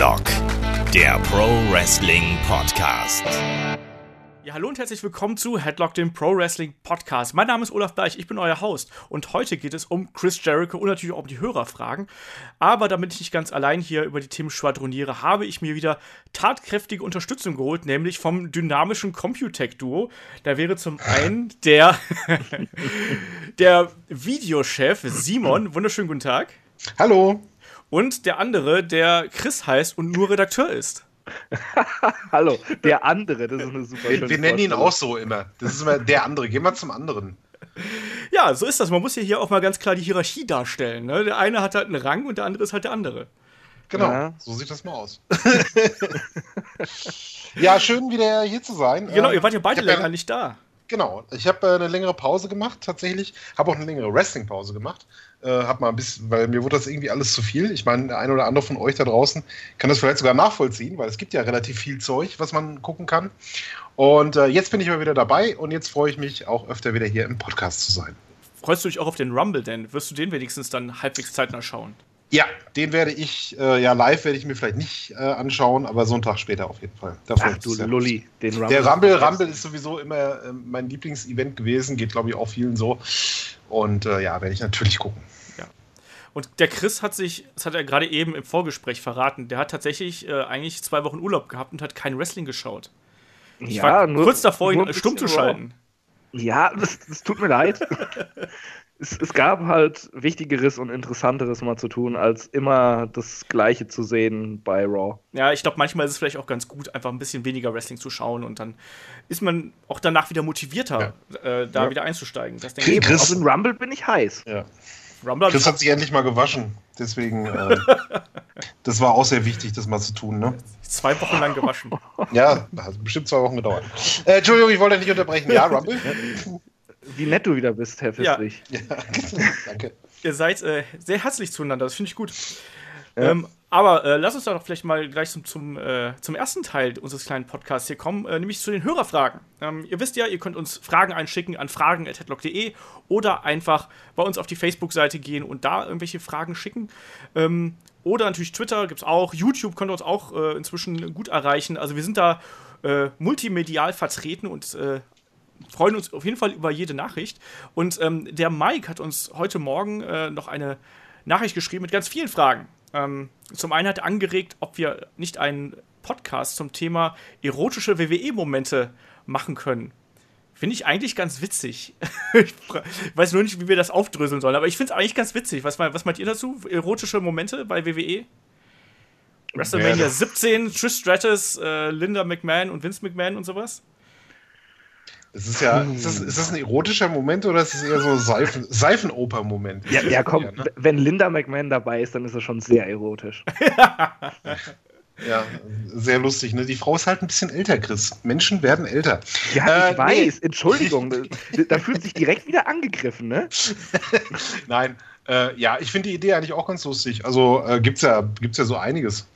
Headlock, der Pro Wrestling Podcast. Ja, hallo und herzlich willkommen zu Headlock, dem Pro Wrestling Podcast. Mein Name ist Olaf Bleich, ich bin euer Host und heute geht es um Chris Jericho und natürlich auch um die Hörerfragen. Aber damit ich nicht ganz allein hier über die Themen schwadroniere, habe ich mir wieder tatkräftige Unterstützung geholt, nämlich vom dynamischen Computech-Duo. Da wäre zum einen der, der Videochef Simon. Wunderschönen guten Tag. Hallo. Und der andere, der Chris heißt und nur Redakteur ist. Hallo, der andere, das ist eine super Wir, wir nennen ihn auch so immer. Das ist immer der andere. Gehen wir zum anderen. Ja, so ist das. Man muss ja hier auch mal ganz klar die Hierarchie darstellen. Ne? Der eine hat halt einen Rang und der andere ist halt der andere. Genau, ja. so sieht das mal aus. ja, schön wieder hier zu sein. Genau, ihr wart ja beide länger nicht da. Genau, ich habe äh, eine längere Pause gemacht, tatsächlich. Habe auch eine längere Wrestling-Pause gemacht. Äh, hab mal ein bisschen, weil mir wurde das irgendwie alles zu viel. Ich meine, der eine oder andere von euch da draußen kann das vielleicht sogar nachvollziehen, weil es gibt ja relativ viel Zeug, was man gucken kann. Und äh, jetzt bin ich mal wieder dabei und jetzt freue ich mich auch öfter wieder hier im Podcast zu sein. Freust du dich auch auf den Rumble denn? Wirst du den wenigstens dann halbwegs zeitnah schauen? Ja, den werde ich, äh, ja, live werde ich mir vielleicht nicht äh, anschauen, aber so einen Tag später auf jeden Fall. Da Ach du Lulli, den Rumble. Der Rumble, Rumble ist sowieso immer äh, mein Lieblingsevent gewesen, geht glaube ich auch vielen so. Und äh, ja, werde ich natürlich gucken. Ja. Und der Chris hat sich, das hat er gerade eben im Vorgespräch verraten, der hat tatsächlich äh, eigentlich zwei Wochen Urlaub gehabt und hat kein Wrestling geschaut. Ich ja, war nur, kurz davor, ihn stumm zu schalten. Ja, das, das tut mir leid. es, es, gab halt Wichtigeres und Interessanteres mal zu tun, als immer das Gleiche zu sehen bei Raw. Ja, ich glaube, manchmal ist es vielleicht auch ganz gut, einfach ein bisschen weniger Wrestling zu schauen und dann ist man auch danach wieder motivierter, ja. äh, da ja. wieder einzusteigen. Das denke Chris, ich. Auf den Rumble bin ich heiß. Ja. Rumble Chris hat sich endlich mal gewaschen. Deswegen, äh, das war auch sehr wichtig, das mal zu tun. Ne? Zwei Wochen lang gewaschen. Ja, hat bestimmt zwei Wochen gedauert. Äh, Entschuldigung, ich wollte nicht unterbrechen. Ja, Rumble? wie nett du wieder bist, Herr Festlich. Ja. ja. danke. Ihr seid äh, sehr herzlich zueinander, das finde ich gut. Ja. Ähm, aber äh, lass uns doch vielleicht mal gleich zum, zum, äh, zum ersten Teil unseres kleinen Podcasts hier kommen, äh, nämlich zu den Hörerfragen. Ähm, ihr wisst ja, ihr könnt uns Fragen einschicken an fragen.headlock.de oder einfach bei uns auf die Facebook-Seite gehen und da irgendwelche Fragen schicken. Ähm, oder natürlich Twitter gibt es auch, YouTube könnt ihr uns auch äh, inzwischen gut erreichen. Also wir sind da äh, multimedial vertreten und äh, freuen uns auf jeden Fall über jede Nachricht. Und ähm, der Mike hat uns heute Morgen äh, noch eine Nachricht geschrieben mit ganz vielen Fragen. Ähm, zum einen hat er angeregt, ob wir nicht einen Podcast zum Thema erotische WWE-Momente machen können. Finde ich eigentlich ganz witzig. ich weiß nur nicht, wie wir das aufdröseln sollen, aber ich finde es eigentlich ganz witzig. Was, was meint ihr dazu? Erotische Momente bei WWE? WrestleMania 17, Trish Stratus, äh, Linda McMahon und Vince McMahon und sowas? Das ist ja, ist das, ist das ein erotischer Moment oder ist es eher so ein Seifen, Seifenoper-Moment? Ja, ja, komm, eher, ne? wenn Linda McMahon dabei ist, dann ist es schon sehr erotisch. ja, sehr lustig. Ne? Die Frau ist halt ein bisschen älter, Chris. Menschen werden älter. Ja, ich äh, weiß. Nee. Entschuldigung. da, da fühlt sich direkt wieder angegriffen, ne? Nein. Äh, ja, ich finde die Idee eigentlich auch ganz lustig. Also äh, gibt es ja, gibt's ja so einiges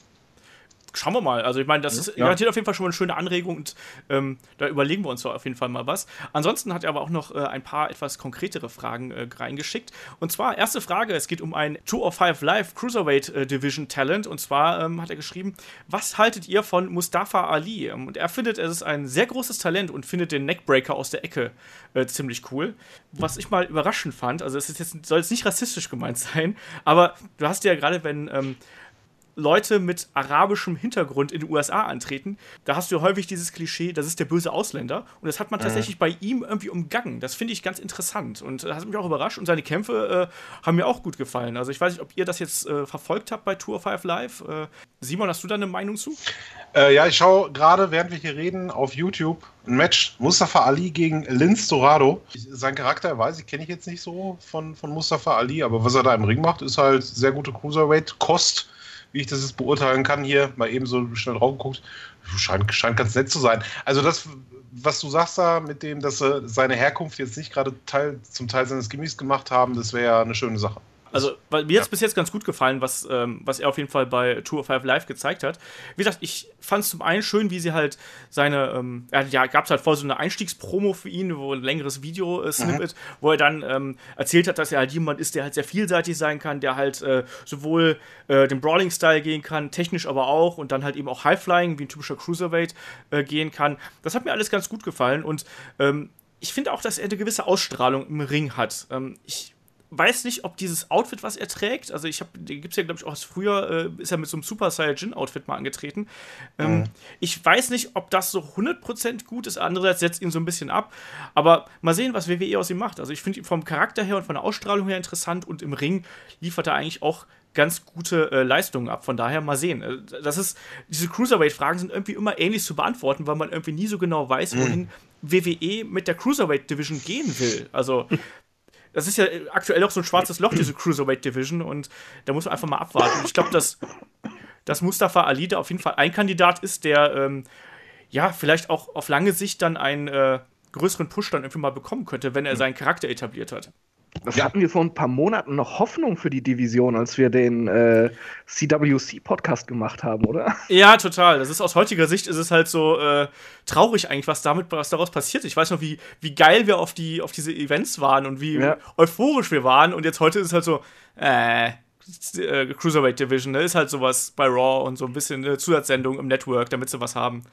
schauen wir mal. Also ich meine, das ist ja. garantiert auf jeden Fall schon mal eine schöne Anregung und ähm, da überlegen wir uns auf jeden Fall mal was. Ansonsten hat er aber auch noch äh, ein paar etwas konkretere Fragen äh, reingeschickt. Und zwar, erste Frage, es geht um ein 2 of 5 Live Cruiserweight äh, Division Talent. Und zwar ähm, hat er geschrieben, was haltet ihr von Mustafa Ali? Ähm, und er findet, es ist ein sehr großes Talent und findet den Neckbreaker aus der Ecke äh, ziemlich cool. Was ich mal überraschend fand, also es ist jetzt, soll jetzt nicht rassistisch gemeint sein, aber du hast ja gerade, wenn ähm, Leute mit arabischem Hintergrund in den USA antreten, da hast du häufig dieses Klischee, das ist der böse Ausländer. Und das hat man mhm. tatsächlich bei ihm irgendwie umgangen. Das finde ich ganz interessant. Und das hat mich auch überrascht. Und seine Kämpfe äh, haben mir auch gut gefallen. Also ich weiß nicht, ob ihr das jetzt äh, verfolgt habt bei Tour 5 Live. Äh, Simon, hast du da eine Meinung zu? Äh, ja, ich schaue gerade, während wir hier reden, auf YouTube ein Match Mustafa Ali gegen Linz Dorado. Sein Charakter weiß ich, kenne ich jetzt nicht so von, von Mustafa Ali, aber was er da im Ring macht, ist halt sehr gute Cruiserweight-Kost wie ich das jetzt beurteilen kann hier, mal eben so schnell drauf geguckt. Scheint, scheint ganz nett zu sein. Also das, was du sagst da mit dem, dass sie seine Herkunft jetzt nicht gerade Teil, zum Teil seines Gimmicks gemacht haben, das wäre ja eine schöne Sache. Also, weil mir ja. jetzt bis jetzt ganz gut gefallen, was, ähm, was er auf jeden Fall bei Tour of Five Live gezeigt hat. Wie gesagt, ich fand es zum einen schön, wie sie halt seine, ähm, ja, gab es halt vor so eine Einstiegspromo für ihn, wo ein längeres Video-Snippet, äh, mhm. wo er dann ähm, erzählt hat, dass er halt jemand ist, der halt sehr vielseitig sein kann, der halt äh, sowohl äh, den Brawling-Style gehen kann, technisch aber auch und dann halt eben auch High-Flying, wie ein typischer Cruiserweight äh, gehen kann. Das hat mir alles ganz gut gefallen und ähm, ich finde auch, dass er eine gewisse Ausstrahlung im Ring hat. Ähm, ich weiß nicht, ob dieses Outfit, was er trägt, also ich habe, gibt es ja, glaube ich, auch früher, äh, ist er mit so einem Super Saiyajin Outfit mal angetreten. Ähm, mhm. Ich weiß nicht, ob das so 100% gut ist, andererseits setzt ihn so ein bisschen ab, aber mal sehen, was WWE aus ihm macht. Also ich finde ihn vom Charakter her und von der Ausstrahlung her interessant und im Ring liefert er eigentlich auch ganz gute äh, Leistungen ab. Von daher mal sehen. Äh, das ist, diese Cruiserweight-Fragen sind irgendwie immer ähnlich zu beantworten, weil man irgendwie nie so genau weiß, wohin mhm. WWE mit der Cruiserweight Division gehen will. Also, das ist ja aktuell auch so ein schwarzes Loch, diese Cruiserweight Division, und da muss man einfach mal abwarten. Und ich glaube, dass, dass Mustafa Ali da auf jeden Fall ein Kandidat ist, der ähm, ja vielleicht auch auf lange Sicht dann einen äh, größeren Push dann irgendwie mal bekommen könnte, wenn er mhm. seinen Charakter etabliert hat. Das ja. hatten wir vor ein paar Monaten noch Hoffnung für die Division, als wir den äh, CWC-Podcast gemacht haben, oder? Ja, total. Das ist aus heutiger Sicht ist es halt so äh, traurig eigentlich, was damit, was daraus passiert. Ich weiß noch, wie, wie geil wir auf die, auf diese Events waren und wie ja. euphorisch wir waren. Und jetzt heute ist es halt so, äh, äh, Cruiserweight Division, ne? Ist halt sowas bei Raw und so ein bisschen eine Zusatzsendung im Network, damit sie was haben.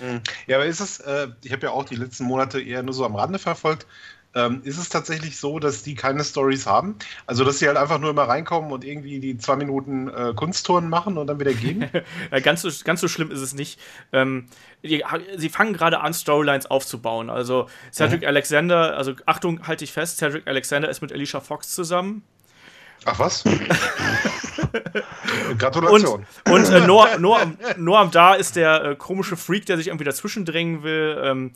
Mhm. Ja, aber ist es, äh, ich habe ja auch die letzten Monate eher nur so am Rande verfolgt, ähm, ist es tatsächlich so, dass die keine Stories haben? Also, dass sie halt einfach nur immer reinkommen und irgendwie die zwei Minuten äh, Kunsttouren machen und dann wieder gehen? ja, ganz, so, ganz so schlimm ist es nicht. Ähm, die, sie fangen gerade an, Storylines aufzubauen. Also, Cedric mhm. Alexander, also Achtung, halte ich fest, Cedric Alexander ist mit Alicia Fox zusammen. Ach was? Gratulation. Und, und äh, Noam, Noam, Noam da ist der äh, komische Freak, der sich irgendwie dazwischen drängen will. Ähm,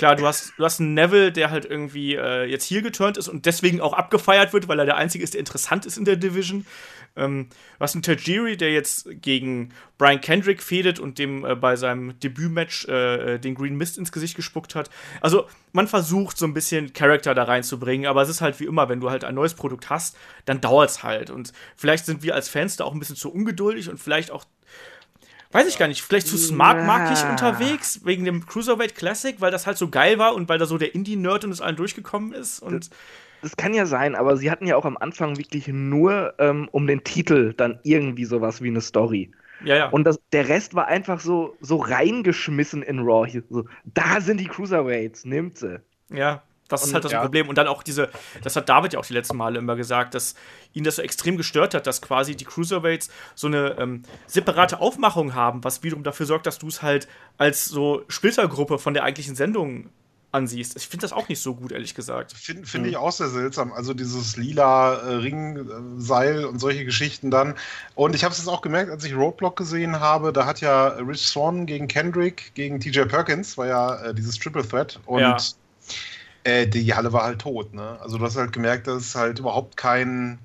klar, du hast, du hast einen Neville, der halt irgendwie äh, jetzt hier geturnt ist und deswegen auch abgefeiert wird, weil er der Einzige ist, der interessant ist in der Division. Ähm, du hast einen Tajiri, der jetzt gegen Brian Kendrick fädet und dem äh, bei seinem Debütmatch äh, den Green Mist ins Gesicht gespuckt hat. Also, man versucht so ein bisschen Charakter da reinzubringen, aber es ist halt wie immer, wenn du halt ein neues Produkt hast, dann dauert es halt. Und vielleicht sind wir als Fans da auch ein bisschen zu ungeduldig und vielleicht auch weiß ich gar nicht, vielleicht zu smartmarkig ja. unterwegs, wegen dem Cruiserweight Classic, weil das halt so geil war und weil da so der Indie-Nerd und es allen durchgekommen ist. Und das, das, kann ja sein, aber sie hatten ja auch am Anfang wirklich nur ähm, um den Titel dann irgendwie sowas wie eine Story. Ja, ja. Und das, der Rest war einfach so, so reingeschmissen in Raw. So, da sind die Cruiserweights, nimmt sie. Ja. Das und, ist halt das ja. Problem. Und dann auch diese, das hat David ja auch die letzten Male immer gesagt, dass ihn das so extrem gestört hat, dass quasi die Cruiserweights so eine ähm, separate Aufmachung haben, was wiederum dafür sorgt, dass du es halt als so Splittergruppe von der eigentlichen Sendung ansiehst. Ich finde das auch nicht so gut, ehrlich gesagt. Finde find ich auch sehr seltsam. Also dieses lila äh, Ringseil und solche Geschichten dann. Und ich habe es jetzt auch gemerkt, als ich Roadblock gesehen habe, da hat ja Rich Swan gegen Kendrick, gegen TJ Perkins, war ja äh, dieses Triple Threat. Und ja äh, die Halle war halt tot. Ne? Also du hast halt gemerkt, dass es halt überhaupt kein,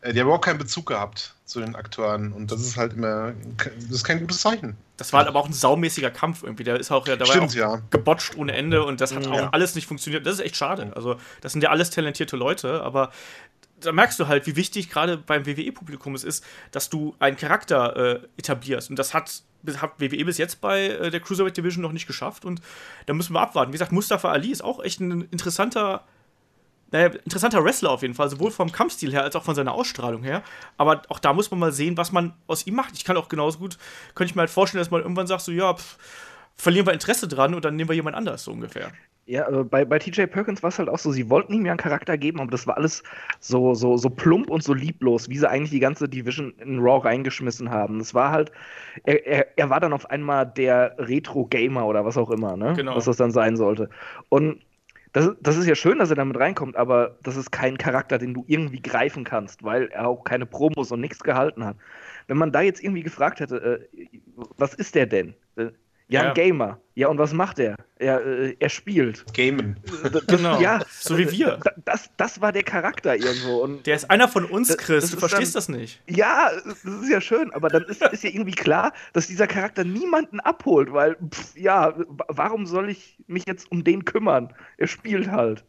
äh, die haben überhaupt keinen Bezug gehabt zu den Akteuren und das ist halt immer, das ist kein gutes Zeichen. Das war halt aber auch ein saumäßiger Kampf irgendwie. Der ist auch, der Stimmt, war ja. gebotcht ohne Ende und das hat ja. auch alles nicht funktioniert. Das ist echt schade. Also, das sind ja alles talentierte Leute, aber da merkst du halt, wie wichtig gerade beim WWE-Publikum es ist, dass du einen Charakter äh, etablierst. Und das hat hat WWE bis jetzt bei äh, der Cruiserweight Division noch nicht geschafft und da müssen wir abwarten. Wie gesagt, Mustafa Ali ist auch echt ein interessanter, naja, interessanter Wrestler auf jeden Fall, sowohl vom Kampfstil her als auch von seiner Ausstrahlung her. Aber auch da muss man mal sehen, was man aus ihm macht. Ich kann auch genauso gut, könnte ich mir halt vorstellen, dass man irgendwann sagt, so, ja, pff, verlieren wir Interesse dran und dann nehmen wir jemand anders, so ungefähr. Ja, also bei, bei TJ Perkins war es halt auch so, sie wollten ihm ja einen Charakter geben, aber das war alles so, so, so plump und so lieblos, wie sie eigentlich die ganze Division in Raw reingeschmissen haben. Es war halt, er, er, er war dann auf einmal der Retro-Gamer oder was auch immer, ne? Genau. Was das dann sein sollte. Und das, das ist ja schön, dass er damit reinkommt, aber das ist kein Charakter, den du irgendwie greifen kannst, weil er auch keine Promos und nichts gehalten hat. Wenn man da jetzt irgendwie gefragt hätte, äh, was ist der denn? Äh, ja, ein Gamer. Ja, und was macht er? Er, äh, er spielt. Gamen. Das, genau. Ja, so wie wir. Das, das war der Charakter irgendwo. Und der ist einer von uns, Chris. Das, du verstehst dann, das nicht. Ja, das ist ja schön, aber dann ist, ist ja irgendwie klar, dass dieser Charakter niemanden abholt, weil, pff, ja, warum soll ich mich jetzt um den kümmern? Er spielt halt.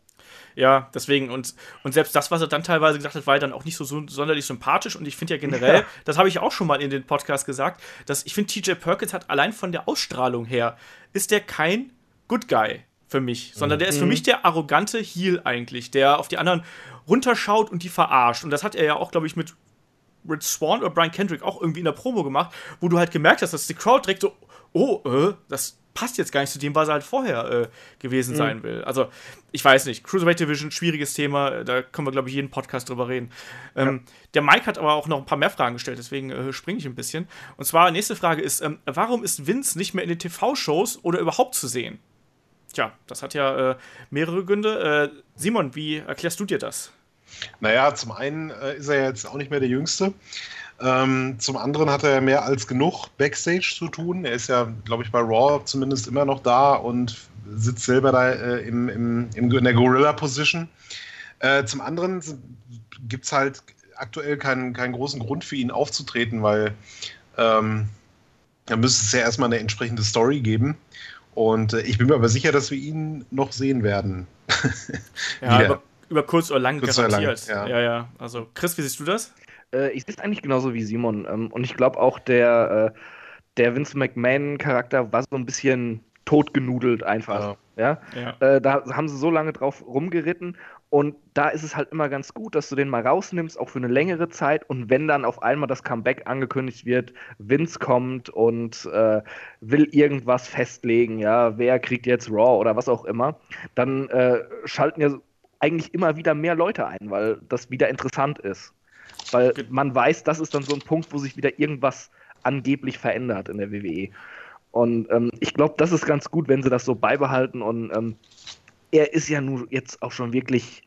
Ja, deswegen, und, und selbst das, was er dann teilweise gesagt hat, war dann auch nicht so, so sonderlich sympathisch. Und ich finde ja generell, ja. das habe ich auch schon mal in den Podcast gesagt, dass ich finde, TJ Perkins hat allein von der Ausstrahlung her, ist der kein Good Guy für mich, sondern der ist für mhm. mich der arrogante Heel eigentlich, der auf die anderen runterschaut und die verarscht. Und das hat er ja auch, glaube ich, mit Rich Swan oder Brian Kendrick auch irgendwie in der Promo gemacht, wo du halt gemerkt hast, dass die Crowd direkt so, oh, äh, das passt jetzt gar nicht zu dem, was er halt vorher äh, gewesen mhm. sein will. Also, ich weiß nicht. Cruiserweight Division, schwieriges Thema. Da können wir, glaube ich, jeden Podcast drüber reden. Ähm, ja. Der Mike hat aber auch noch ein paar mehr Fragen gestellt, deswegen äh, springe ich ein bisschen. Und zwar, nächste Frage ist: ähm, Warum ist Vince nicht mehr in den TV-Shows oder überhaupt zu sehen? Tja, das hat ja äh, mehrere Gründe. Äh, Simon, wie erklärst du dir das? Naja, zum einen äh, ist er ja jetzt auch nicht mehr der Jüngste. Ähm, zum anderen hat er ja mehr als genug Backstage zu tun. Er ist ja, glaube ich, bei Raw zumindest immer noch da und sitzt selber da äh, im, im, in der Gorilla-Position. Äh, zum anderen gibt es halt aktuell keinen, keinen großen Grund für ihn aufzutreten, weil ähm, da müsste es ja erstmal eine entsprechende Story geben. Und äh, ich bin mir aber sicher, dass wir ihn noch sehen werden. ja, über, über, kurz oder lang kurz garantiert. Oder lang, ja. ja, ja. Also, Chris, wie siehst du das? Äh, ich sehe es eigentlich genauso wie Simon. Ähm, und ich glaube auch, der, äh, der Vince McMahon-Charakter war so ein bisschen totgenudelt einfach. Ja. ja? ja. Äh, da haben sie so lange drauf rumgeritten und da ist es halt immer ganz gut, dass du den mal rausnimmst, auch für eine längere Zeit. Und wenn dann auf einmal das Comeback angekündigt wird, Vince kommt und äh, will irgendwas festlegen, ja, wer kriegt jetzt Raw oder was auch immer, dann äh, schalten ja eigentlich immer wieder mehr Leute ein, weil das wieder interessant ist. Weil man weiß, das ist dann so ein Punkt, wo sich wieder irgendwas angeblich verändert in der WWE. Und ähm, ich glaube, das ist ganz gut, wenn sie das so beibehalten. Und ähm, er ist ja nun jetzt auch schon wirklich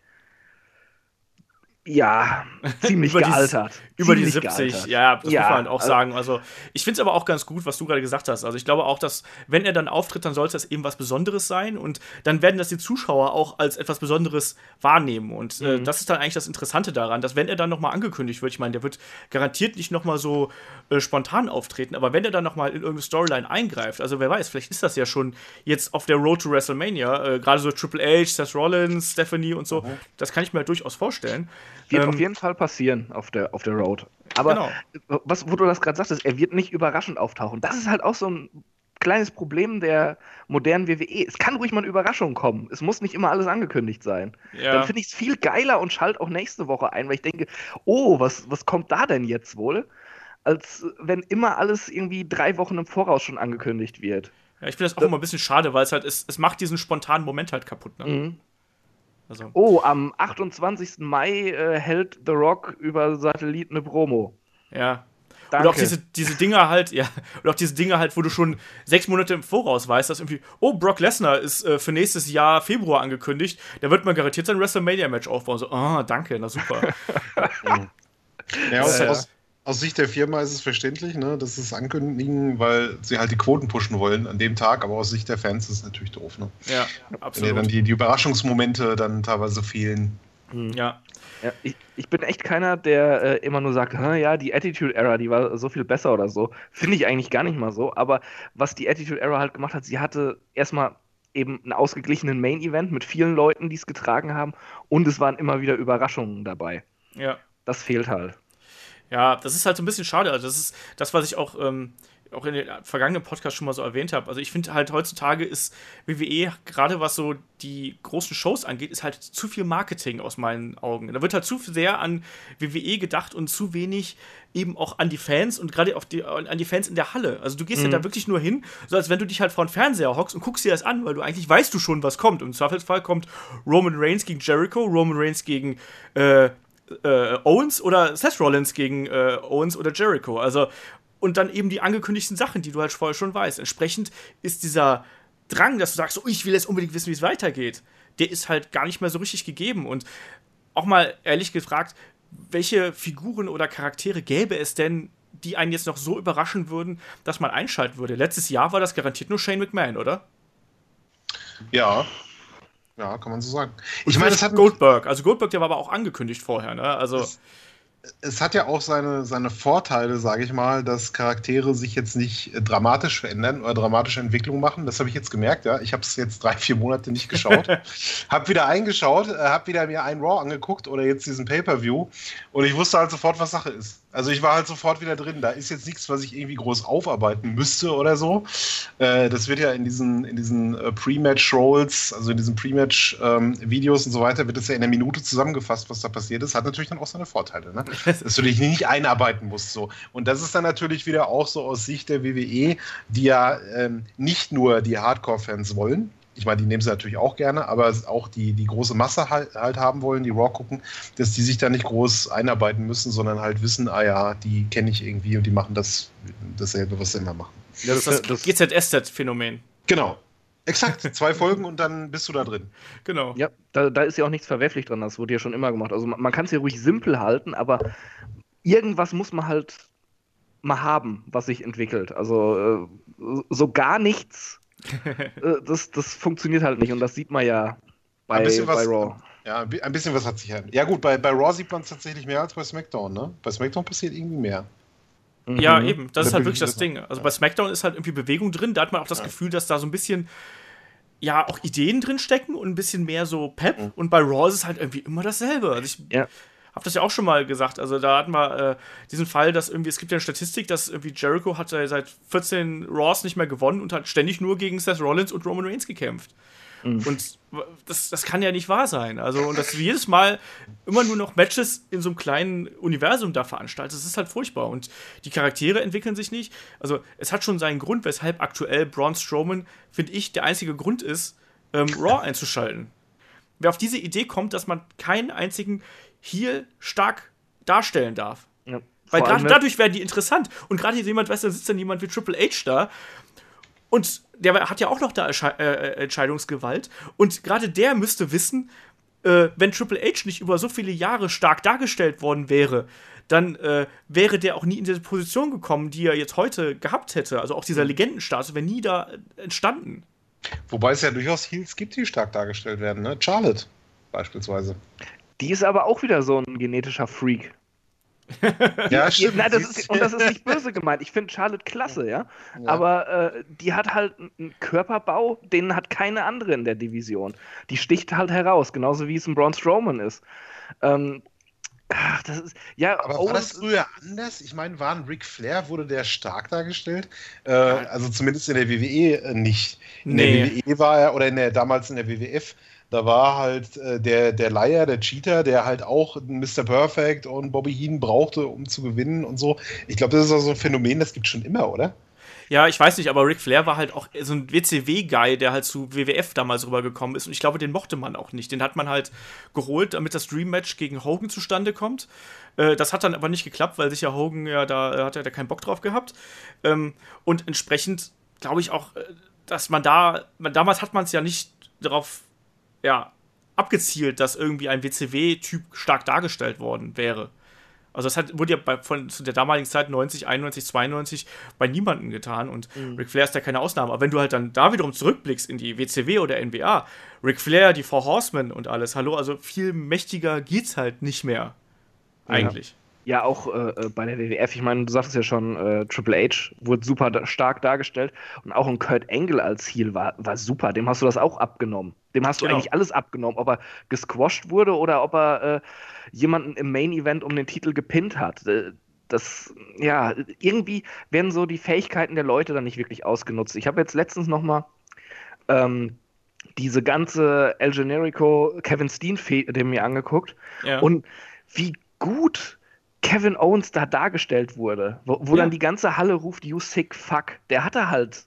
ja, ziemlich über gealtert. Die, über die 70, gealtert. ja, das ja, muss man halt auch also, sagen. Also, ich finde es aber auch ganz gut, was du gerade gesagt hast. Also, ich glaube auch, dass, wenn er dann auftritt, dann soll es das eben was Besonderes sein und dann werden das die Zuschauer auch als etwas Besonderes wahrnehmen. Und äh, mhm. das ist dann eigentlich das Interessante daran, dass, wenn er dann nochmal angekündigt wird, ich meine, der wird garantiert nicht nochmal so äh, spontan auftreten, aber wenn er dann nochmal in irgendeine Storyline eingreift, also wer weiß, vielleicht ist das ja schon jetzt auf der Road to WrestleMania, äh, gerade so Triple H, Seth Rollins, Stephanie und so, mhm. das kann ich mir halt durchaus vorstellen. Wird ähm, auf jeden Fall passieren auf der, auf der Road. Aber genau. was, wo du das gerade sagtest, er wird nicht überraschend auftauchen. Das ist halt auch so ein kleines Problem der modernen WWE. Es kann ruhig mal eine Überraschung kommen. Es muss nicht immer alles angekündigt sein. Ja. Dann finde ich es viel geiler und schalt auch nächste Woche ein, weil ich denke, oh, was, was kommt da denn jetzt wohl? Als wenn immer alles irgendwie drei Wochen im Voraus schon angekündigt wird. Ja, ich finde das auch immer ein bisschen schade, weil es halt, es, es macht diesen spontanen Moment halt kaputt. Ne? Mhm. Also. Oh, am 28. Mai äh, hält The Rock über Satellit eine Promo. Ja. Danke. Und auch diese, diese Dinger halt, ja, und auch diese Dinge halt, wo du schon sechs Monate im Voraus weißt, dass irgendwie, oh, Brock Lesnar ist äh, für nächstes Jahr Februar angekündigt, der wird mal garantiert sein WrestleMania-Match aufbauen. So, ah, oh, danke, na super. ja, aus, äh, aus, aus Sicht der Firma ist es verständlich, ne, dass sie es ankündigen, weil sie halt die Quoten pushen wollen an dem Tag, aber aus Sicht der Fans ist es natürlich doof. Ne? Ja, absolut. Wenn ja dann die, die Überraschungsmomente dann teilweise fehlen. Mhm. Ja. ja ich, ich, bin echt keiner, der äh, immer nur sagt, ja, die Attitude Era, die war so viel besser oder so. Finde ich eigentlich gar nicht mal so. Aber was die Attitude Era halt gemacht hat, sie hatte erstmal eben einen ausgeglichenen Main Event mit vielen Leuten, die es getragen haben und es waren immer wieder Überraschungen dabei. Ja. Das fehlt halt. Ja, das ist halt so ein bisschen schade. Also das ist das, was ich auch, ähm, auch in den vergangenen Podcasts schon mal so erwähnt habe. Also ich finde halt heutzutage ist WWE, gerade was so die großen Shows angeht, ist halt zu viel Marketing aus meinen Augen. Da wird halt zu sehr an WWE gedacht und zu wenig eben auch an die Fans und gerade die, an die Fans in der Halle. Also du gehst mhm. ja da wirklich nur hin, so als wenn du dich halt vor den Fernseher hockst und guckst dir das an, weil du eigentlich weißt du schon, was kommt. Und im Zweifelsfall kommt Roman Reigns gegen Jericho, Roman Reigns gegen äh, äh, Owens oder Seth Rollins gegen äh, Owens oder Jericho. Also, und dann eben die angekündigten Sachen, die du halt vorher schon weißt. Entsprechend ist dieser Drang, dass du sagst, oh, ich will jetzt unbedingt wissen, wie es weitergeht, der ist halt gar nicht mehr so richtig gegeben. Und auch mal ehrlich gefragt, welche Figuren oder Charaktere gäbe es denn, die einen jetzt noch so überraschen würden, dass man einschalten würde? Letztes Jahr war das garantiert nur Shane McMahon, oder? Ja, ja, kann man so sagen. Ich meine, das hat Goldberg. Also Goldberg, der war aber auch angekündigt vorher, ne? Also. Das, es hat ja auch seine, seine Vorteile, sage ich mal, dass Charaktere sich jetzt nicht dramatisch verändern oder dramatische Entwicklungen machen. Das habe ich jetzt gemerkt, ja. Ich habe es jetzt drei, vier Monate nicht geschaut. habe wieder eingeschaut, äh, habe wieder mir ein Raw angeguckt oder jetzt diesen Pay-Per-View und ich wusste halt sofort, was Sache ist. Also ich war halt sofort wieder drin. Da ist jetzt nichts, was ich irgendwie groß aufarbeiten müsste oder so. Äh, das wird ja in diesen, in diesen äh, Pre-Match-Rolls, also in diesen Pre-Match-Videos ähm, und so weiter, wird das ja in der Minute zusammengefasst, was da passiert ist. Hat natürlich dann auch seine Vorteile, ne? dass du dich nicht einarbeiten musst. So. Und das ist dann natürlich wieder auch so aus Sicht der WWE, die ja ähm, nicht nur die Hardcore-Fans wollen, ich meine, die nehmen sie natürlich auch gerne, aber auch die, die große Masse halt, halt, haben wollen, die Raw gucken, dass die sich da nicht groß einarbeiten müssen, sondern halt wissen, ah ja, die kenne ich irgendwie und die machen das dasselbe, was sie immer machen. Ja, das ist das, das GZSZ-Phänomen. Genau. Exakt, zwei Folgen und dann bist du da drin. Genau. Ja, da, da ist ja auch nichts verwerflich dran, das wurde ja schon immer gemacht. Also man, man kann es ja ruhig simpel halten, aber irgendwas muss man halt mal haben, was sich entwickelt. Also äh, so gar nichts äh, das, das funktioniert halt nicht und das sieht man ja bei, ein bisschen bei Raw. Ja, ein bisschen was hat sich ja. Ja, gut, bei, bei Raw sieht man es tatsächlich mehr als bei SmackDown, ne? Bei SmackDown passiert irgendwie mehr. Ja, mhm. eben. Das da ist halt wirklich das Ding. Also bei SmackDown ist halt irgendwie Bewegung drin. Da hat man auch das ja. Gefühl, dass da so ein bisschen, ja, auch Ideen drin stecken und ein bisschen mehr so Pep. Mhm. Und bei Raw ist es halt irgendwie immer dasselbe. Also ich, ja habe das ja auch schon mal gesagt. Also da hatten wir äh, diesen Fall, dass irgendwie, es gibt ja eine Statistik, dass irgendwie Jericho hat seit 14 Raws nicht mehr gewonnen und hat ständig nur gegen Seth Rollins und Roman Reigns gekämpft. Mhm. Und das, das kann ja nicht wahr sein. Also, und dass du jedes Mal immer nur noch Matches in so einem kleinen Universum da veranstaltet, das ist halt furchtbar. Und die Charaktere entwickeln sich nicht. Also, es hat schon seinen Grund, weshalb aktuell Braun Strowman, finde ich, der einzige Grund ist, ähm, Raw einzuschalten. Wer auf diese Idee kommt, dass man keinen einzigen hier stark darstellen darf. Ja, Weil gerade dadurch werden die interessant. Und gerade hier jemand, weißt du, da sitzt dann jemand wie Triple H da. Und der hat ja auch noch da äh, äh, Entscheidungsgewalt. Und gerade der müsste wissen, äh, wenn Triple H nicht über so viele Jahre stark dargestellt worden wäre, dann äh, wäre der auch nie in diese Position gekommen, die er jetzt heute gehabt hätte. Also auch dieser mhm. Legendenstatus wäre nie da entstanden. Wobei es ja durchaus Heels gibt, die stark dargestellt werden, ne? Charlotte beispielsweise. Die ist aber auch wieder so ein genetischer Freak. ja, stimmt. Nein, das ist, und das ist nicht böse gemeint. Ich finde Charlotte klasse, ja. ja. Aber äh, die hat halt einen Körperbau, den hat keine andere in der Division. Die sticht halt heraus, genauso wie es ein Braun Strowman ist. Ähm, ach, das ist. Ja, aber war das früher anders? Ich meine, war ein Ric Flair, wurde der stark dargestellt? Äh, also zumindest in der WWE äh, nicht. In nee. der WWE war er, oder in der, damals in der WWF da war halt äh, der, der Leier, der Cheater, der halt auch Mr. Perfect und Bobby Heen brauchte, um zu gewinnen und so. Ich glaube, das ist also ein Phänomen, das gibt es schon immer, oder? Ja, ich weiß nicht, aber Ric Flair war halt auch so ein WCW-Guy, der halt zu WWF damals rübergekommen ist. Und ich glaube, den mochte man auch nicht. Den hat man halt geholt, damit das Dream-Match gegen Hogan zustande kommt. Äh, das hat dann aber nicht geklappt, weil sich ja Hogan ja da, äh, hat ja da keinen Bock drauf gehabt. Ähm, und entsprechend glaube ich auch, äh, dass man da, man, damals hat man es ja nicht darauf ja, abgezielt, dass irgendwie ein WCW-Typ stark dargestellt worden wäre. Also das hat, wurde ja bei, von zu der damaligen Zeit 90, 91, 92 bei niemandem getan und mhm. Ric Flair ist ja keine Ausnahme. Aber wenn du halt dann da wiederum zurückblickst in die WCW oder NBA, Ric Flair, die Four Horsemen und alles, hallo, also viel mächtiger geht's halt nicht mehr. Eigentlich. Ja. Ja, auch äh, äh bei der WWF, ich meine, du sagst ja schon, äh, Triple H wurde super da stark dargestellt und auch ein Kurt Angle als Heel war, war super. Dem hast du das auch abgenommen. Dem hast du genau. eigentlich alles abgenommen, ob er gesquashed wurde oder ob er äh, jemanden im Main Event um den Titel gepinnt hat. Äh, das, ja, irgendwie werden so die Fähigkeiten der Leute dann nicht wirklich ausgenutzt. Ich habe jetzt letztens noch mal ähm, diese ganze El Generico Kevin Steen dem mir angeguckt ja. und wie gut Kevin Owens da dargestellt wurde, wo, wo ja. dann die ganze Halle ruft, you sick fuck, der hatte halt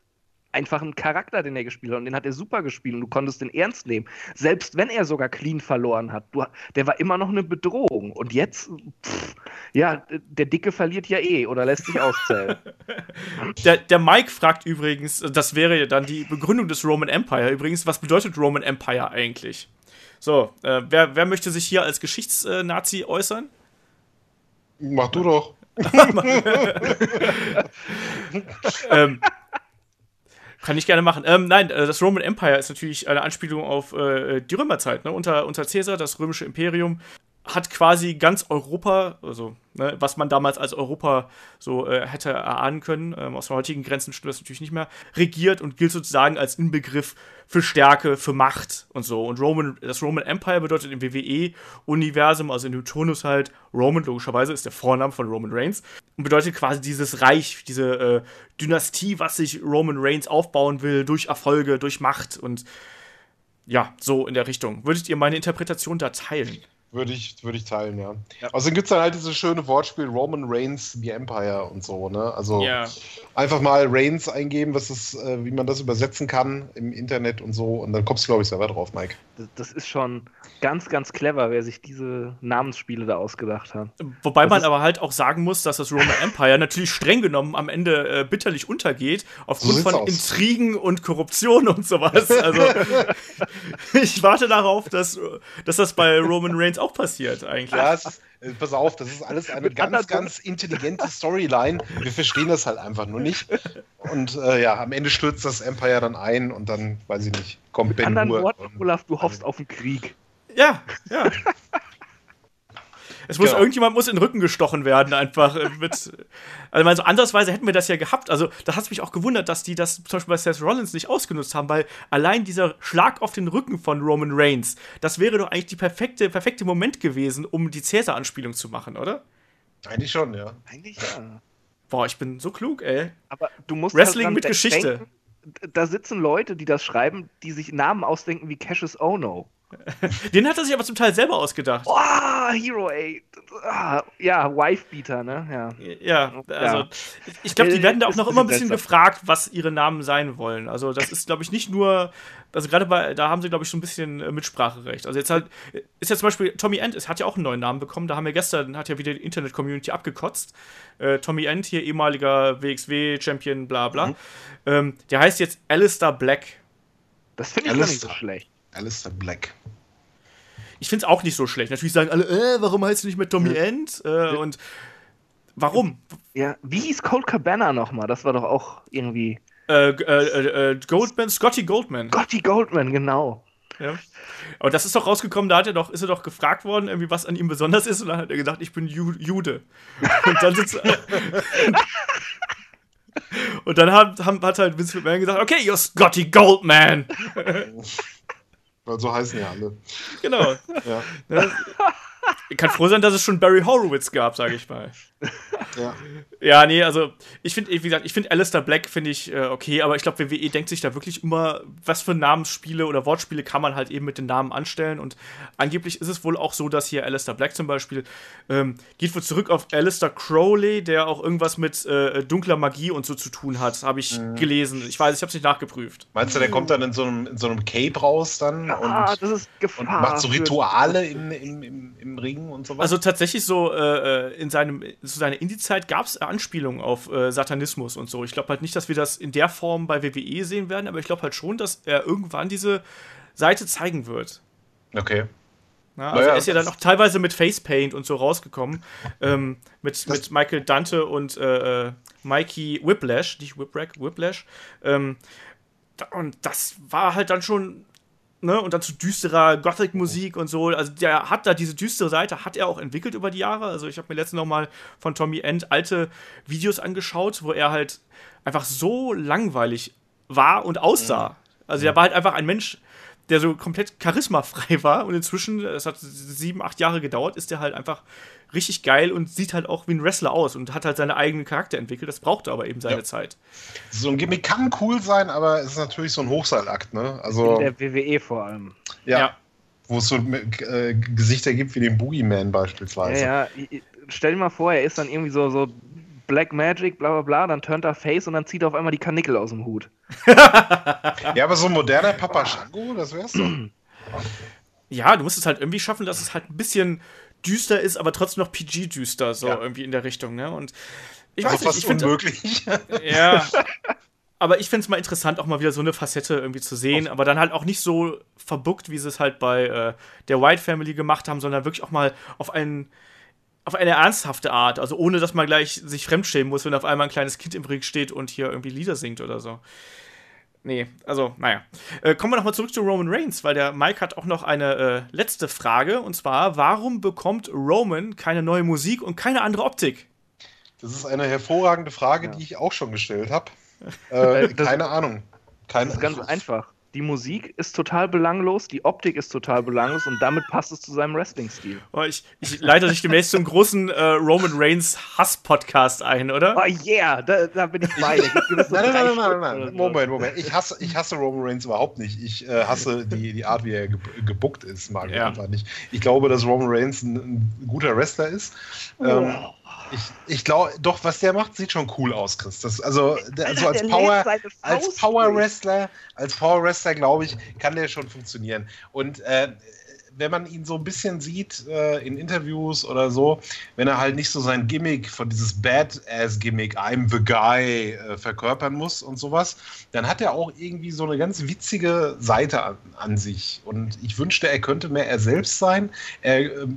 einfach einen Charakter, den er gespielt hat und den hat er super gespielt und du konntest den ernst nehmen. Selbst wenn er sogar clean verloren hat, du, der war immer noch eine Bedrohung und jetzt, pff, ja, der Dicke verliert ja eh oder lässt sich auszählen. der, der Mike fragt übrigens, das wäre dann die Begründung des Roman Empire übrigens, was bedeutet Roman Empire eigentlich? So, äh, wer, wer möchte sich hier als Geschichtsnazi äußern? Mach du doch. ähm, kann ich gerne machen. Ähm, nein, äh, das Roman Empire ist natürlich eine Anspielung auf äh, die Römerzeit. Ne? Unter, unter Caesar, das römische Imperium, hat quasi ganz Europa, also ne, was man damals als Europa so äh, hätte erahnen können, ähm, aus den heutigen Grenzen stimmt das natürlich nicht mehr, regiert und gilt sozusagen als Inbegriff für Stärke, für Macht und so. Und Roman, das Roman Empire bedeutet im WWE-Universum, also in Turnus halt, Roman logischerweise ist der Vorname von Roman Reigns und bedeutet quasi dieses Reich, diese äh, Dynastie, was sich Roman Reigns aufbauen will, durch Erfolge, durch Macht und ja, so in der Richtung. Würdet ihr meine Interpretation da teilen? Würde ich, würde ich teilen, ja. ja. Außerdem gibt es dann halt dieses schöne Wortspiel Roman Reigns, The Empire und so, ne? Also ja. einfach mal Reigns eingeben, was ist, äh, wie man das übersetzen kann im Internet und so, und dann kommst du, glaube ich, selber drauf, Mike. Das, das, ist schon ganz, ganz clever, wer sich diese Namensspiele da ausgedacht hat. Wobei das man aber halt auch sagen muss, dass das Roman Empire natürlich streng genommen am Ende äh, bitterlich untergeht, aufgrund so von aus. Intrigen und Korruption und sowas. Also ich warte darauf, dass, dass das bei Roman Reigns auch passiert eigentlich. Ja, ist, äh, pass auf, das ist alles eine ganz, ganz intelligente Storyline. Wir verstehen das halt einfach nur nicht. Und äh, ja, am Ende stürzt das Empire dann ein und dann, weiß ich nicht, kommt Mit Ben anderen Hur Worten, Olaf, du hoffst auf den Krieg. Ja, ja. Es muss genau. irgendjemand muss in den Rücken gestochen werden, einfach äh, mit. Also, also andersweise hätten wir das ja gehabt. Also, da hat es mich auch gewundert, dass die das zum Beispiel bei Seth Rollins nicht ausgenutzt haben, weil allein dieser Schlag auf den Rücken von Roman Reigns, das wäre doch eigentlich die perfekte, perfekte Moment gewesen, um die Cäsar-Anspielung zu machen, oder? Eigentlich schon, ja. Eigentlich ja. Boah, ich bin so klug, ey. Aber du musst Wrestling halt mit Geschichte. Denken, da sitzen Leute, die das schreiben, die sich Namen ausdenken wie Cassius Ono. Den hat er sich aber zum Teil selber ausgedacht. Oh, Hero 8. Ah, ja, Wife-Beater, ne? Ja, ja also ja. ich glaube, die werden da auch noch immer ein bisschen besser. gefragt, was ihre Namen sein wollen. Also das ist, glaube ich, nicht nur, also gerade bei, da haben sie, glaube ich, schon ein bisschen äh, Mitspracherecht. Also jetzt halt, ist ja zum Beispiel Tommy End, es hat ja auch einen neuen Namen bekommen, da haben wir gestern, hat ja wieder die Internet-Community abgekotzt. Äh, Tommy End, hier ehemaliger WXW-Champion, bla bla. Mhm. Ähm, der heißt jetzt Alistair Black. Das finde ich gar nicht so schlecht. Alistair Black. Ich finde es auch nicht so schlecht. Natürlich sagen alle, äh, warum heißt du nicht mehr Tommy End? Äh, und warum? Ja, wie hieß Cold Cabana nochmal? Das war doch auch irgendwie. Äh, äh, äh, Goldman, Scotty Goldman. Scotty Goldman, genau. Ja. Aber das ist doch rausgekommen, da hat er doch, ist er doch gefragt worden, irgendwie, was an ihm besonders ist, und dann hat er gesagt, ich bin Ju Jude. Und dann sitzt Und dann hat, hat halt Vince McMahon gesagt, okay, you're Scotty Goldman. Weil so heißen ja alle. Genau. ja. Ne? Kann froh sein, dass es schon Barry Horowitz gab, sage ich mal. Ja. Ja, nee, also ich finde, wie gesagt, ich finde Alistair Black finde ich äh, okay, aber ich glaube, WWE denkt sich da wirklich immer, was für Namensspiele oder Wortspiele kann man halt eben mit den Namen anstellen und angeblich ist es wohl auch so, dass hier Alistair Black zum Beispiel ähm, geht wohl zurück auf Alistair Crowley, der auch irgendwas mit äh, dunkler Magie und so zu tun hat, habe ich mhm. gelesen. Ich weiß, ich habe es nicht nachgeprüft. Meinst du, der kommt dann in so einem, in so einem Cape raus dann ah, und, das ist Gefahr und macht so Rituale im, im, im, im Ring und so weiter? Also tatsächlich so äh, äh in seinem, zu seiner Indie-Zeit gab es Anspielungen auf äh, Satanismus und so. Ich glaube halt nicht, dass wir das in der Form bei WWE sehen werden, aber ich glaube halt schon, dass er irgendwann diese Seite zeigen wird. Okay. Na, also naja, er ist ja dann auch teilweise mit Facepaint und so rausgekommen. Ähm, mit, mit Michael Dante und äh, äh, Mikey Whiplash, nicht Whiprack, Whiplash. Ähm, und das war halt dann schon Ne, und dann zu düsterer Gothic-Musik und so. Also der hat da diese düstere Seite, hat er auch entwickelt über die Jahre. Also ich habe mir letztens noch mal von Tommy End alte Videos angeschaut, wo er halt einfach so langweilig war und aussah. Also er war halt einfach ein Mensch, der so komplett charismafrei war und inzwischen, es hat sieben, acht Jahre gedauert, ist der halt einfach richtig geil und sieht halt auch wie ein Wrestler aus und hat halt seinen eigenen Charakter entwickelt. Das brauchte aber eben seine ja. Zeit. So ein Gimmick kann cool sein, aber es ist natürlich so ein Hochseilakt, ne? Also, In der WWE vor allem. Ja. ja. Wo es so äh, Gesichter gibt wie den Boogeyman beispielsweise. Ja, ja. Stell dir mal vor, er ist dann irgendwie so, so Black Magic, bla bla bla, dann turnt er Face und dann zieht er auf einmal die Kanickel aus dem Hut. ja, aber so ein moderner Papa Shango, das wär's doch. Ja, du musst es halt irgendwie schaffen, dass es halt ein bisschen düster ist, aber trotzdem noch PG-düster, so ja. irgendwie in der Richtung, ne? Und ich weiß nicht, ich finde. unmöglich. ja. Aber ich finde es mal interessant, auch mal wieder so eine Facette irgendwie zu sehen, aber dann halt auch nicht so verbuckt, wie sie es halt bei äh, der White Family gemacht haben, sondern wirklich auch mal auf einen auf eine ernsthafte Art, also ohne dass man gleich sich fremdschämen muss, wenn auf einmal ein kleines Kind im Ring steht und hier irgendwie Lieder singt oder so. Nee, also, naja. Äh, kommen wir nochmal zurück zu Roman Reigns, weil der Mike hat auch noch eine äh, letzte Frage. Und zwar, warum bekommt Roman keine neue Musik und keine andere Optik? Das ist eine hervorragende Frage, ja. die ich auch schon gestellt habe. Äh, keine Ahnung. Keine das ist ganz einfach die Musik ist total belanglos, die Optik ist total belanglos und damit passt es zu seinem Wrestling-Stil. Oh, ich, ich leite dich demnächst zum großen äh, Roman Reigns Hass-Podcast ein, oder? Oh yeah, da, da bin ich bei. nein, nein, nein, nein, nein, Moment, Moment. Ich hasse, ich hasse Roman Reigns überhaupt nicht. Ich äh, hasse die, die Art, wie er ge gebuckt ist, mag ich ja. einfach nicht. Ich glaube, dass Roman Reigns ein, ein guter Wrestler ist. Ähm, oh. Ich, ich glaube, doch, was der macht, sieht schon cool aus, Chris. Das, also, der, also als, Power, als Power Wrestler, als Power Wrestler, glaube ich, kann der schon funktionieren. Und äh, wenn man ihn so ein bisschen sieht äh, in Interviews oder so, wenn er halt nicht so sein Gimmick von dieses Badass-Gimmick, I'm the Guy, äh, verkörpern muss und sowas, dann hat er auch irgendwie so eine ganz witzige Seite an, an sich. Und ich wünschte, er könnte mehr er selbst sein. Er äh,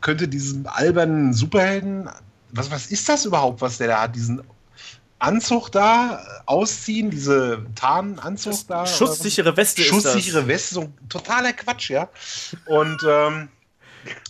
könnte diesen albernen Superhelden was, was ist das überhaupt, was der da hat? Diesen Anzug da ausziehen, diese Tarnanzug da? Schusssichere Weste Schusssichere Weste, so totaler Quatsch, ja. Und ähm,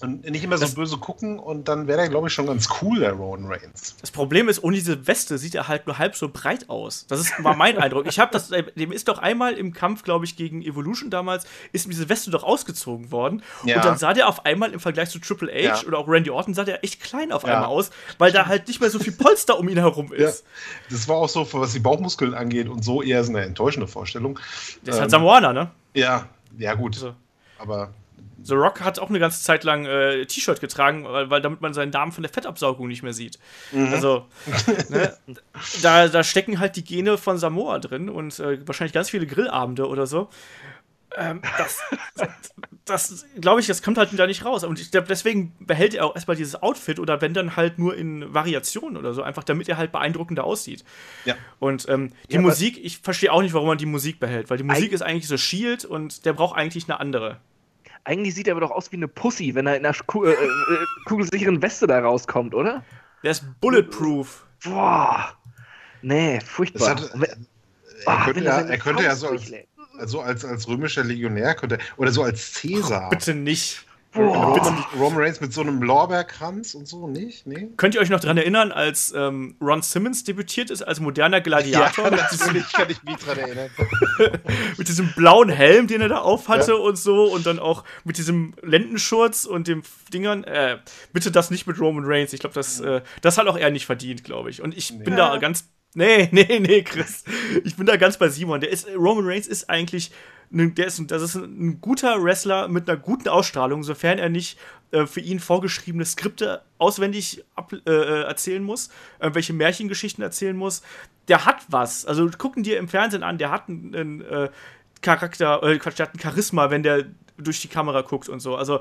und nicht immer so das, böse gucken und dann wäre er, glaube ich, schon ganz cool, der Rowan Reigns. Das Problem ist, ohne diese Weste sieht er halt nur halb so breit aus. Das ist, war mein Eindruck. Ich habe das, dem ist doch einmal im Kampf, glaube ich, gegen Evolution damals, ist diese Weste doch ausgezogen worden. Ja. Und dann sah der auf einmal im Vergleich zu Triple H ja. oder auch Randy Orton, sah der echt klein auf ja. einmal aus, weil da halt nicht mehr so viel Polster um ihn herum ist. Das war auch so, was die Bauchmuskeln angeht und so eher so eine enttäuschende Vorstellung. Das ist halt ähm, halt Samoaner, ne? Ja, ja, gut. Also. Aber The Rock hat auch eine ganze Zeit lang äh, T-Shirt getragen, weil, weil, damit man seinen Darm von der Fettabsaugung nicht mehr sieht. Mhm. Also, ne, da, da stecken halt die Gene von Samoa drin und äh, wahrscheinlich ganz viele Grillabende oder so. Ähm, das, das glaube ich, das kommt halt da nicht raus. Und ich deswegen behält er auch erstmal dieses Outfit oder wenn dann halt nur in Variationen oder so, einfach damit er halt beeindruckender aussieht. Ja. Und ähm, die ja, Musik, ich verstehe auch nicht, warum man die Musik behält, weil die Musik ist eigentlich so Shield und der braucht eigentlich eine andere. Eigentlich sieht er aber doch aus wie eine Pussy, wenn er in einer Ku äh, äh, kugelsicheren Weste da rauskommt, oder? Der ist bulletproof. Boah. Nee, furchtbar. Hat, er, ah, könnte ja, er könnte ja so als, also als, als römischer Legionär könnte, oder so als Cäsar. Oh, bitte nicht. Roman, Roman Reigns mit so einem Lorbeerkranz und so, nicht? Nee? Könnt ihr euch noch daran erinnern, als ähm, Ron Simmons debütiert ist als moderner Gladiator? Ja, natürlich kann ich mich daran erinnern. mit diesem blauen Helm, den er da aufhatte ja. und so und dann auch mit diesem Lendenschurz und dem Dingern. Äh, bitte das nicht mit Roman Reigns. Ich glaube, das, äh, das hat auch er nicht verdient, glaube ich. Und ich nee. bin da ganz Nee, nee, nee, Chris. Ich bin da ganz bei Simon. Der ist, Roman Reigns ist eigentlich der ist, das ist ein guter Wrestler mit einer guten Ausstrahlung, sofern er nicht äh, für ihn vorgeschriebene Skripte auswendig ab, äh, äh erzählen muss, äh, welche Märchengeschichten erzählen muss. Der hat was. Also gucken dir im Fernsehen an, der hat einen, einen äh, Charakter, äh, Quatsch, der hat ein Charisma, wenn der durch die Kamera guckt und so. Also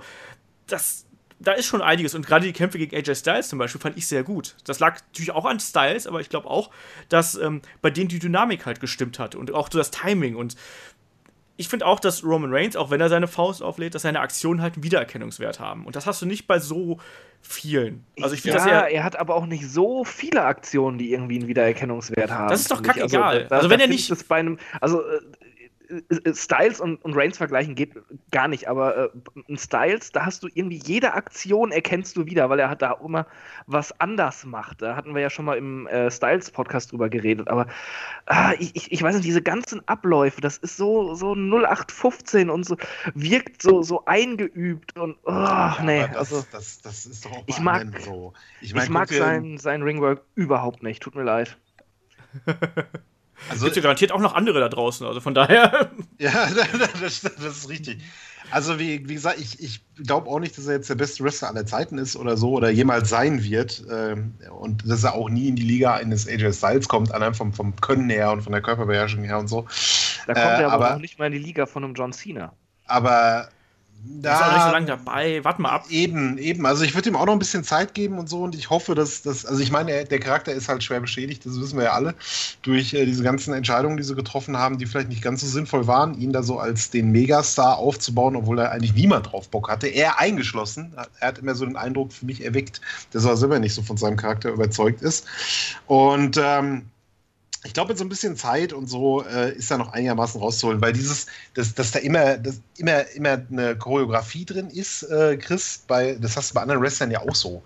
das, da ist schon einiges. Und gerade die Kämpfe gegen AJ Styles zum Beispiel fand ich sehr gut. Das lag natürlich auch an Styles, aber ich glaube auch, dass ähm, bei denen die Dynamik halt gestimmt hat und auch so das Timing. Und ich finde auch, dass Roman Reigns, auch wenn er seine Faust auflädt, dass seine Aktionen halt einen Wiedererkennungswert haben. Und das hast du nicht bei so vielen. Also ich finde, ja, dass er. Er hat aber auch nicht so viele Aktionen, die irgendwie einen Wiedererkennungswert haben. Das ist doch kackegal. Also, also wenn er nicht. Einem, also äh, Styles und, und Reigns vergleichen geht gar nicht, aber äh, Styles, da hast du irgendwie jede Aktion erkennst du wieder, weil er hat da auch immer was anders macht. Da hatten wir ja schon mal im äh, Styles-Podcast drüber geredet, aber äh, ich, ich weiß nicht, diese ganzen Abläufe, das ist so, so 0815 und so, wirkt so, so eingeübt und oh, ja, nee, das, also. Das, das, ist doch auch ich mag, so. Ich, mein, ich mag sein, sein Ringwork überhaupt nicht, tut mir leid. Also, Gibt ja garantiert auch noch andere da draußen, also von daher. Ja, das, das ist richtig. Also, wie, wie gesagt, ich, ich glaube auch nicht, dass er jetzt der beste Wrestler aller Zeiten ist oder so oder jemals sein wird. Ähm, und dass er auch nie in die Liga eines AJ Styles kommt, allein vom, vom Können her und von der Körperbeherrschung her und so. Da kommt äh, er aber, aber auch nicht mal in die Liga von einem John Cena. Aber da, ist auch nicht so lange dabei. Warte mal ab. Eben, eben. Also ich würde ihm auch noch ein bisschen Zeit geben und so und ich hoffe, dass das, also ich meine, der Charakter ist halt schwer beschädigt, das wissen wir ja alle, durch äh, diese ganzen Entscheidungen, die sie getroffen haben, die vielleicht nicht ganz so sinnvoll waren, ihn da so als den Megastar aufzubauen, obwohl er eigentlich niemand drauf Bock hatte. Er eingeschlossen. Er hat immer so den Eindruck für mich erweckt, dass er selber nicht so von seinem Charakter überzeugt ist. Und ähm, ich glaube, mit so ein bisschen Zeit und so äh, ist da noch einigermaßen rauszuholen, weil dieses, dass, dass da immer, dass immer, immer eine Choreografie drin ist, äh, Chris, bei, das hast du bei anderen Wrestlern ja auch so.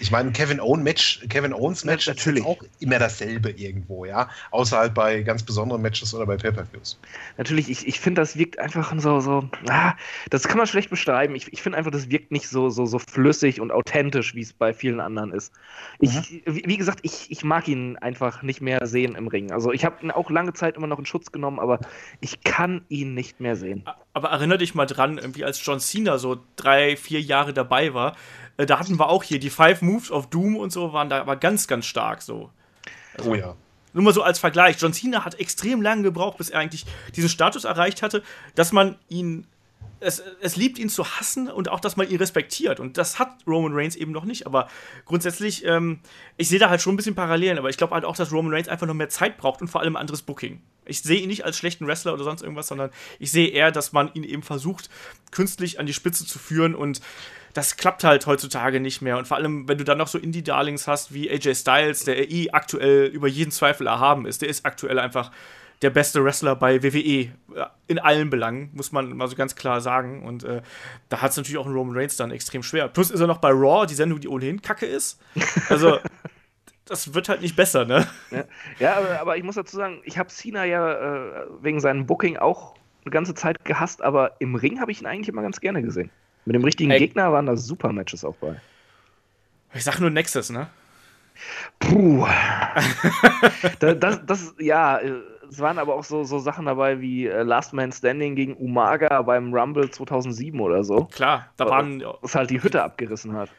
Ich meine, Kevin, Owen Match, Kevin Owens Match ja, natürlich. ist auch immer dasselbe irgendwo, ja. Außer halt bei ganz besonderen Matches oder bei Pay-Per-Views. Natürlich, ich, ich finde, das wirkt einfach so, so, ah, das kann man schlecht beschreiben. Ich, ich finde einfach, das wirkt nicht so, so, so flüssig und authentisch, wie es bei vielen anderen ist. Ich, mhm. wie, gesagt, ich, ich mag ihn einfach nicht mehr sehen im Ring. Also ich habe ihn auch lange Zeit immer noch in Schutz genommen, aber ich kann ihn nicht mehr sehen. Aber erinnere dich mal dran, irgendwie als John Cena so drei, vier Jahre dabei war, äh, da hatten wir auch hier die Five Moves of Doom und so, waren da aber ganz, ganz stark so. Also, oh ja. Nur mal so als Vergleich. John Cena hat extrem lange gebraucht, bis er eigentlich diesen Status erreicht hatte, dass man ihn. Es, es liebt ihn zu hassen und auch, dass man ihn respektiert. Und das hat Roman Reigns eben noch nicht. Aber grundsätzlich, ähm, ich sehe da halt schon ein bisschen Parallelen. Aber ich glaube halt auch, dass Roman Reigns einfach noch mehr Zeit braucht und vor allem anderes Booking. Ich sehe ihn nicht als schlechten Wrestler oder sonst irgendwas, sondern ich sehe eher, dass man ihn eben versucht, künstlich an die Spitze zu führen und das klappt halt heutzutage nicht mehr. Und vor allem, wenn du dann noch so Indie-Darlings hast wie AJ Styles, der eh aktuell über jeden Zweifel erhaben ist, der ist aktuell einfach der beste Wrestler bei WWE. In allen Belangen, muss man mal so ganz klar sagen. Und äh, da hat es natürlich auch einen Roman Reigns dann extrem schwer. Plus ist er noch bei Raw, die Sendung, die ohnehin kacke ist. Also. das wird halt nicht besser, ne? Ja, ja aber, aber, ich muss dazu sagen, ich habe Cena ja äh, wegen seinem Booking auch eine ganze Zeit gehasst, aber im Ring habe ich ihn eigentlich immer ganz gerne gesehen. Mit dem richtigen Ey. Gegner waren da super Matches auch bei. Ich sag nur Nexus, ne? Puh. das, das, das, ja, es waren aber auch so, so Sachen dabei wie äh, Last Man Standing gegen Umaga beim Rumble 2007 oder so. Klar, da waren. Was halt die Hütte abgerissen hat.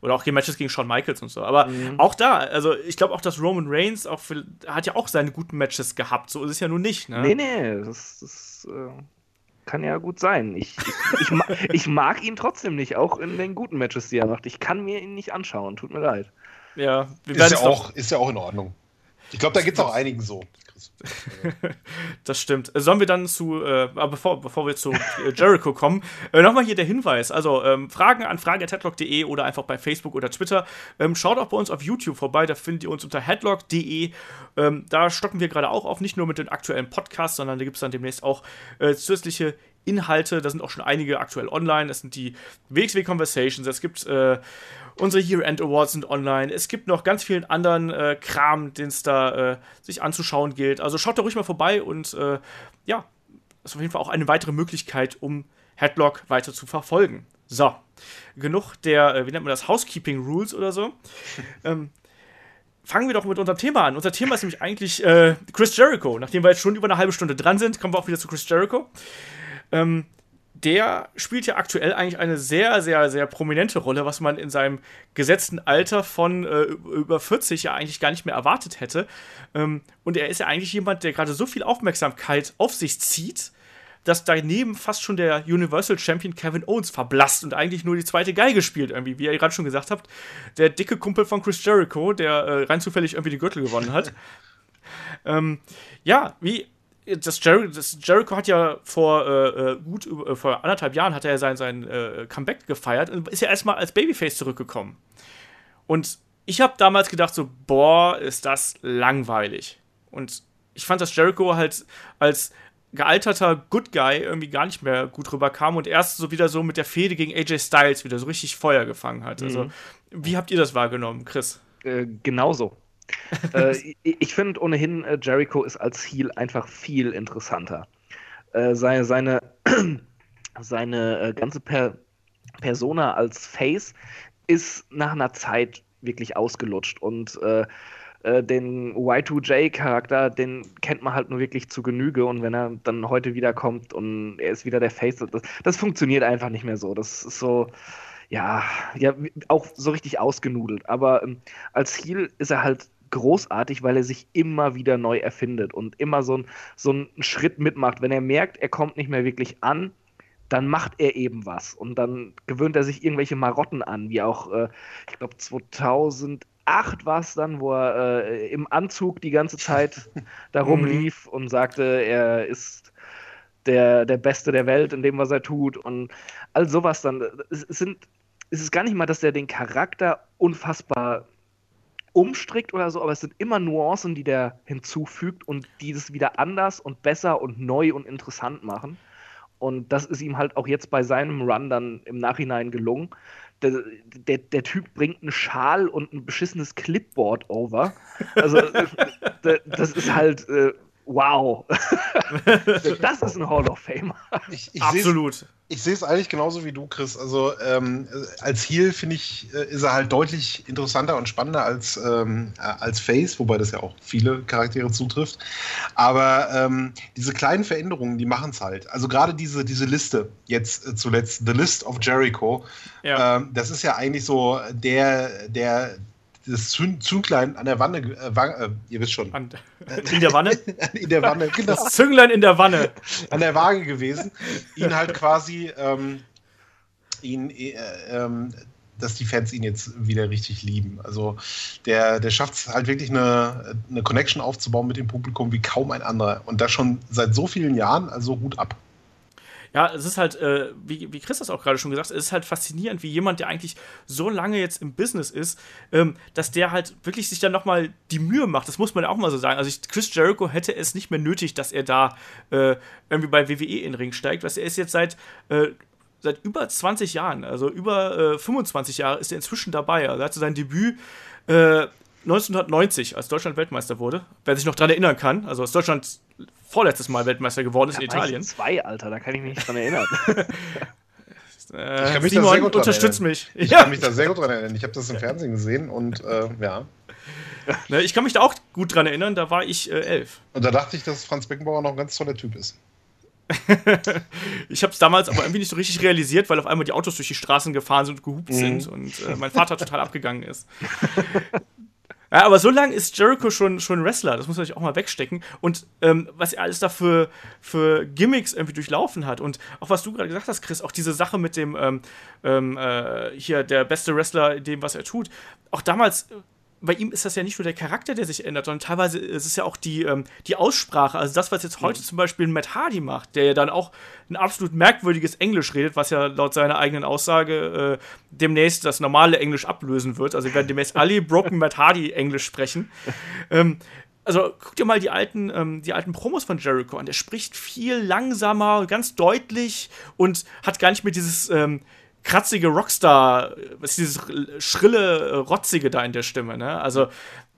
Oder auch die Matches gegen Shawn Michaels und so. Aber mhm. auch da, also ich glaube auch, dass Roman Reigns auch für, hat ja auch seine guten Matches gehabt. So ist es ja nun nicht, ne? Nee, nee, das, das äh, kann ja gut sein. Ich, ich, ich, ma ich, mag ihn trotzdem nicht, auch in den guten Matches, die er macht. Ich kann mir ihn nicht anschauen, tut mir leid. Ja, ist ja, auch, ist ja auch in Ordnung. Ich glaube, da geht es auch einigen so. das stimmt. Sollen wir dann zu, äh, bevor, bevor wir zu äh, Jericho kommen, äh, nochmal hier der Hinweis. Also ähm, Fragen an frage.headlock.de oder einfach bei Facebook oder Twitter. Ähm, schaut auch bei uns auf YouTube vorbei, da findet ihr uns unter headlock.de. Ähm, da stocken wir gerade auch auf, nicht nur mit den aktuellen Podcasts, sondern da gibt es dann demnächst auch äh, zusätzliche Inhalte. Da sind auch schon einige aktuell online. Das sind die WXW Conversations. Es gibt äh, Unsere Year-End Awards sind online. Es gibt noch ganz vielen anderen äh, Kram, den es da äh, sich anzuschauen gilt. Also schaut da ruhig mal vorbei und äh, ja, das ist auf jeden Fall auch eine weitere Möglichkeit, um Headlock weiter zu verfolgen. So, genug der, äh, wie nennt man das, Housekeeping Rules oder so. ähm, fangen wir doch mit unserem Thema an. Unser Thema ist nämlich eigentlich äh, Chris Jericho. Nachdem wir jetzt schon über eine halbe Stunde dran sind, kommen wir auch wieder zu Chris Jericho. Ähm, der spielt ja aktuell eigentlich eine sehr, sehr, sehr prominente Rolle, was man in seinem gesetzten Alter von äh, über 40 ja eigentlich gar nicht mehr erwartet hätte. Ähm, und er ist ja eigentlich jemand, der gerade so viel Aufmerksamkeit auf sich zieht, dass daneben fast schon der Universal Champion Kevin Owens verblasst und eigentlich nur die zweite Geige spielt, irgendwie, wie ihr gerade schon gesagt habt. Der dicke Kumpel von Chris Jericho, der äh, rein zufällig irgendwie den Gürtel gewonnen hat. ähm, ja, wie das, Jer das, Jericho hat ja vor äh, äh gut äh, vor anderthalb Jahren hat er sein, sein äh, Comeback gefeiert und ist ja erstmal als Babyface zurückgekommen. Und ich habe damals gedacht so, boah, ist das langweilig. Und ich fand, dass Jericho halt als gealterter Good Guy irgendwie gar nicht mehr gut rüberkam und erst so wieder so mit der Fehde gegen AJ Styles wieder so richtig Feuer gefangen hat. Also, mhm. wie habt ihr das wahrgenommen, Chris? Äh, genauso äh, ich finde ohnehin, äh, Jericho ist als Heel einfach viel interessanter. Äh, seine seine, seine äh, ganze per Persona als Face ist nach einer Zeit wirklich ausgelutscht und äh, äh, den Y2J-Charakter, den kennt man halt nur wirklich zu Genüge und wenn er dann heute wiederkommt und er ist wieder der Face, das, das funktioniert einfach nicht mehr so. Das ist so, ja, ja, auch so richtig ausgenudelt. Aber ähm, als Heel ist er halt großartig, weil er sich immer wieder neu erfindet und immer so, ein, so einen Schritt mitmacht. Wenn er merkt, er kommt nicht mehr wirklich an, dann macht er eben was und dann gewöhnt er sich irgendwelche Marotten an, wie auch, äh, ich glaube, 2008 war es dann, wo er äh, im Anzug die ganze Zeit da rumlief mhm. und sagte, er ist der, der Beste der Welt in dem, was er tut und all sowas dann. Es, es sind, es ist gar nicht mal, dass er den Charakter unfassbar umstrickt oder so, aber es sind immer Nuancen, die der hinzufügt und die das wieder anders und besser und neu und interessant machen. Und das ist ihm halt auch jetzt bei seinem Run dann im Nachhinein gelungen. Der, der, der Typ bringt einen Schal und ein beschissenes Clipboard over. Also, das ist halt. Wow. das ist ein Hall of Famer. Ich, ich Absolut. Ich sehe es eigentlich genauso wie du, Chris. Also ähm, als Heal finde ich, äh, ist er halt deutlich interessanter und spannender als, ähm, äh, als Face, wobei das ja auch viele Charaktere zutrifft. Aber ähm, diese kleinen Veränderungen, die machen es halt. Also gerade diese, diese Liste, jetzt äh, zuletzt, The List of Jericho, ja. Ähm, das ist ja eigentlich so der, der, das Zünglein an der Wanne, äh, äh, ihr wisst schon. An, in der Wanne? in der Wanne, genau. Das Zünglein in der Wanne. An der Waage gewesen. Ihn halt quasi, ähm, ihn, äh, ähm, dass die Fans ihn jetzt wieder richtig lieben. Also der, der schafft es halt wirklich eine, eine Connection aufzubauen mit dem Publikum wie kaum ein anderer. Und das schon seit so vielen Jahren, also Hut ab ja, es ist halt, äh, wie, wie Chris das auch gerade schon gesagt hat, es ist halt faszinierend, wie jemand, der eigentlich so lange jetzt im Business ist, ähm, dass der halt wirklich sich dann nochmal die Mühe macht. Das muss man auch mal so sagen. Also ich, Chris Jericho hätte es nicht mehr nötig, dass er da äh, irgendwie bei WWE in den Ring steigt. Was er ist jetzt seit äh, seit über 20 Jahren, also über äh, 25 Jahre ist er inzwischen dabei. Also er hatte sein Debüt äh, 1990, als Deutschland Weltmeister wurde. Wer sich noch daran erinnern kann, also als Deutschland vorletztes Mal Weltmeister geworden ist da in Italien. zwei, Alter, da kann ich mich nicht dran erinnern. Äh, ich kann mich Simon, da sehr gut unterstützt mich. Ich ja. kann mich da sehr gut dran erinnern. Ich habe das im Fernsehen gesehen und äh, ja. Ne, ich kann mich da auch gut dran erinnern, da war ich äh, elf. Und da dachte ich, dass Franz Beckenbauer noch ein ganz toller Typ ist. ich habe es damals aber irgendwie nicht so richtig realisiert, weil auf einmal die Autos durch die Straßen gefahren sind und gehupt mhm. sind und äh, mein Vater total abgegangen ist. Ja, aber so lange ist Jericho schon, schon Wrestler, das muss man sich auch mal wegstecken. Und ähm, was er alles da für, für Gimmicks irgendwie durchlaufen hat. Und auch was du gerade gesagt hast, Chris, auch diese Sache mit dem, ähm, ähm, äh, hier, der beste Wrestler in dem, was er tut. Auch damals bei ihm ist das ja nicht nur der Charakter, der sich ändert, sondern teilweise ist es ja auch die, ähm, die Aussprache. Also das, was jetzt heute mhm. zum Beispiel Matt Hardy macht, der ja dann auch ein absolut merkwürdiges Englisch redet, was ja laut seiner eigenen Aussage äh, demnächst das normale Englisch ablösen wird. Also wir werden demnächst alle Broken Matt Hardy Englisch sprechen. Ähm, also guck dir mal die alten, ähm, die alten Promos von Jericho an. Der spricht viel langsamer, ganz deutlich und hat gar nicht mehr dieses ähm, kratzige Rockstar, was dieses schrille, rotzige da in der Stimme, ne? Also,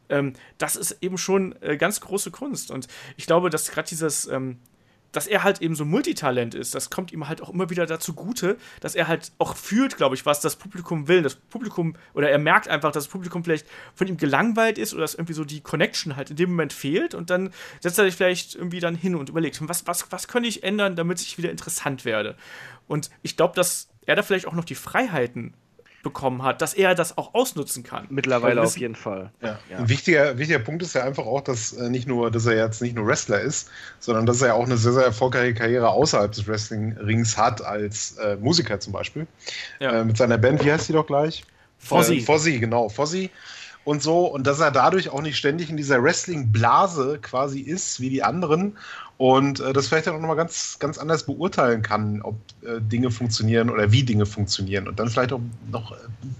ähm, das ist eben schon äh, ganz große Kunst. Und ich glaube, dass gerade dieses, ähm, dass er halt eben so Multitalent ist, das kommt ihm halt auch immer wieder dazu gute, dass er halt auch fühlt, glaube ich, was das Publikum will. Das Publikum, oder er merkt einfach, dass das Publikum vielleicht von ihm gelangweilt ist oder dass irgendwie so die Connection halt in dem Moment fehlt und dann setzt er sich vielleicht irgendwie dann hin und überlegt, was, was, was könnte ich ändern, damit ich wieder interessant werde. Und ich glaube, dass er da vielleicht auch noch die Freiheiten bekommen hat, dass er das auch ausnutzen kann. Mittlerweile auf jeden Fall. Ja. Ja. Ein wichtiger, wichtiger Punkt ist ja einfach auch, dass äh, nicht nur, dass er jetzt nicht nur Wrestler ist, sondern dass er auch eine sehr, sehr erfolgreiche Karriere außerhalb des Wrestling-Rings hat, als äh, Musiker zum Beispiel. Ja. Äh, mit seiner Band, wie heißt die doch gleich? Fozzy. Äh, Fozzy, genau, Fozzy. Und so, und dass er dadurch auch nicht ständig in dieser Wrestling-Blase quasi ist, wie die anderen und äh, das vielleicht dann auch nochmal ganz, ganz anders beurteilen kann, ob äh, Dinge funktionieren oder wie Dinge funktionieren und dann vielleicht auch noch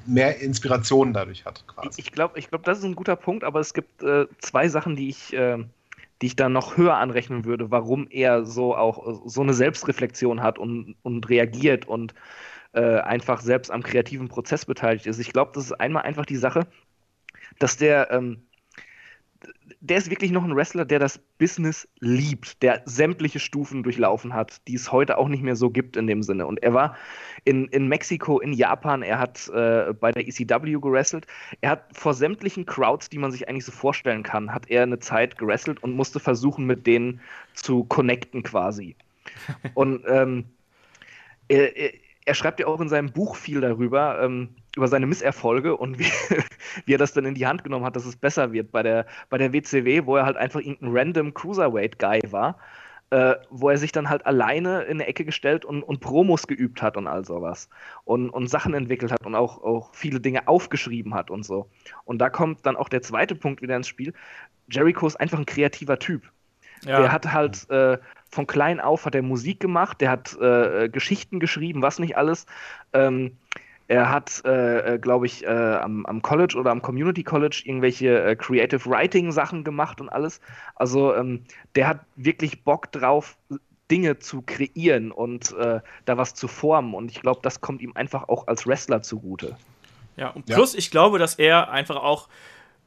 mehr Inspirationen dadurch hat. Quasi. Ich glaube, ich glaub, das ist ein guter Punkt, aber es gibt äh, zwei Sachen, die ich, äh, die ich da noch höher anrechnen würde, warum er so auch so eine Selbstreflexion hat und, und reagiert und äh, einfach selbst am kreativen Prozess beteiligt ist. Ich glaube, das ist einmal einfach die Sache, dass der ähm, der ist wirklich noch ein Wrestler, der das Business liebt, der sämtliche Stufen durchlaufen hat, die es heute auch nicht mehr so gibt in dem Sinne. Und er war in, in Mexiko, in Japan, er hat äh, bei der ECW gewrestelt. Er hat vor sämtlichen Crowds, die man sich eigentlich so vorstellen kann, hat er eine Zeit gewrestelt und musste versuchen, mit denen zu connecten quasi. und ähm, er, er, schreibt ja auch in seinem Buch viel darüber, ähm, über seine Misserfolge und wie, wie, er das dann in die Hand genommen hat, dass es besser wird. Bei der, bei der WCW, wo er halt einfach irgendein random Cruiserweight-Guy war, äh, wo er sich dann halt alleine in eine Ecke gestellt und, und Promos geübt hat und all sowas. Und, und Sachen entwickelt hat und auch, auch viele Dinge aufgeschrieben hat und so. Und da kommt dann auch der zweite Punkt wieder ins Spiel. Jericho ist einfach ein kreativer Typ. Ja. Der hat halt äh, von klein auf hat er Musik gemacht, der hat äh, Geschichten geschrieben, was nicht alles. Ähm, Er hat, äh, äh glaube ich, äh, am, am, College oder am Community College irgendwelche äh, Creative Writing Sachen gemacht und alles. Also ähm, der hat wirklich Bock drauf, Dinge zu kreieren und äh, da was zu formen. Und ich glaube, das kommt ihm einfach auch als Wrestler zugute. Ja, und plus, ja. ich glaube, dass er einfach auch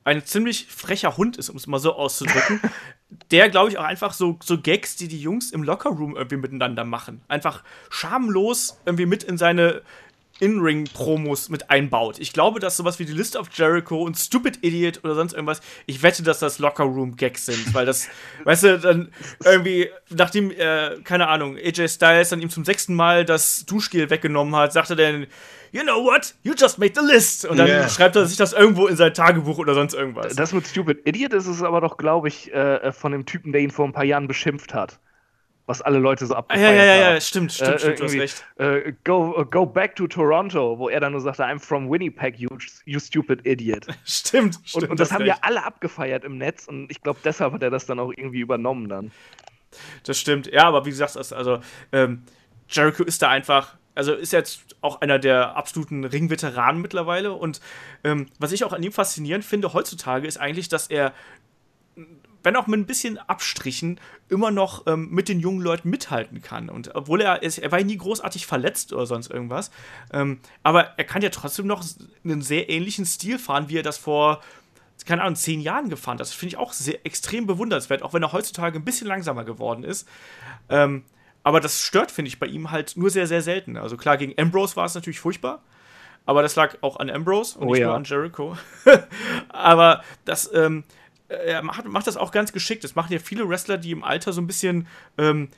ein ziemlich frecher Hund ist, um es mal so auszudrücken. der, glaube ich, auch einfach so, so Gags, die die Jungs im Lockerroom irgendwie miteinander machen. Einfach schamlos irgendwie mit in seine in-Ring-Promos mit einbaut. Ich glaube, dass sowas wie die List of Jericho und Stupid Idiot oder sonst irgendwas, ich wette, dass das Locker-Room-Gags sind, weil das, weißt du, dann irgendwie, nachdem, äh, keine Ahnung, AJ Styles dann ihm zum sechsten Mal das Duschgel weggenommen hat, sagt er dann, you know what, you just made the list. Und dann yeah. schreibt er sich das irgendwo in sein Tagebuch oder sonst irgendwas. Das mit Stupid Idiot ist es aber doch, glaube ich, äh, von dem Typen, der ihn vor ein paar Jahren beschimpft hat was alle Leute so abgefeiert haben. Ja, ja, ja, ja, stimmt, stimmt, äh, stimmt, du hast recht. Äh, go, uh, go back to Toronto, wo er dann nur sagte, I'm from Winnipeg, you, you stupid idiot. stimmt, stimmt. Und, und das haben recht. ja alle abgefeiert im Netz und ich glaube, deshalb hat er das dann auch irgendwie übernommen dann. Das stimmt, ja, aber wie gesagt, also ähm, Jericho ist da einfach, also ist jetzt auch einer der absoluten Ringveteranen mittlerweile und ähm, was ich auch an ihm faszinierend finde heutzutage ist eigentlich, dass er wenn auch mit ein bisschen Abstrichen, immer noch ähm, mit den jungen Leuten mithalten kann. Und obwohl er ist, er war nie großartig verletzt oder sonst irgendwas, ähm, aber er kann ja trotzdem noch einen sehr ähnlichen Stil fahren, wie er das vor, keine Ahnung, zehn Jahren gefahren hat. Das finde ich auch sehr, extrem bewundernswert, auch wenn er heutzutage ein bisschen langsamer geworden ist. Ähm, aber das stört, finde ich, bei ihm halt nur sehr, sehr selten. Also klar, gegen Ambrose war es natürlich furchtbar. Aber das lag auch an Ambrose und oh, nicht ja. nur an Jericho. aber das, ähm, er macht, macht, das auch ganz geschickt. Das machen ja viele Wrestler, die im Alter so ein bisschen ähm,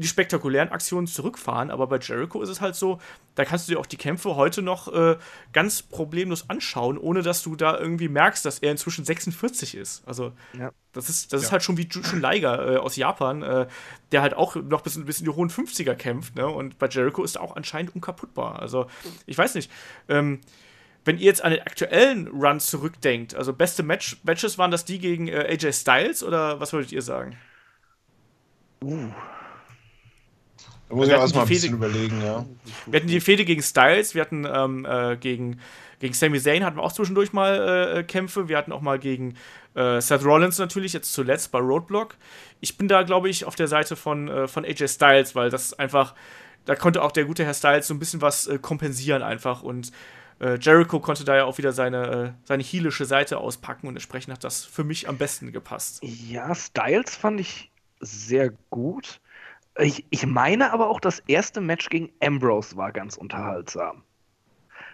die spektakulären Aktionen zurückfahren. Aber bei Jericho ist es halt so, da kannst du dir auch die Kämpfe heute noch äh, ganz problemlos anschauen, ohne dass du da irgendwie merkst, dass er inzwischen 46 ist. Also ja. das ist, das ja. ist halt schon wie Jushin Liger äh, aus Japan, äh, der halt auch noch bis, bis in die hohen 50er kämpft. Ne? Und bei Jericho ist er auch anscheinend unkaputtbar. Also ich weiß nicht. Ähm, wenn ihr jetzt an den aktuellen Run zurückdenkt, also beste Match Matches waren das die gegen äh, AJ Styles oder was würdet ihr sagen? Uh. Da muss ich erstmal ein bisschen überlegen, ja. Wir hatten die Fehde gegen Styles, wir hatten ähm, äh, gegen, gegen Sami Zayn hatten wir auch zwischendurch mal äh, Kämpfe, wir hatten auch mal gegen äh, Seth Rollins natürlich, jetzt zuletzt bei Roadblock. Ich bin da, glaube ich, auf der Seite von, äh, von AJ Styles, weil das einfach, da konnte auch der gute Herr Styles so ein bisschen was äh, kompensieren einfach und äh, Jericho konnte da ja auch wieder seine, äh, seine heelische Seite auspacken und entsprechend hat das für mich am besten gepasst. Ja, Styles fand ich sehr gut. Ich, ich meine aber auch, das erste Match gegen Ambrose war ganz unterhaltsam.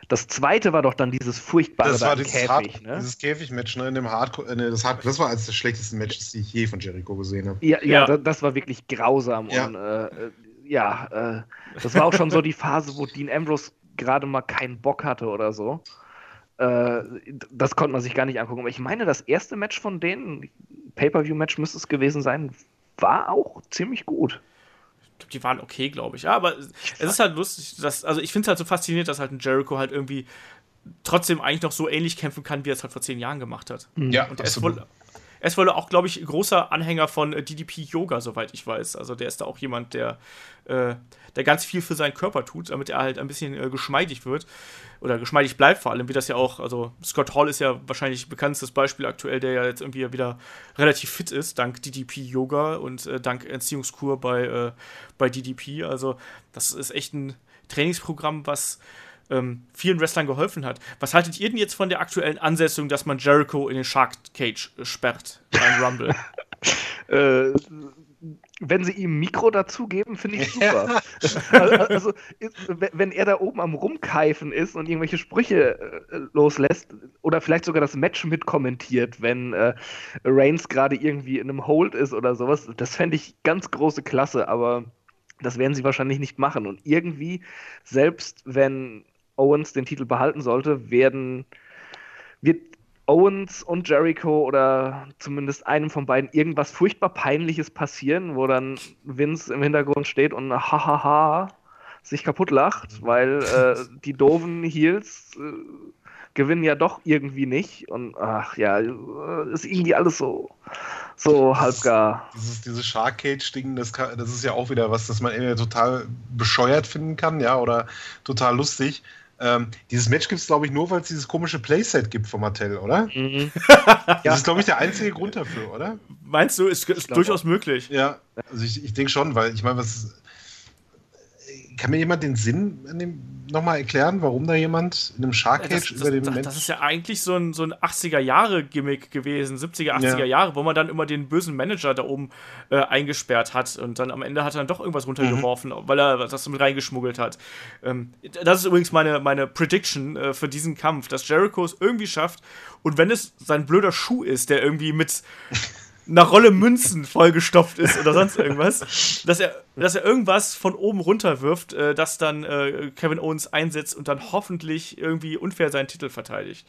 Das zweite war doch dann dieses furchtbare das war dieses Käfig, Hard, ne? Dieses Käfig-Match, ne? In dem Hardcore, äh, das, Hard, das war eines der schlechtesten Matches, die ich je von Jericho gesehen habe. Ja, ja, ja. Das, war wirklich grausam. Ja, und, äh, äh, ja äh, das war auch schon so die Phase, wo Dean Ambrose gerade mal keinen Bock hatte oder so. Äh, das konnte man sich gar nicht angucken. Aber ich meine, das erste Match von denen, Pay-Per-View-Match müsste es gewesen sein, war auch ziemlich gut. Die waren okay, glaube ich. Ja, aber es ist halt lustig, dass, also ich finde es halt so faszinierend, dass halt ein Jericho halt irgendwie trotzdem eigentlich noch so ähnlich kämpfen kann, wie er es halt vor zehn Jahren gemacht hat. Ja, und er ist, wohl, er ist wohl auch, glaube ich, großer Anhänger von äh, DDP Yoga, soweit ich weiß. Also der ist da auch jemand, der, äh, der ganz viel für seinen Körper tut, damit er halt ein bisschen äh, geschmeidig wird. Oder geschmeidig bleibt vor allem, wie das ja auch, also Scott Hall ist ja wahrscheinlich bekanntes Beispiel aktuell, der ja jetzt irgendwie wieder relativ fit ist, dank DDP Yoga und äh, dank Entziehungskur bei, äh, bei DDP. Also das ist echt ein Trainingsprogramm, was ähm, vielen Wrestlern geholfen hat. Was haltet ihr denn jetzt von der aktuellen Ansetzung, dass man Jericho in den Shark Cage äh, sperrt beim Rumble? äh, wenn sie ihm Mikro dazugeben, finde ich super. also, wenn er da oben am Rumkeifen ist und irgendwelche Sprüche äh, loslässt oder vielleicht sogar das Match mitkommentiert, wenn äh, Reigns gerade irgendwie in einem Hold ist oder sowas, das fände ich ganz große Klasse, aber das werden sie wahrscheinlich nicht machen. Und irgendwie, selbst wenn Owens den Titel behalten sollte, werden, wird Owens und Jericho oder zumindest einem von beiden irgendwas furchtbar Peinliches passieren, wo dann Vince im Hintergrund steht und hahaha sich kaputt lacht, weil äh, die doofen Heels äh, gewinnen ja doch irgendwie nicht. Und ach ja, ist irgendwie alles so, so halbgar. Dieses, dieses Shark Cage-Ding, das, das ist ja auch wieder was, das man entweder total bescheuert finden kann, ja, oder total lustig. Ähm, dieses Match gibt es, glaube ich, nur, weil es dieses komische Playset gibt von Mattel, oder? Mhm. das ist, glaube ich, der einzige Grund dafür, oder? Meinst du, ist, ist durchaus auch. möglich. Ja, also ich, ich denke schon, weil ich meine, was kann mir jemand den Sinn nochmal erklären, warum da jemand in einem Shark Cage das, über dem das, das ist ja eigentlich so ein, so ein 80er-Jahre-Gimmick gewesen, 70er, 80er ja. Jahre, wo man dann immer den bösen Manager da oben äh, eingesperrt hat und dann am Ende hat er dann doch irgendwas runtergeworfen, mhm. weil er das mit reingeschmuggelt hat. Ähm, das ist übrigens meine, meine Prediction äh, für diesen Kampf, dass Jericho es irgendwie schafft und wenn es sein blöder Schuh ist, der irgendwie mit einer Rolle Münzen vollgestopft ist oder sonst irgendwas, dass er, dass er irgendwas von oben runter wirft, äh, das dann äh, Kevin Owens einsetzt und dann hoffentlich irgendwie unfair seinen Titel verteidigt.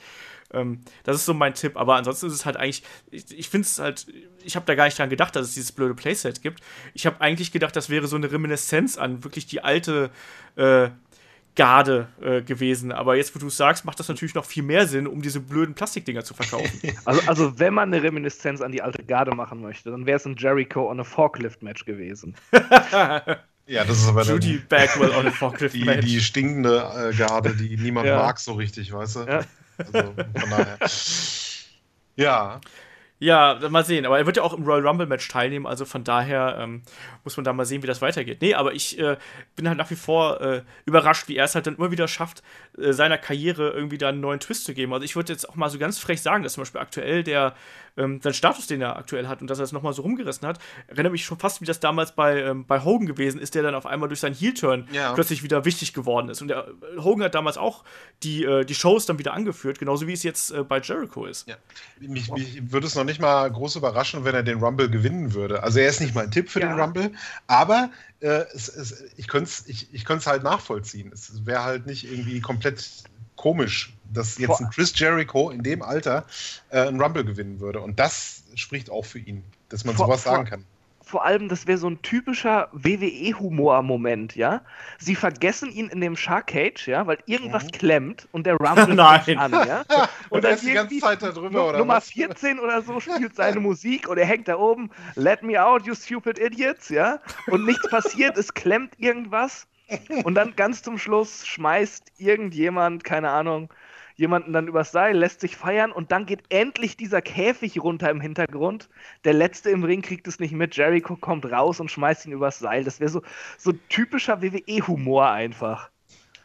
Ähm, das ist so mein Tipp, aber ansonsten ist es halt eigentlich, ich, ich finde es halt, ich habe da gar nicht dran gedacht, dass es dieses blöde Playset gibt. Ich habe eigentlich gedacht, das wäre so eine Reminiszenz an wirklich die alte äh, Garde äh, gewesen. Aber jetzt, wo du es sagst, macht das natürlich noch viel mehr Sinn, um diese blöden Plastikdinger zu verkaufen. also, also, wenn man eine Reminiszenz an die alte Garde machen möchte, dann wäre es ein Jericho on a Forklift-Match gewesen. ja, das ist aber Judy Bagwell on a Forklift-Match. Die, die, stinkende äh, Garde, die niemand ja. mag so richtig, weißt du? Ja. Also, von daher. Ja. Ja, mal sehen. Aber er wird ja auch im Royal Rumble Match teilnehmen, also von daher ähm, muss man da mal sehen, wie das weitergeht. Nee, aber ich äh, bin halt nach wie vor äh, überrascht, wie er es halt dann immer wieder schafft, äh, seiner Karriere irgendwie da einen neuen Twist zu geben. Also ich würde jetzt auch mal so ganz frech sagen, dass zum Beispiel aktuell der, ähm, sein Status, den er aktuell hat und dass er es nochmal so rumgerissen hat, erinnert mich schon fast, wie das damals bei, ähm, bei Hogan gewesen ist, der dann auf einmal durch seinen Heel-Turn ja. plötzlich wieder wichtig geworden ist. Und der, äh, Hogan hat damals auch die, äh, die Shows dann wieder angeführt, genauso wie es jetzt äh, bei Jericho ist. Ja. Mich, mich würde es noch nicht mal groß überraschen, wenn er den Rumble gewinnen würde. Also er ist nicht mein Tipp für ja. den Rumble, aber äh, es, es, ich könnte es ich, ich halt nachvollziehen. Es wäre halt nicht irgendwie komplett komisch, dass jetzt ein Chris Jericho in dem Alter äh, einen Rumble gewinnen würde. Und das spricht auch für ihn, dass man vor, sowas sagen kann vor allem, das wäre so ein typischer WWE-Humor-Moment, ja. Sie vergessen ihn in dem Shark Cage, ja, weil irgendwas mhm. klemmt und der Rumble Nein. an, ja. Und, und dann die ganze Zeit da drüber, oder Nummer was? 14 oder so spielt seine Musik und er hängt da oben, let me out, you stupid idiots, ja. Und nichts passiert, es klemmt irgendwas. Und dann ganz zum Schluss schmeißt irgendjemand, keine Ahnung, jemanden dann übers Seil, lässt sich feiern und dann geht endlich dieser Käfig runter im Hintergrund. Der Letzte im Ring kriegt es nicht mit. Jericho kommt raus und schmeißt ihn übers Seil. Das wäre so, so typischer WWE-Humor einfach.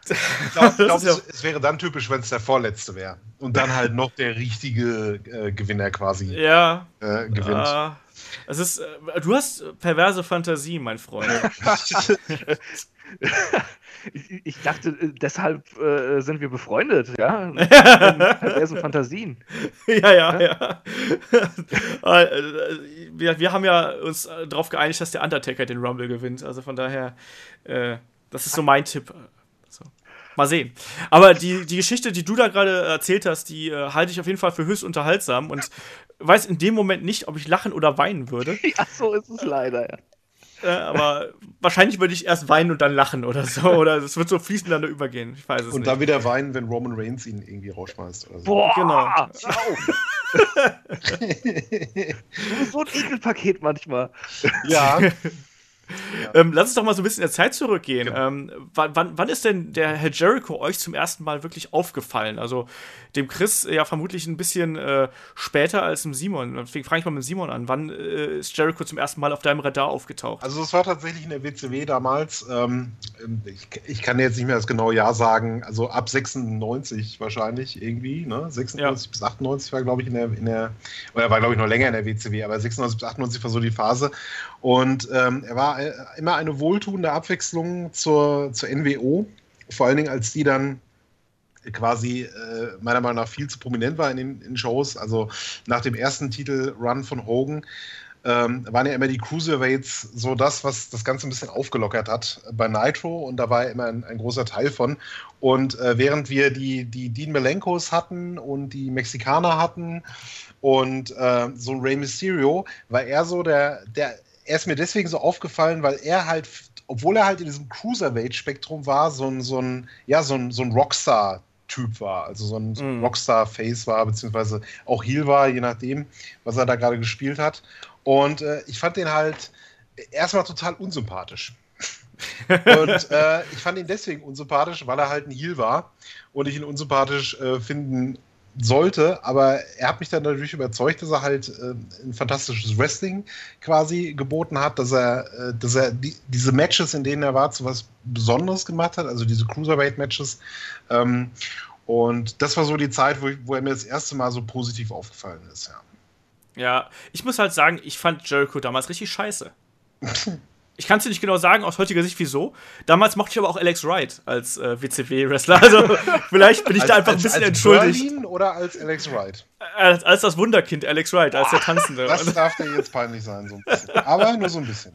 Ich glaube, glaub, es, es, wäre dann typisch, wenn es der Vorletzte wäre. Und dann halt noch der richtige äh, Gewinner quasi ja. äh, gewinnt. Uh, es ist, äh, du hast perverse Fantasie, mein Freund. ich, ich, dachte, äh, deshalb äh, sind wir befreundet, ja. Sind Fantasien? Ja, ja, ja. Äh, wir, wir, haben ja uns darauf geeinigt, dass der Undertaker den Rumble gewinnt. Also von daher, äh, das ist so mein Tipp. So. Mal sehen. Aber die, die Geschichte, die du da gerade erzählt hast, die äh, halte ich auf jeden Fall für höchst unterhaltsam und weiß in dem Moment nicht, ob ich lachen oder weinen würde. Ja, so ist es leider, ja. Äh, aber wahrscheinlich würde ich erst weinen und dann lachen oder so. Oder es wird so fließend dann übergehen. Ich weiß es und nicht. dann wieder weinen, wenn Roman Reigns ihn irgendwie rausschmeißt. Oder so. Boah, genau. du bist so ein Ekelpaket manchmal. Ja. Ähm, lass uns doch mal so ein bisschen in der Zeit zurückgehen. Genau. Ähm, wann, wann, ist denn der Herr Jericho euch zum ersten Mal wirklich aufgefallen? Also dem Chris ja vermutlich ein bisschen äh, später als dem Simon. Deswegen frage ich mal mit Simon an. Wann äh, ist Jericho zum ersten Mal auf deinem Radar aufgetaucht? Also das war tatsächlich in der WCW damals. Ähm, ich, ich, kann jetzt nicht mehr das genaue Jahr sagen. Also ab 96 wahrscheinlich irgendwie. Ne? 96 ja. bis 98 war glaube ich in der, in der oder war glaube ich noch länger in der WCW, aber 96 bis 98 war so die Phase. Und ähm, er war äh, immer eine wohltuende Abwechslung zur, zur NWO, vor allen Dingen als die dann quasi äh, meiner Meinung nach viel zu prominent war in den in Shows. Also nach dem ersten Titel-Run von Hogan ähm, waren ja immer die Cruiserweights so das, was das Ganze ein bisschen aufgelockert hat bei Nitro und da war immer ein, ein großer Teil von. Und äh, während wir die, die Dean Melenkos hatten und die Mexikaner hatten und äh, so ein Rey Mysterio, war er so der, der er ist mir deswegen so aufgefallen, weil er halt, obwohl er halt in diesem Cruiserweight-Spektrum war, so ein, so ein, ja, so ein, so ein Rockstar Typ war, also so ein mm. Rockstar-Face war, beziehungsweise auch Heel war, je nachdem, was er da gerade gespielt hat. Und äh, ich fand den halt erstmal total unsympathisch. und äh, ich fand ihn deswegen unsympathisch, weil er halt ein Heel war und ich ihn unsympathisch äh, finden sollte, aber er hat mich dann dadurch überzeugt, dass er halt äh, ein fantastisches Wrestling quasi geboten hat, dass er, äh, dass er die, diese Matches, in denen er war, zu was Besonderes gemacht hat, also diese Cruiserweight-Matches. Ähm, und das war so die Zeit, wo, ich, wo er mir das erste Mal so positiv aufgefallen ist, ja. Ja, ich muss halt sagen, ich fand Jericho damals richtig scheiße. Ich kann es dir nicht genau sagen, aus heutiger Sicht, wieso. Damals mochte ich aber auch Alex Wright als äh, WCW-Wrestler. Also vielleicht bin ich als, da einfach ein bisschen als entschuldigt. Berlin oder als Alex Wright? Als, als, das Wunderkind Alex Wright, als der Tanzende. Das darf dir jetzt peinlich sein, so ein bisschen. Aber nur so ein bisschen.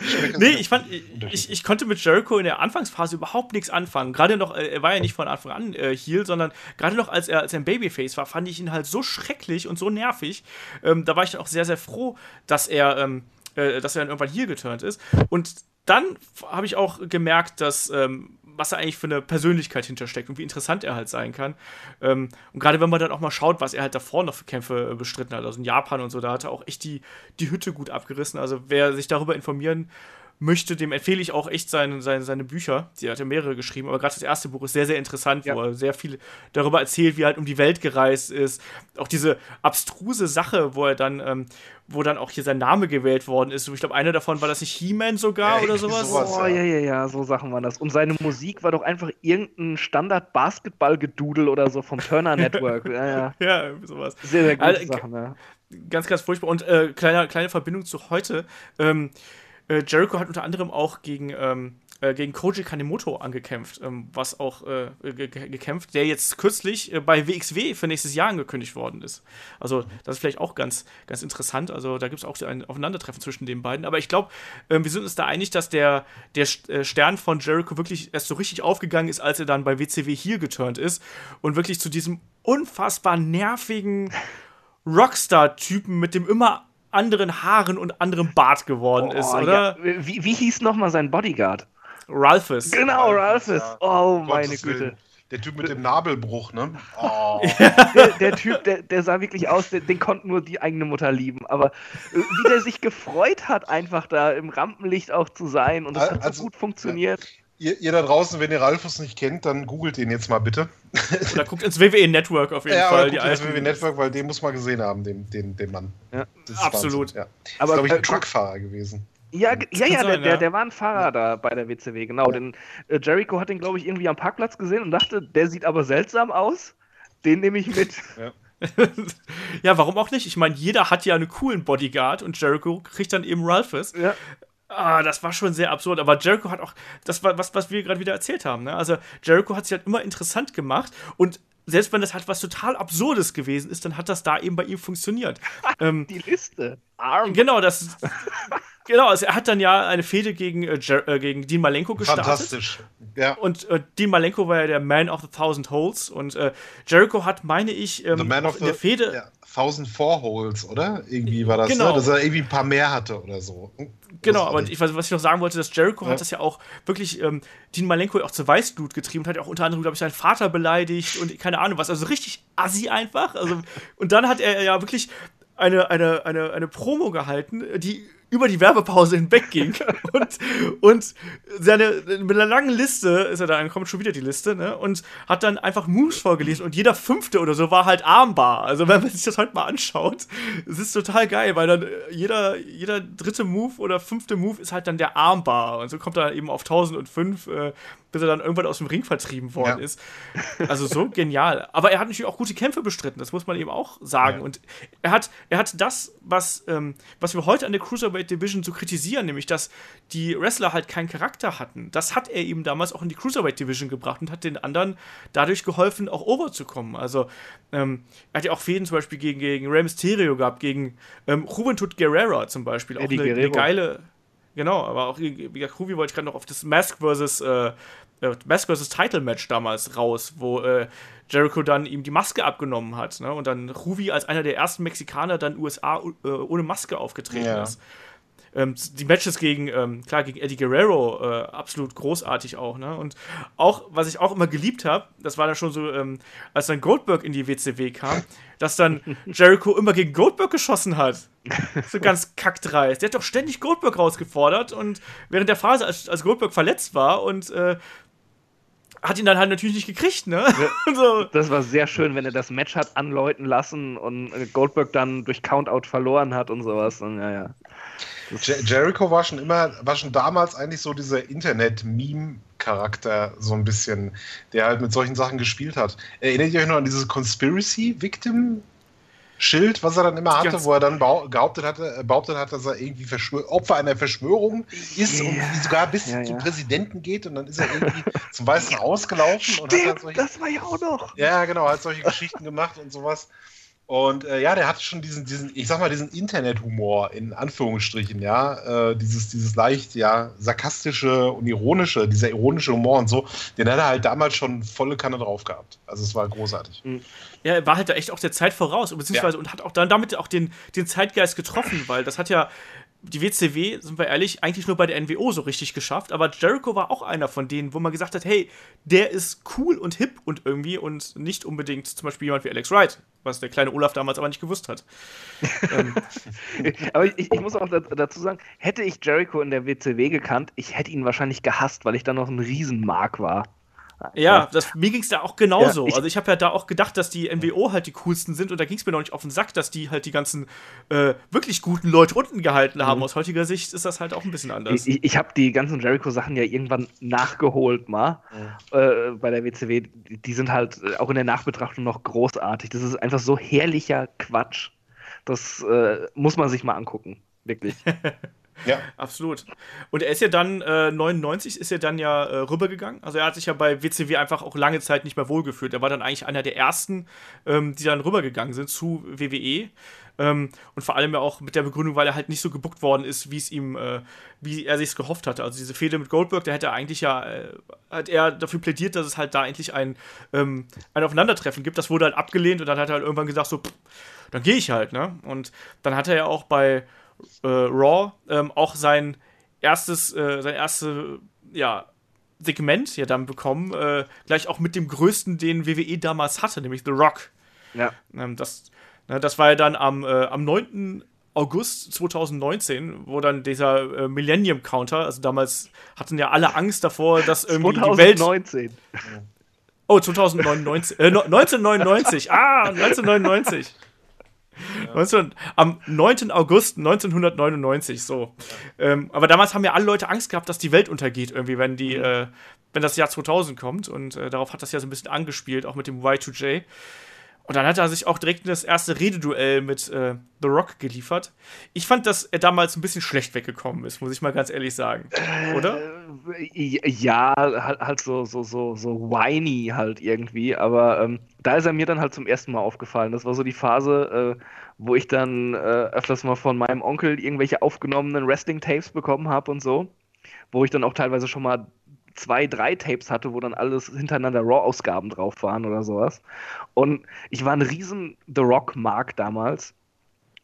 Ich nee, ich fand, ich, ich konnte mit Jericho in der Anfangsphase überhaupt nichts anfangen. Gerade noch, äh, er war ja nicht von Anfang an äh, Heel, sondern gerade noch als er, als er ein Babyface war, fand ich ihn halt so schrecklich und so nervig. Ähm, da war ich dann auch sehr, sehr froh, dass er. Ähm, äh, dass er dann irgendwann hier geturnt ist. Und dann habe ich auch gemerkt, dass ähm, was da eigentlich für eine Persönlichkeit hintersteckt und wie interessant er halt sein kann. Ähm, und gerade wenn man dann auch mal schaut, was er halt davor noch für Kämpfe äh, bestritten hat, also in Japan und so, da hat er auch echt die, die Hütte gut abgerissen. Also wer sich darüber informieren möchte, dem empfehle ich auch echt seine, seine, seine Bücher. Sie hat ja mehrere geschrieben, aber gerade das erste Buch ist sehr, sehr interessant, ja. wo er sehr viel darüber erzählt, wie er halt um die Welt gereist ist. Auch diese abstruse Sache, wo er dann, ähm, wo dann auch hier sein Name gewählt worden ist. Ich glaube, einer davon war das nicht He-Man sogar ja, oder sowas. sowas oh, ja, ja, ja, so Sachen waren das. Und seine Musik war doch einfach irgendein Standard-Basketball-Gedudel oder so vom Turner Network. ja, ja. ja, sowas. Sehr, sehr gute also, Sachen, ja. Ganz, ganz furchtbar. Und äh, kleine, kleine Verbindung zu heute. Ähm, äh, Jericho hat unter anderem auch gegen, ähm, äh, gegen Koji Kanemoto angekämpft, ähm, was auch äh, gekämpft, der jetzt kürzlich äh, bei WXW für nächstes Jahr angekündigt worden ist. Also, das ist vielleicht auch ganz, ganz interessant. Also, da gibt es auch ein Aufeinandertreffen zwischen den beiden. Aber ich glaube, ähm, wir sind uns da einig, dass der, der äh, Stern von Jericho wirklich erst so richtig aufgegangen ist, als er dann bei WCW hier geturnt ist und wirklich zu diesem unfassbar nervigen Rockstar-Typen mit dem immer anderen Haaren und anderem Bart geworden oh, ist, oder? Ja. Wie, wie hieß nochmal sein Bodyguard? Ralphus. Genau, Ralphus. Oh, meine Gottes Güte. Willen. Der Typ mit dem Nabelbruch, ne? Oh. der, der, Typ, der, der sah wirklich aus, den, den konnte nur die eigene Mutter lieben. Aber äh, wie der sich gefreut hat, einfach da im Rampenlicht auch zu sein und es hat so gut funktioniert. Ihr, ihr, da draußen, wenn ihr Ralfus nicht kennt, dann googelt den jetzt mal bitte. Oder guckt ins WWE Network auf jeden ja, Fall. Ja, ins WWE Network, weil den muss man gesehen haben, den, den, den Mann. Ja. Absolut. Ja. Aber, ist, glaube ich, ein äh, Truckfahrer gewesen. Ja, ja, ja, der, der, der war ein Fahrer da bei der WCW, genau. Denn äh, Jericho hat den, glaube ich, irgendwie am Parkplatz gesehen und dachte, der sieht aber seltsam aus. Den nehme ich mit. Ja. ja, warum auch nicht? Ich meine, jeder hat ja einen coolen Bodyguard und Jericho kriegt dann eben Ralphus. Ja. Ah, das war schon sehr absurd. Aber Jericho hat auch, das war was, was wir gerade wieder erzählt haben. Ne? Also Jericho hat sich halt immer interessant gemacht und selbst wenn das halt was total Absurdes gewesen ist, dann hat das da eben bei ihm funktioniert. ähm, Die Liste. Arm. Genau, das. genau, also er hat dann ja eine Fehde gegen, äh, äh, gegen Dean Malenko gestartet. Fantastisch. Ja. Und äh, Dean Malenko war ja der Man of the Thousand Holes und äh, Jericho hat, meine ich, ähm, the Man of in der Fehde. Ja, Thousand Four Holes, oder? Irgendwie war das, ne? genau. ne? dass er irgendwie ein paar mehr hatte oder so. Genau, aber ich, was ich noch sagen wollte, dass Jericho ja. hat das ja auch wirklich ähm, Dean Malenko auch zu Weißblut getrieben und hat ja auch unter anderem, glaube ich, seinen Vater beleidigt und keine Ahnung was. Also richtig assi einfach. Also, und dann hat er ja wirklich eine, eine, eine, eine Promo gehalten, die über die Werbepause hinweg ging und, und seine, mit einer langen Liste ist er da, dann kommt schon wieder die Liste, ne, und hat dann einfach Moves vorgelesen und jeder fünfte oder so war halt armbar. Also wenn man sich das heute mal anschaut, es ist total geil, weil dann jeder, jeder dritte Move oder fünfte Move ist halt dann der Armbar und so kommt er eben auf 1005, äh, bis er dann irgendwann aus dem Ring vertrieben worden ja. ist. Also so genial. Aber er hat natürlich auch gute Kämpfe bestritten, das muss man eben auch sagen. Ja. Und er hat, er hat das, was, ähm, was wir heute an der Cruiserweight Division so kritisieren, nämlich dass die Wrestler halt keinen Charakter hatten. Das hat er eben damals auch in die Cruiserweight Division gebracht und hat den anderen dadurch geholfen, auch overzukommen. Also ähm, er hat ja auch Fäden zum Beispiel gegen, gegen Rey Mysterio gehabt, gegen ähm, Juventud Guerrera zum Beispiel. Auch eine, eine geile Genau, aber auch wie Kuvi wollte ich gerade noch auf das Mask vs. Äh, äh, Mask vs. Title Match damals raus, wo äh, Jericho dann ihm die Maske abgenommen hat. Ne? Und dann Ruvi als einer der ersten Mexikaner dann USA äh, ohne Maske aufgetreten ja. ist. Ähm, die Matches gegen, ähm, klar, gegen Eddie Guerrero äh, absolut großartig auch, ne? Und auch, was ich auch immer geliebt habe, das war dann schon so, ähm, als dann Goldberg in die WCW kam, dass dann Jericho immer gegen Goldberg geschossen hat. So ganz kackdreist. Der hat doch ständig Goldberg rausgefordert und während der Phase, als, als Goldberg verletzt war und äh, hat ihn dann halt natürlich nicht gekriegt, ne? So. Das war sehr schön, wenn er das Match hat anläuten lassen und äh, Goldberg dann durch Countout verloren hat und sowas. Und, ja, ja. Jericho war schon immer, war schon damals eigentlich so dieser Internet-Meme-Charakter, so ein bisschen, der halt mit solchen Sachen gespielt hat. Erinnert ihr euch noch an dieses Conspiracy-Victim? Schild, was er dann immer hatte, wo er dann behauptet hatte, äh, behauptet hat, dass er irgendwie Verschwör Opfer einer Verschwörung ist yeah. und sogar bis ja, zum ja. Präsidenten geht und dann ist er irgendwie zum Weißen Haus gelaufen Stimmt, und hat dann solche, das war ja auch noch. Ja, genau, hat solche Geschichten gemacht und sowas. Und äh, ja, der hatte schon diesen, diesen, ich sag mal, diesen Internethumor in Anführungsstrichen, ja, äh, dieses, dieses leicht, ja, sarkastische und ironische, dieser ironische Humor und so, den hat er halt damals schon volle Kanne drauf gehabt. Also es war großartig. Mhm. Ja, er war halt da echt auch der Zeit voraus, beziehungsweise ja. und hat auch dann damit auch den, den Zeitgeist getroffen, weil das hat ja die WCW, sind wir ehrlich, eigentlich nur bei der NWO so richtig geschafft, aber Jericho war auch einer von denen, wo man gesagt hat, hey, der ist cool und hip und irgendwie und nicht unbedingt zum Beispiel jemand wie Alex Wright, was der kleine Olaf damals aber nicht gewusst hat. ähm. Aber ich, ich, muss auch dazu sagen, hätte ich Jericho in der WCW gekannt, ich hätte ihn wahrscheinlich gehasst, weil ich dann noch ein Riesenmark war. Ja, das, mir ging es da auch genauso. Ja, ich, also ich habe ja da auch gedacht, dass die NWO halt die coolsten sind und da ging es mir noch nicht auf den Sack, dass die halt die ganzen äh, wirklich guten Leute unten gehalten haben. Mhm. Aus heutiger Sicht ist das halt auch ein bisschen anders. Ich, ich habe die ganzen Jericho-Sachen ja irgendwann nachgeholt mal mhm. äh, bei der WCW. Die sind halt äh, auch in der Nachbetrachtung noch großartig. Das ist einfach so herrlicher Quatsch. Das äh, muss man sich mal angucken. Wirklich. Ja. Absolut. Und er ist ja dann, äh, 99 ist er dann ja äh, rübergegangen. Also er hat sich ja bei WCW einfach auch lange Zeit nicht mehr wohlgefühlt. Er war dann eigentlich einer der ersten, ähm, die dann rübergegangen sind zu WWE. Ähm, und vor allem ja auch mit der Begründung, weil er halt nicht so gebuckt worden ist, wie es ihm, äh, wie er sich gehofft hatte. Also diese Fehde mit Goldberg, da hätte er eigentlich ja, äh, hat er dafür plädiert, dass es halt da endlich ein, ähm, ein Aufeinandertreffen gibt. Das wurde halt abgelehnt und dann hat er halt irgendwann gesagt, so, pff, dann gehe ich halt, ne? Und dann hat er ja auch bei äh, Raw ähm, auch sein erstes, äh, sein erstes, ja, Segment ja dann bekommen, äh, gleich auch mit dem größten, den WWE damals hatte, nämlich The Rock. Ja. Ähm, das, ne, das war ja dann am, äh, am 9. August 2019, wo dann dieser äh, Millennium Counter, also damals hatten ja alle Angst davor, dass irgendwie 2019. die Welt. Oh, 2099, äh, 1999. Ah, 1999. 19, am 9. August 1999, so. Ja. Ähm, aber damals haben ja alle Leute Angst gehabt, dass die Welt untergeht, irgendwie, wenn die, mhm. äh, wenn das Jahr 2000 kommt. Und äh, darauf hat das ja so ein bisschen angespielt, auch mit dem Y2J. Und dann hat er sich auch direkt in das erste Rededuell mit äh, The Rock geliefert. Ich fand, dass er damals ein bisschen schlecht weggekommen ist, muss ich mal ganz ehrlich sagen. Oder? Äh, ja, halt, halt, so, so, so, so whiny halt irgendwie. Aber ähm, da ist er mir dann halt zum ersten Mal aufgefallen. Das war so die Phase, äh, wo ich dann äh, öfters mal von meinem Onkel irgendwelche aufgenommenen Wrestling-Tapes bekommen habe und so. Wo ich dann auch teilweise schon mal zwei, drei Tapes hatte, wo dann alles hintereinander Raw-Ausgaben drauf waren oder sowas. Und ich war ein riesen The Rock-Mark damals.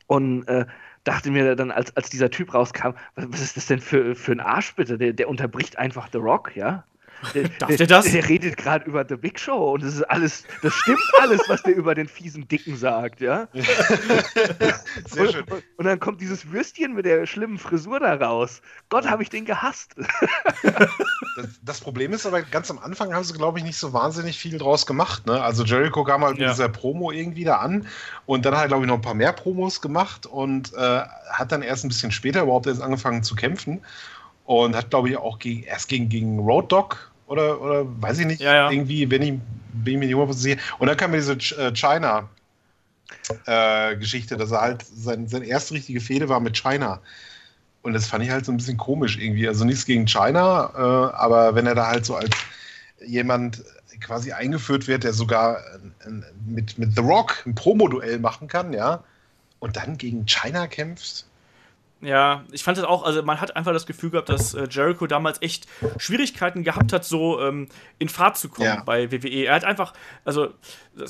Und äh, dachte mir dann, als, als dieser Typ rauskam, was, ist das denn für, für ein Arsch bitte? Der, der unterbricht einfach The Rock, ja? Der, Darf der, das? Der redet gerade über The Big Show und das ist alles, das stimmt alles, was der über den fiesen Dicken sagt, ja. Sehr schön. Und, und, dann kommt dieses Würstchen mit der schlimmen Frisur da raus. Gott, habe ich den gehasst. das, das, Problem ist aber, ganz am Anfang haben sie, glaube ich, nicht so wahnsinnig viel draus gemacht. Ne? Also Jericho kam halt ja. mit dieser Promo irgendwie da an und dann hat er, glaube ich, noch ein paar mehr Promos gemacht und äh, hat dann erst ein bisschen später überhaupt erst angefangen zu kämpfen und hat, glaube ich, auch gegen, erst gegen, gegen Road Dog oder, oder weiß ich nicht, ja, ja. irgendwie, wenn ich, wenn ich mir nicht sehe. Und dann kam mir diese äh, China. Äh, Geschichte, dass er halt sein, seine erste richtige Fehde war mit China. Und das fand ich halt so ein bisschen komisch irgendwie. Also nichts gegen China, äh, aber wenn er da halt so als jemand quasi eingeführt wird, der sogar mit, mit The Rock ein Promo-Duell machen kann, ja, und dann gegen China kämpft, Ja, ich fand das auch, also man hat einfach das Gefühl gehabt, dass äh, Jericho damals echt Schwierigkeiten gehabt hat, so ähm, in Fahrt zu kommen ja. bei WWE. Er hat einfach, also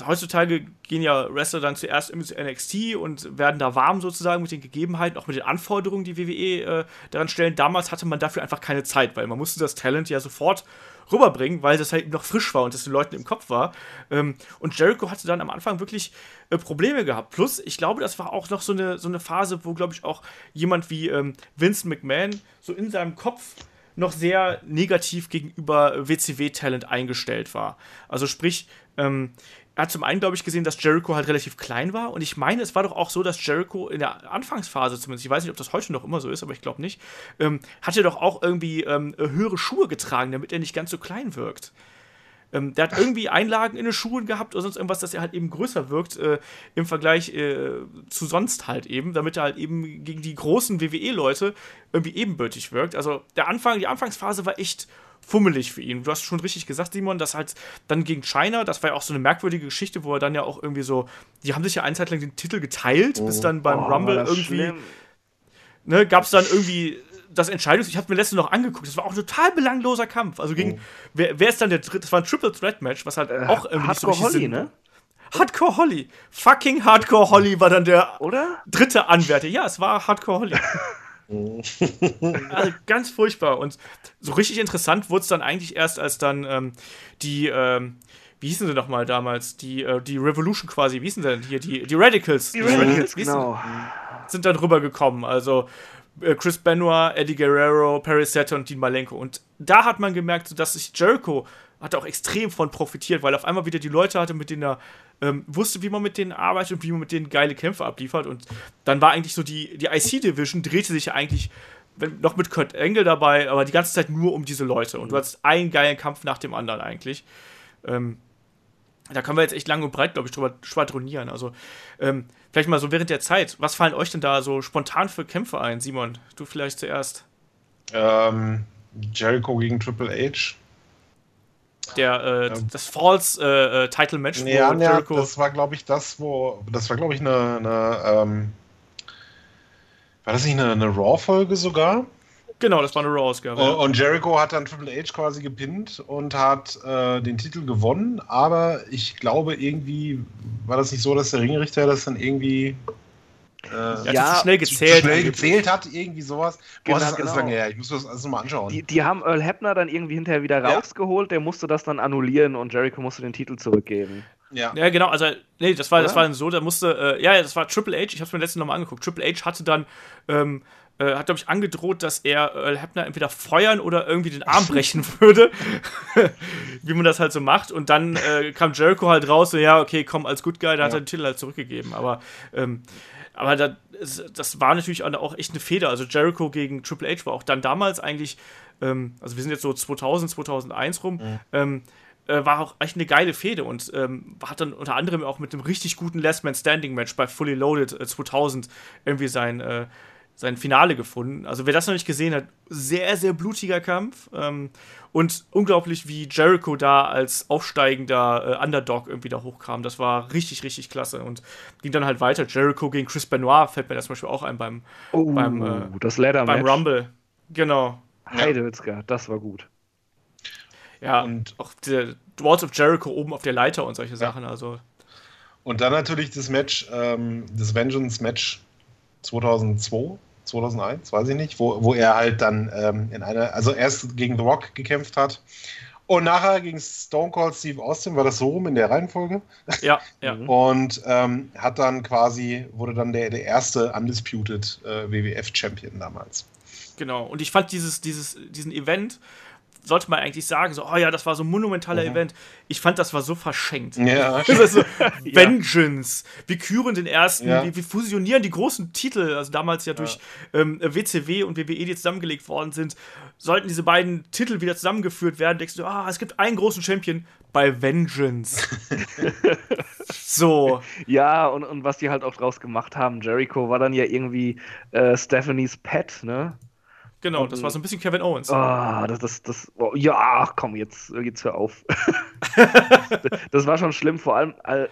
heutzutage gehen ja Wrestler dann zuerst ins NXT und werden da warm sozusagen mit den Gegebenheiten, auch mit den Anforderungen, die WWE äh, daran stellen. Damals hatte man dafür einfach keine Zeit, weil man musste das Talent ja sofort rüberbringen, weil das halt noch frisch war und das den Leuten im Kopf war. Ähm, und Jericho hatte dann am Anfang wirklich äh, Probleme gehabt. Plus, ich glaube, das war auch noch so eine, so eine Phase, wo, glaube ich, auch jemand wie ähm, Vince McMahon so in seinem Kopf noch sehr negativ gegenüber WCW-Talent eingestellt war. Also sprich, ähm, er hat zum einen, glaube ich, gesehen, dass Jericho halt relativ klein war. Und ich meine, es war doch auch so, dass Jericho in der Anfangsphase zumindest, ich weiß nicht, ob das heute noch immer so ist, aber ich glaube nicht, ähm, hat er doch auch irgendwie ähm, höhere Schuhe getragen, damit er nicht ganz so klein wirkt. Ähm, der hat irgendwie Einlagen in den Schuhen gehabt oder sonst irgendwas, dass er halt eben größer wirkt äh, im Vergleich äh, zu sonst halt eben, damit er halt eben gegen die großen WWE-Leute irgendwie ebenbürtig wirkt. Also der Anfang, die Anfangsphase war echt fummelig für ihn. Du hast schon richtig gesagt, Simon, dass halt dann gegen China, das war ja auch so eine merkwürdige Geschichte, wo er dann ja auch irgendwie so, die haben sich ja eine Zeit lang den Titel geteilt, oh. bis dann beim oh, Rumble irgendwie, ne, gab es dann irgendwie das Entscheidungs, ich habe mir letztens noch angeguckt, das war auch ein total belangloser Kampf. Also gegen, oh. wer, wer ist dann der dritte, das war ein Triple Threat Match, was halt äh, auch irgendwie Hardcore nicht so Holly, Sinn, ne? Hardcore Holly. Fucking Hardcore Holly war dann der Oder? dritte Anwärter. Ja, es war Hardcore Holly. also ganz furchtbar. Und so richtig interessant wurde es dann eigentlich erst, als dann ähm, die, ähm, wie hießen sie nochmal damals? Die, äh, die Revolution quasi, wie hießen sie denn hier? Die, die Radicals. Die Radicals, genau. Sind dann rübergekommen. Also äh, Chris Benoit, Eddie Guerrero, Perry Setta und Dean Malenko. Und da hat man gemerkt, dass sich Jericho hat auch extrem von profitiert, weil auf einmal wieder die Leute hatte, mit denen er ähm, wusste, wie man mit denen arbeitet und wie man mit denen geile Kämpfe abliefert. Und dann war eigentlich so die, die IC-Division, drehte sich ja eigentlich wenn, noch mit Kurt Engel dabei, aber die ganze Zeit nur um diese Leute. Und du hattest einen geilen Kampf nach dem anderen eigentlich. Ähm, da können wir jetzt echt lang und breit, glaube ich, drüber schwadronieren. Also, ähm, vielleicht mal so während der Zeit, was fallen euch denn da so spontan für Kämpfe ein, Simon? Du vielleicht zuerst. Ähm, Jericho gegen Triple H. Der, äh, ähm, das Falls äh, äh, Title Match, wo ja, Jericho. Ja, das war, glaube ich, das, wo. Das war, glaube ich, eine. eine ähm, war das nicht eine, eine Raw-Folge sogar? Genau, das war eine Raw-Ausgabe. Und, und Jericho hat dann Triple H quasi gepinnt und hat äh, den Titel gewonnen, aber ich glaube, irgendwie war das nicht so, dass der Ringrichter das dann irgendwie äh, ja, zu schnell gezählt. Zu schnell gezählt hat, irgendwie sowas. Boah, genau, das ist genau. lange her. Ich muss das alles nochmal anschauen. Die, die, haben Earl Hebner dann irgendwie hinterher wieder ja. rausgeholt, der musste das dann annullieren und Jericho musste den Titel zurückgeben. Ja. ja, genau, also, nee, das war, das war dann so, da musste, äh, ja, das war Triple H, ich hab's mir letztens nochmal angeguckt. Triple H hatte dann, ähm, äh, hat, glaube ich, angedroht, dass er Earl Hebner entweder feuern oder irgendwie den Arm brechen würde. Wie man das halt so macht. Und dann äh, kam Jericho halt raus, so, ja, okay, komm, als Good Guy, da ja. hat er den Titel halt zurückgegeben. Aber ähm, aber da, das war natürlich auch echt eine Feder. Also Jericho gegen Triple H war auch dann damals eigentlich, ähm, also wir sind jetzt so 2000, 2001 rum, mhm. ähm, äh, war auch echt eine geile Fehde und ähm, hat dann unter anderem auch mit einem richtig guten Last Man Standing Match bei Fully Loaded äh, 2000 irgendwie sein, äh, sein Finale gefunden. Also wer das noch nicht gesehen hat, sehr, sehr blutiger Kampf. Ähm, und unglaublich, wie Jericho da als aufsteigender äh, Underdog irgendwie da hochkam. Das war richtig, richtig klasse. Und ging dann halt weiter. Jericho gegen Chris Benoit fällt mir das zum Beispiel auch ein beim, oh, beim, äh, das beim Rumble. Genau. Heidewitzka, das war gut. Ja, und auch der Walls of Jericho oben auf der Leiter und solche Sachen. Also. Und dann natürlich das Match, ähm, das Vengeance-Match 2002 2001, weiß ich nicht, wo, wo er halt dann ähm, in einer, also erst gegen The Rock gekämpft hat und nachher gegen Stone Cold Steve Austin, war das so rum in der Reihenfolge? Ja, ja. Und ähm, hat dann quasi, wurde dann der, der erste Undisputed äh, WWF-Champion damals. Genau, und ich fand dieses, dieses, diesen Event sollte man eigentlich sagen, so, oh ja, das war so ein monumentaler mhm. Event. Ich fand, das war so verschenkt. Ja. so, Vengeance. Wir küren den ersten, ja. wir, wir, fusionieren die großen Titel, also damals ja, ja. durch ähm, WCW und WWE, die zusammengelegt worden sind. Sollten diese beiden Titel wieder zusammengeführt werden, denkst du, ah, es gibt einen großen Champion bei Vengeance. so. Ja, und, und was die halt auch draus gemacht haben, Jericho war dann ja irgendwie äh, Stephanies Pet, ne? Genau, das war so ein bisschen Kevin Owens. Ah, das, das, das, oh, ja, komm, jetzt, jetzt hör auf. das war schon schlimm, vor allem, äh,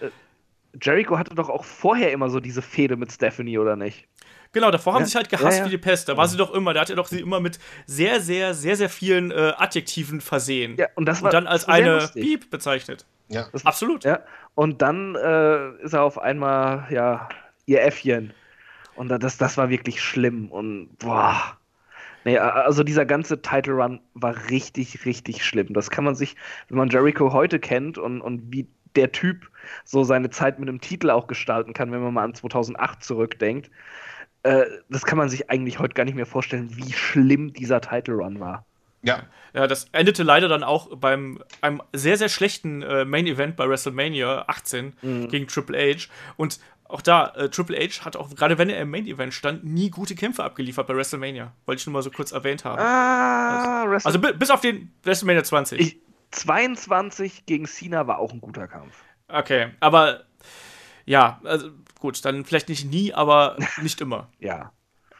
Jericho hatte doch auch vorher immer so diese Fehde mit Stephanie, oder nicht? Genau, davor haben ja. sie sich halt gehasst ja, ja. wie die Pest. Da war sie doch immer, da hat er doch sie immer mit sehr, sehr, sehr, sehr vielen äh, Adjektiven versehen. Ja, und das war und dann als eine Piep bezeichnet. Ja. Das, Absolut. Ja. Und dann äh, ist er auf einmal, ja, ihr Äffchen. Und das, das war wirklich schlimm. Und boah. Nee, also dieser ganze Title Run war richtig, richtig schlimm. Das kann man sich, wenn man Jericho heute kennt und, und wie der Typ so seine Zeit mit einem Titel auch gestalten kann, wenn man mal an 2008 zurückdenkt, äh, das kann man sich eigentlich heute gar nicht mehr vorstellen, wie schlimm dieser Title Run war. Ja. Ja, das endete leider dann auch beim einem sehr, sehr schlechten äh, Main Event bei WrestleMania 18 mhm. gegen Triple H. Und auch da, äh, Triple H hat auch, gerade wenn er im Main Event stand, nie gute Kämpfe abgeliefert bei WrestleMania. Wollte ich nur mal so kurz erwähnt haben. Ah, also, also bis auf den WrestleMania 20. Ich, 22 gegen Cena war auch ein guter Kampf. Okay, aber ja, also gut, dann vielleicht nicht nie, aber nicht immer. ja.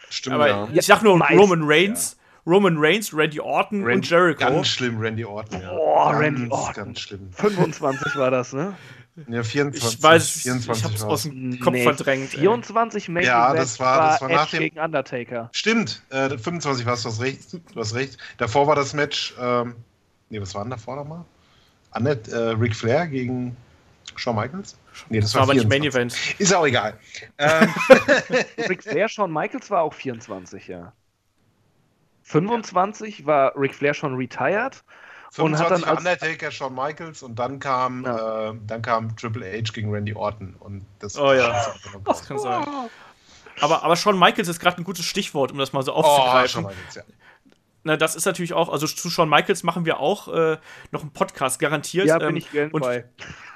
Stimmt, aber ja. Ich sag nur Meist, Roman Reigns. Ja. Roman Reigns, Randy Orton Randy, und Jericho. Ganz schlimm, Randy Orton, ja. Boah, ganz, Randy Orton. Ganz schlimm. 25 war das, ne? Ja, 24. Ich weiß, 24 ich hab's aus dem Kopf nee, verdrängt. 24 Main Ja, das war, das war nach dem. gegen Undertaker. Stimmt, äh, 25 warst du hast recht. Du hast recht. Davor war das Match, ähm, nee, was war denn davor nochmal? Annette, äh, Ric Flair gegen Shawn Michaels? Nee, das, das war, war aber nicht Main Event. Ist auch egal. ähm. Ric Flair, Shawn Michaels war auch 24, ja. 25 ja. war Ric Flair schon retired 25 und hat dann als Undertaker, Shawn Michaels und dann kam, ja. äh, dann kam Triple H gegen Randy Orton und das. Oh ja, das kann sein. Aber, aber Shawn Michaels ist gerade ein gutes Stichwort, um das mal so aufzugreifen. Oh, Michaels, ja. Na, das ist natürlich auch, also zu Shawn Michaels machen wir auch äh, noch einen Podcast, garantiert. Ja, bin ähm, ich gern bei.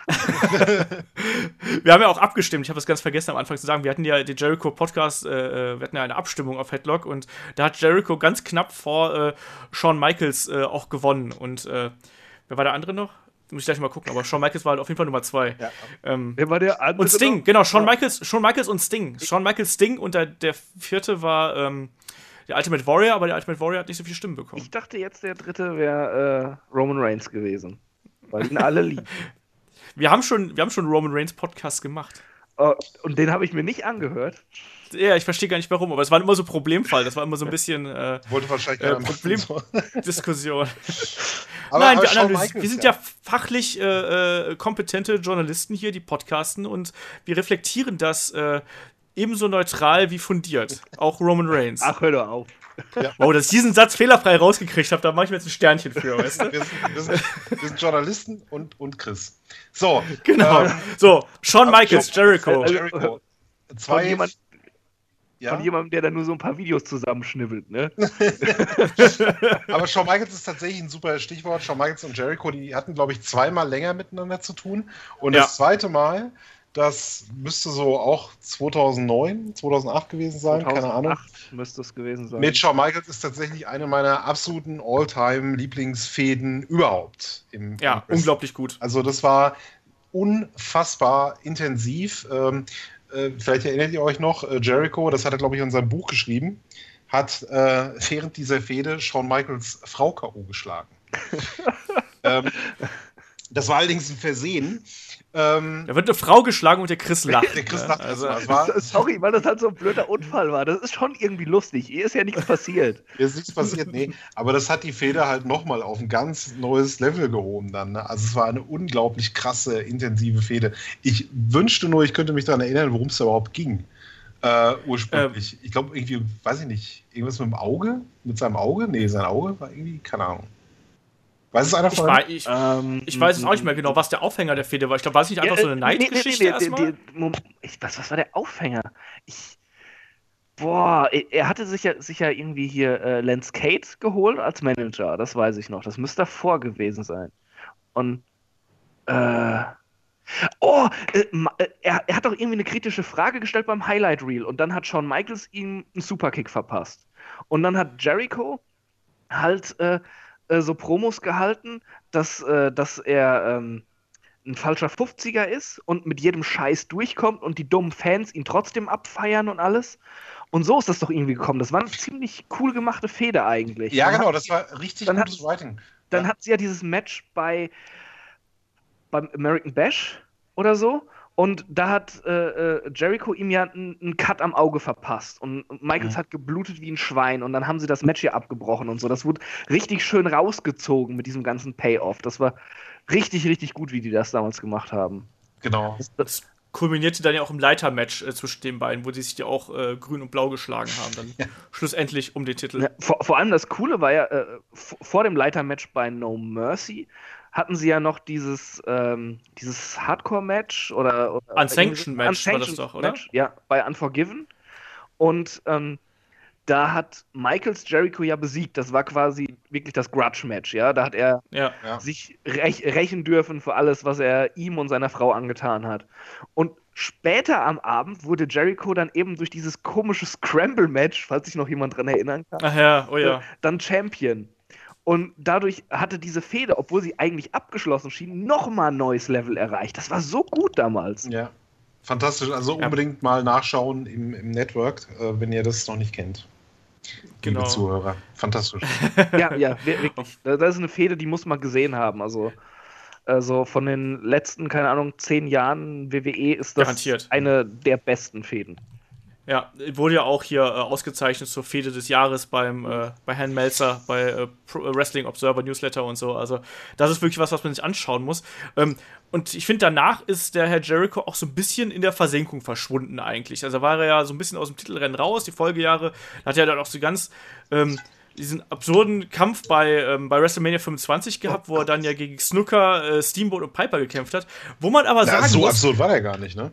wir haben ja auch abgestimmt, ich habe das ganz vergessen am Anfang zu sagen, wir hatten ja den Jericho Podcast, äh, äh, wir hatten ja eine Abstimmung auf Headlock und da hat Jericho ganz knapp vor äh, Shawn Michaels äh, auch gewonnen und äh, wer war der andere noch? Muss ich gleich mal gucken, aber Shawn Michaels war halt auf jeden Fall Nummer zwei. Ja. Ähm, wer war der andere? Und Sting, noch? genau, Shawn Michaels, Shawn Michaels und Sting. Shawn Michaels, Sting und der, der vierte war ähm, der Ultimate Warrior, aber der Ultimate Warrior hat nicht so viele Stimmen bekommen. Ich dachte jetzt, der dritte wäre äh, Roman Reigns gewesen. Weil ihn alle lieben. Wir haben schon, wir haben schon Roman Reigns Podcast gemacht. Uh, und den habe ich mir nicht angehört. Ja, ich verstehe gar nicht warum, aber es war immer so Problemfall. Das war immer so ein bisschen äh, Wollte wahrscheinlich äh, Problemdiskussion. Nein, wir, Michaels, wir, sind ja, ja fachlich äh, äh, kompetente Journalisten hier, die podcasten und wir reflektieren das äh, ebenso neutral wie fundiert. Auch Roman Reigns. Ach, hör doch auf. Ja. Wow, dass ich diesen Satz fehlerfrei rausgekriegt habe, da mache ich mir jetzt ein Sternchen für, weißt du? Wir sind, wir sind, wir sind Journalisten und, und Chris. So. Genau. Ähm, so, Shawn Michaels, Jericho. Jericho. Zwei, von, jemand, ja? von jemandem, der da nur so ein paar Videos zusammenschnibbelt, ne? Aber Shawn Michaels ist tatsächlich ein super Stichwort. Shawn Michaels und Jericho, die hatten, glaube ich, zweimal länger miteinander zu tun. Und ja. das zweite Mal das müsste so auch 2009, 2008 gewesen sein, 2008 keine Ahnung. müsste es gewesen sein. Mit Shawn Michaels ist tatsächlich eine meiner absoluten All-Time-Lieblingsfäden überhaupt. Im, ja, im unglaublich gut. Also das war unfassbar intensiv. Ähm, äh, vielleicht erinnert ihr euch noch, äh, Jericho, das hat er, glaube ich, in seinem Buch geschrieben, hat äh, während dieser Fehde Shawn Michaels Frau K.O. geschlagen. ähm, das war allerdings ein Versehen. Ähm, da wird eine Frau geschlagen und der Chris lacht. der Chris lacht. Also, war, sorry, weil das halt so ein blöder Unfall war. Das ist schon irgendwie lustig. Hier ist ja nichts passiert. Hier ist nichts passiert, nee. Aber das hat die Feder halt nochmal auf ein ganz neues Level gehoben dann. Ne? Also es war eine unglaublich krasse, intensive Fehde. Ich wünschte nur, ich könnte mich daran erinnern, worum es da überhaupt ging. Äh, ursprünglich. Ähm, ich glaube, irgendwie, weiß ich nicht, irgendwas mit dem Auge? Mit seinem Auge? Nee, sein Auge war irgendwie, keine Ahnung. Weiß es einer von euch? Ich, ähm, ich, weiß es auch nicht mehr genau, was der Aufhänger der Fehde war. Ich glaube, war es nicht einfach ja, so eine Neidgeschichte nee, nee, nee, erstmal? was, was war der Aufhänger? Ich, boah, er hatte sich ja, sich ja irgendwie hier äh, Lance Kate geholt als Manager. Das weiß ich noch. Das müsste davor gewesen sein. Und, äh, Oh, äh, äh, er, er, hat doch irgendwie eine kritische Frage gestellt beim Highlight Reel und dann hat Shawn Michaels ihm einen Superkick verpasst. Und dann hat Jericho halt äh, äh, so Promos gehalten, dass, äh, dass er ähm, ein falscher 50er ist und mit jedem Scheiß durchkommt und die dummen Fans ihn trotzdem abfeiern und alles. Und so ist das doch irgendwie gekommen. Das war eine ziemlich cool gemachte Fehde eigentlich. Ja, dann genau, das war richtig gutes hat, Writing. Dann ja. hat sie ja dieses Match bei beim American Bash oder so. Und da hat äh, äh Jericho ihm ja einen Cut am Auge verpasst. Und Michaels mhm. hat geblutet wie ein Schwein. Und dann haben sie das Match hier abgebrochen und so. Das wurde richtig schön rausgezogen mit diesem ganzen Payoff. Das war richtig, richtig gut, wie die das damals gemacht haben. Genau. Das, das kulminierte dann ja auch im Leitermatch äh, zwischen den beiden, wo die sich ja auch äh, grün und blau geschlagen haben. Dann ja. schlussendlich um den Titel. Ja, vor, vor, allem das Coole war ja, äh, vor dem Leitermatch bei No Mercy hatten sie ja noch dieses, ähm, dieses Hardcore-Match oder, oder Unsanctioned-Match war das doch, oder? Match, ja, bei Unforgiven. Und ähm, da hat Michaels Jericho ja besiegt. Das war quasi wirklich das Grudge-Match, ja. Da hat er ja. sich rech rächen dürfen für alles, was er ihm und seiner Frau angetan hat. Und später am Abend wurde Jericho dann eben durch dieses komische Scramble-Match, falls sich noch jemand dran erinnern kann, Ach ja, oh ja. dann Champion. Und dadurch hatte diese Fehde, obwohl sie eigentlich abgeschlossen schien, nochmal ein neues Level erreicht. Das war so gut damals. Ja. Fantastisch. Also unbedingt ja. mal nachschauen im, im Network, äh, wenn ihr das noch nicht kennt. Genau. Liebe Zuhörer. Fantastisch. ja, ja, wirklich. Das ist eine Fehde, die muss man gesehen haben. Also, also von den letzten, keine Ahnung, zehn Jahren WWE ist das Garantiert. eine der besten Fäden. Ja, wurde ja auch hier äh, ausgezeichnet zur Fehde des Jahres beim äh, bei Herrn Melzer bei äh, Pro Wrestling Observer Newsletter und so. Also das ist wirklich was, was man sich anschauen muss. Ähm, und ich finde, danach ist der Herr Jericho auch so ein bisschen in der Versenkung verschwunden eigentlich. Also war er ja so ein bisschen aus dem Titelrennen raus, die Folgejahre. Hat er dann auch so ganz ähm, diesen absurden Kampf bei, ähm, bei WrestleMania 25 gehabt, wo er dann ja gegen Snooker, äh, Steamboat und Piper gekämpft hat. Wo man aber sagen so muss, absurd war der gar nicht, ne?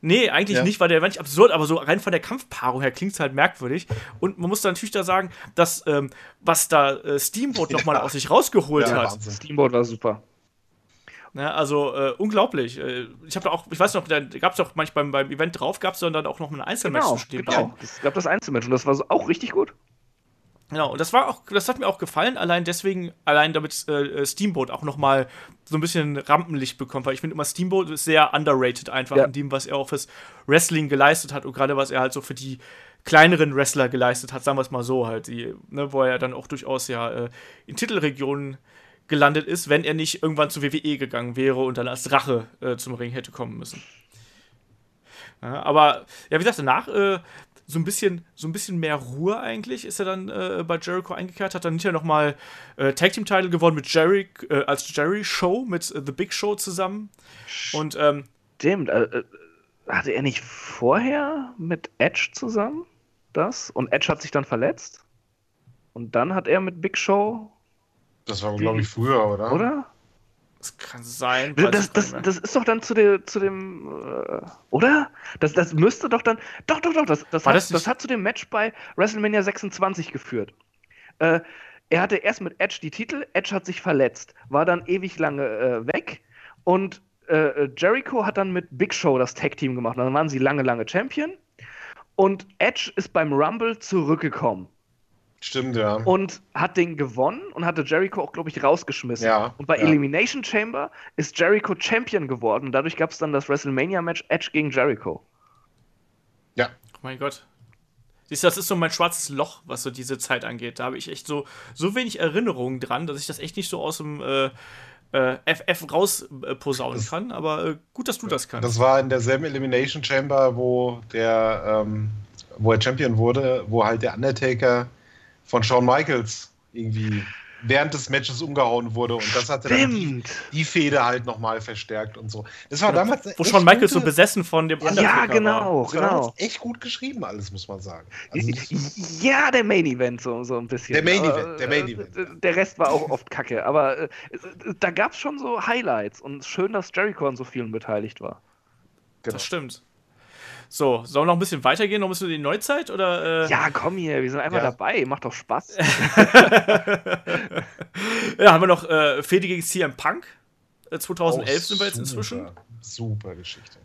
Nee, eigentlich ja. nicht, weil der war nicht absurd, aber so rein von der Kampfpaarung her klingt es halt merkwürdig. Und man muss dann natürlich da sagen, dass ähm, was da äh, Steamboat ja. nochmal aus sich rausgeholt ja, hat. Wahnsinn. Steamboat war super. Ja, also äh, unglaublich. Äh, ich habe da auch, ich weiß noch, da gab es doch manchmal beim, beim Event drauf, gab es dann auch noch ein Einzelmatch genau, zu stehen. Genau, es gab das Einzelmatch und das war so auch richtig gut. Genau, und das war auch, das hat mir auch gefallen, allein deswegen, allein damit äh, Steamboat auch nochmal so ein bisschen Rampenlicht bekommt, weil ich finde immer Steamboat ist sehr underrated einfach ja. in dem, was er auch fürs Wrestling geleistet hat und gerade was er halt so für die kleineren Wrestler geleistet hat, sagen wir es mal so halt, die, ne, wo er dann auch durchaus ja äh, in Titelregionen gelandet ist, wenn er nicht irgendwann zu WWE gegangen wäre und dann als Rache äh, zum Ring hätte kommen müssen. Ja, aber ja, wie gesagt, danach äh, so ein bisschen, so ein bisschen mehr Ruhe eigentlich ist er dann äh, bei Jericho eingekehrt, hat dann hinterher nochmal äh, Tag Team Title gewonnen mit Jerry, äh, als Jerry Show mit äh, The Big Show zusammen. Und, ähm, Stimmt, äh, äh, hatte er nicht vorher mit Edge zusammen das? Und Edge hat sich dann verletzt? Und dann hat er mit Big Show. Das war, glaube ich, früher, oder? Oder? Das kann sein. Das, das, das, ist doch dann zu, der, zu dem, äh, oder? Das, das müsste doch dann, doch, doch, doch, das, das, hat, das, das hat zu dem Match bei WrestleMania 26 geführt. Äh, er hatte erst mit Edge die Titel, Edge hat sich verletzt, war dann ewig lange äh, weg und äh, Jericho hat dann mit Big Show das Tag-Team gemacht. Dann waren sie lange, lange Champion und Edge ist beim Rumble zurückgekommen. Stimmt, ja. Und hat den gewonnen und hatte Jericho auch, glaube ich, rausgeschmissen. Ja, und bei ja. Elimination Chamber ist Jericho Champion geworden. Und dadurch gab es dann das WrestleMania-Match Edge gegen Jericho. Ja. Oh mein Gott. Siehst du, das ist so mein schwarzes Loch, was so diese Zeit angeht. Da habe ich echt so, so wenig Erinnerungen dran, dass ich das echt nicht so aus dem äh, äh, FF rausposaunen äh, kann. Aber äh, gut, dass du das kannst. Das war in derselben Elimination Chamber, wo der, ähm, wo er Champion wurde, wo halt der Undertaker von Shawn Michaels irgendwie während des Matches umgehauen wurde und das hatte dann die, die Fehde halt nochmal verstärkt und so. Das war damals Wo Shawn Michaels gute, so besessen von dem anderen Ja, genau, war. genau. echt gut geschrieben alles, muss man sagen. Also ja, der Main Event so, so ein bisschen. Der Main Event, der Main Event. Ja. Der Rest war auch oft kacke, aber äh, da gab es schon so Highlights und schön, dass Jericho an so vielen beteiligt war. Genau. Das stimmt. So, sollen wir noch ein bisschen weitergehen? Noch ein bisschen in die Neuzeit? Oder, äh? Ja, komm hier, wir sind einfach ja. dabei. Macht doch Spaß. ja, haben wir noch äh, Fede gegen CM Punk. 2011 äh, oh, sind wir jetzt inzwischen. Super Geschichte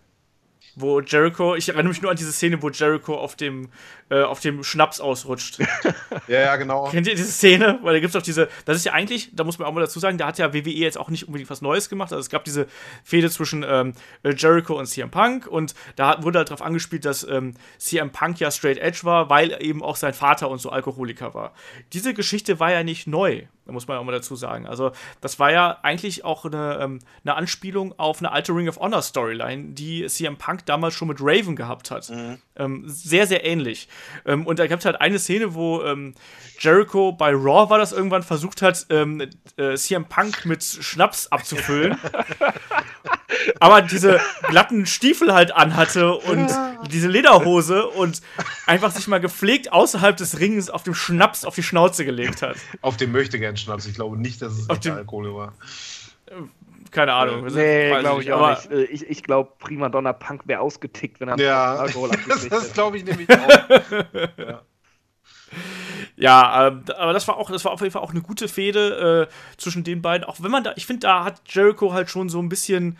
wo Jericho, ich erinnere mich nur an diese Szene, wo Jericho auf dem, äh, auf dem Schnaps ausrutscht. ja, ja, genau. Kennt ihr diese Szene? Weil da gibt es doch diese, das ist ja eigentlich, da muss man auch mal dazu sagen, da hat ja WWE jetzt auch nicht unbedingt was Neues gemacht. Also es gab diese Fehde zwischen ähm, Jericho und CM Punk und da wurde halt darauf angespielt, dass ähm, CM Punk ja straight edge war, weil eben auch sein Vater und so Alkoholiker war. Diese Geschichte war ja nicht neu. Da muss man auch mal dazu sagen. Also, das war ja eigentlich auch eine, ähm, eine Anspielung auf eine alte Ring of Honor Storyline, die CM Punk damals schon mit Raven gehabt hat. Mhm. Ähm, sehr, sehr ähnlich. Ähm, und da gab es halt eine Szene, wo ähm, Jericho bei Raw war das irgendwann versucht hat, ähm, äh, CM Punk mit Schnaps abzufüllen. aber diese glatten Stiefel halt anhatte und diese Lederhose und einfach sich mal gepflegt außerhalb des Rings auf dem Schnaps auf die Schnauze gelegt hat. Auf dem möchte gern Schnaps. Ich glaube nicht, dass es auf dem Alkohol war. Keine Ahnung. Nee, glaube ich auch nicht. Äh, ich, ich glaube, Prima Donna Punk wäre ausgetickt, wenn er ja, Alkohol das, das glaube ich nämlich auch. ja. Ja, äh, aber das war auch, das war auf jeden Fall auch eine gute Fehde äh, zwischen den beiden. Auch wenn man da, ich finde, da hat Jericho halt schon so ein bisschen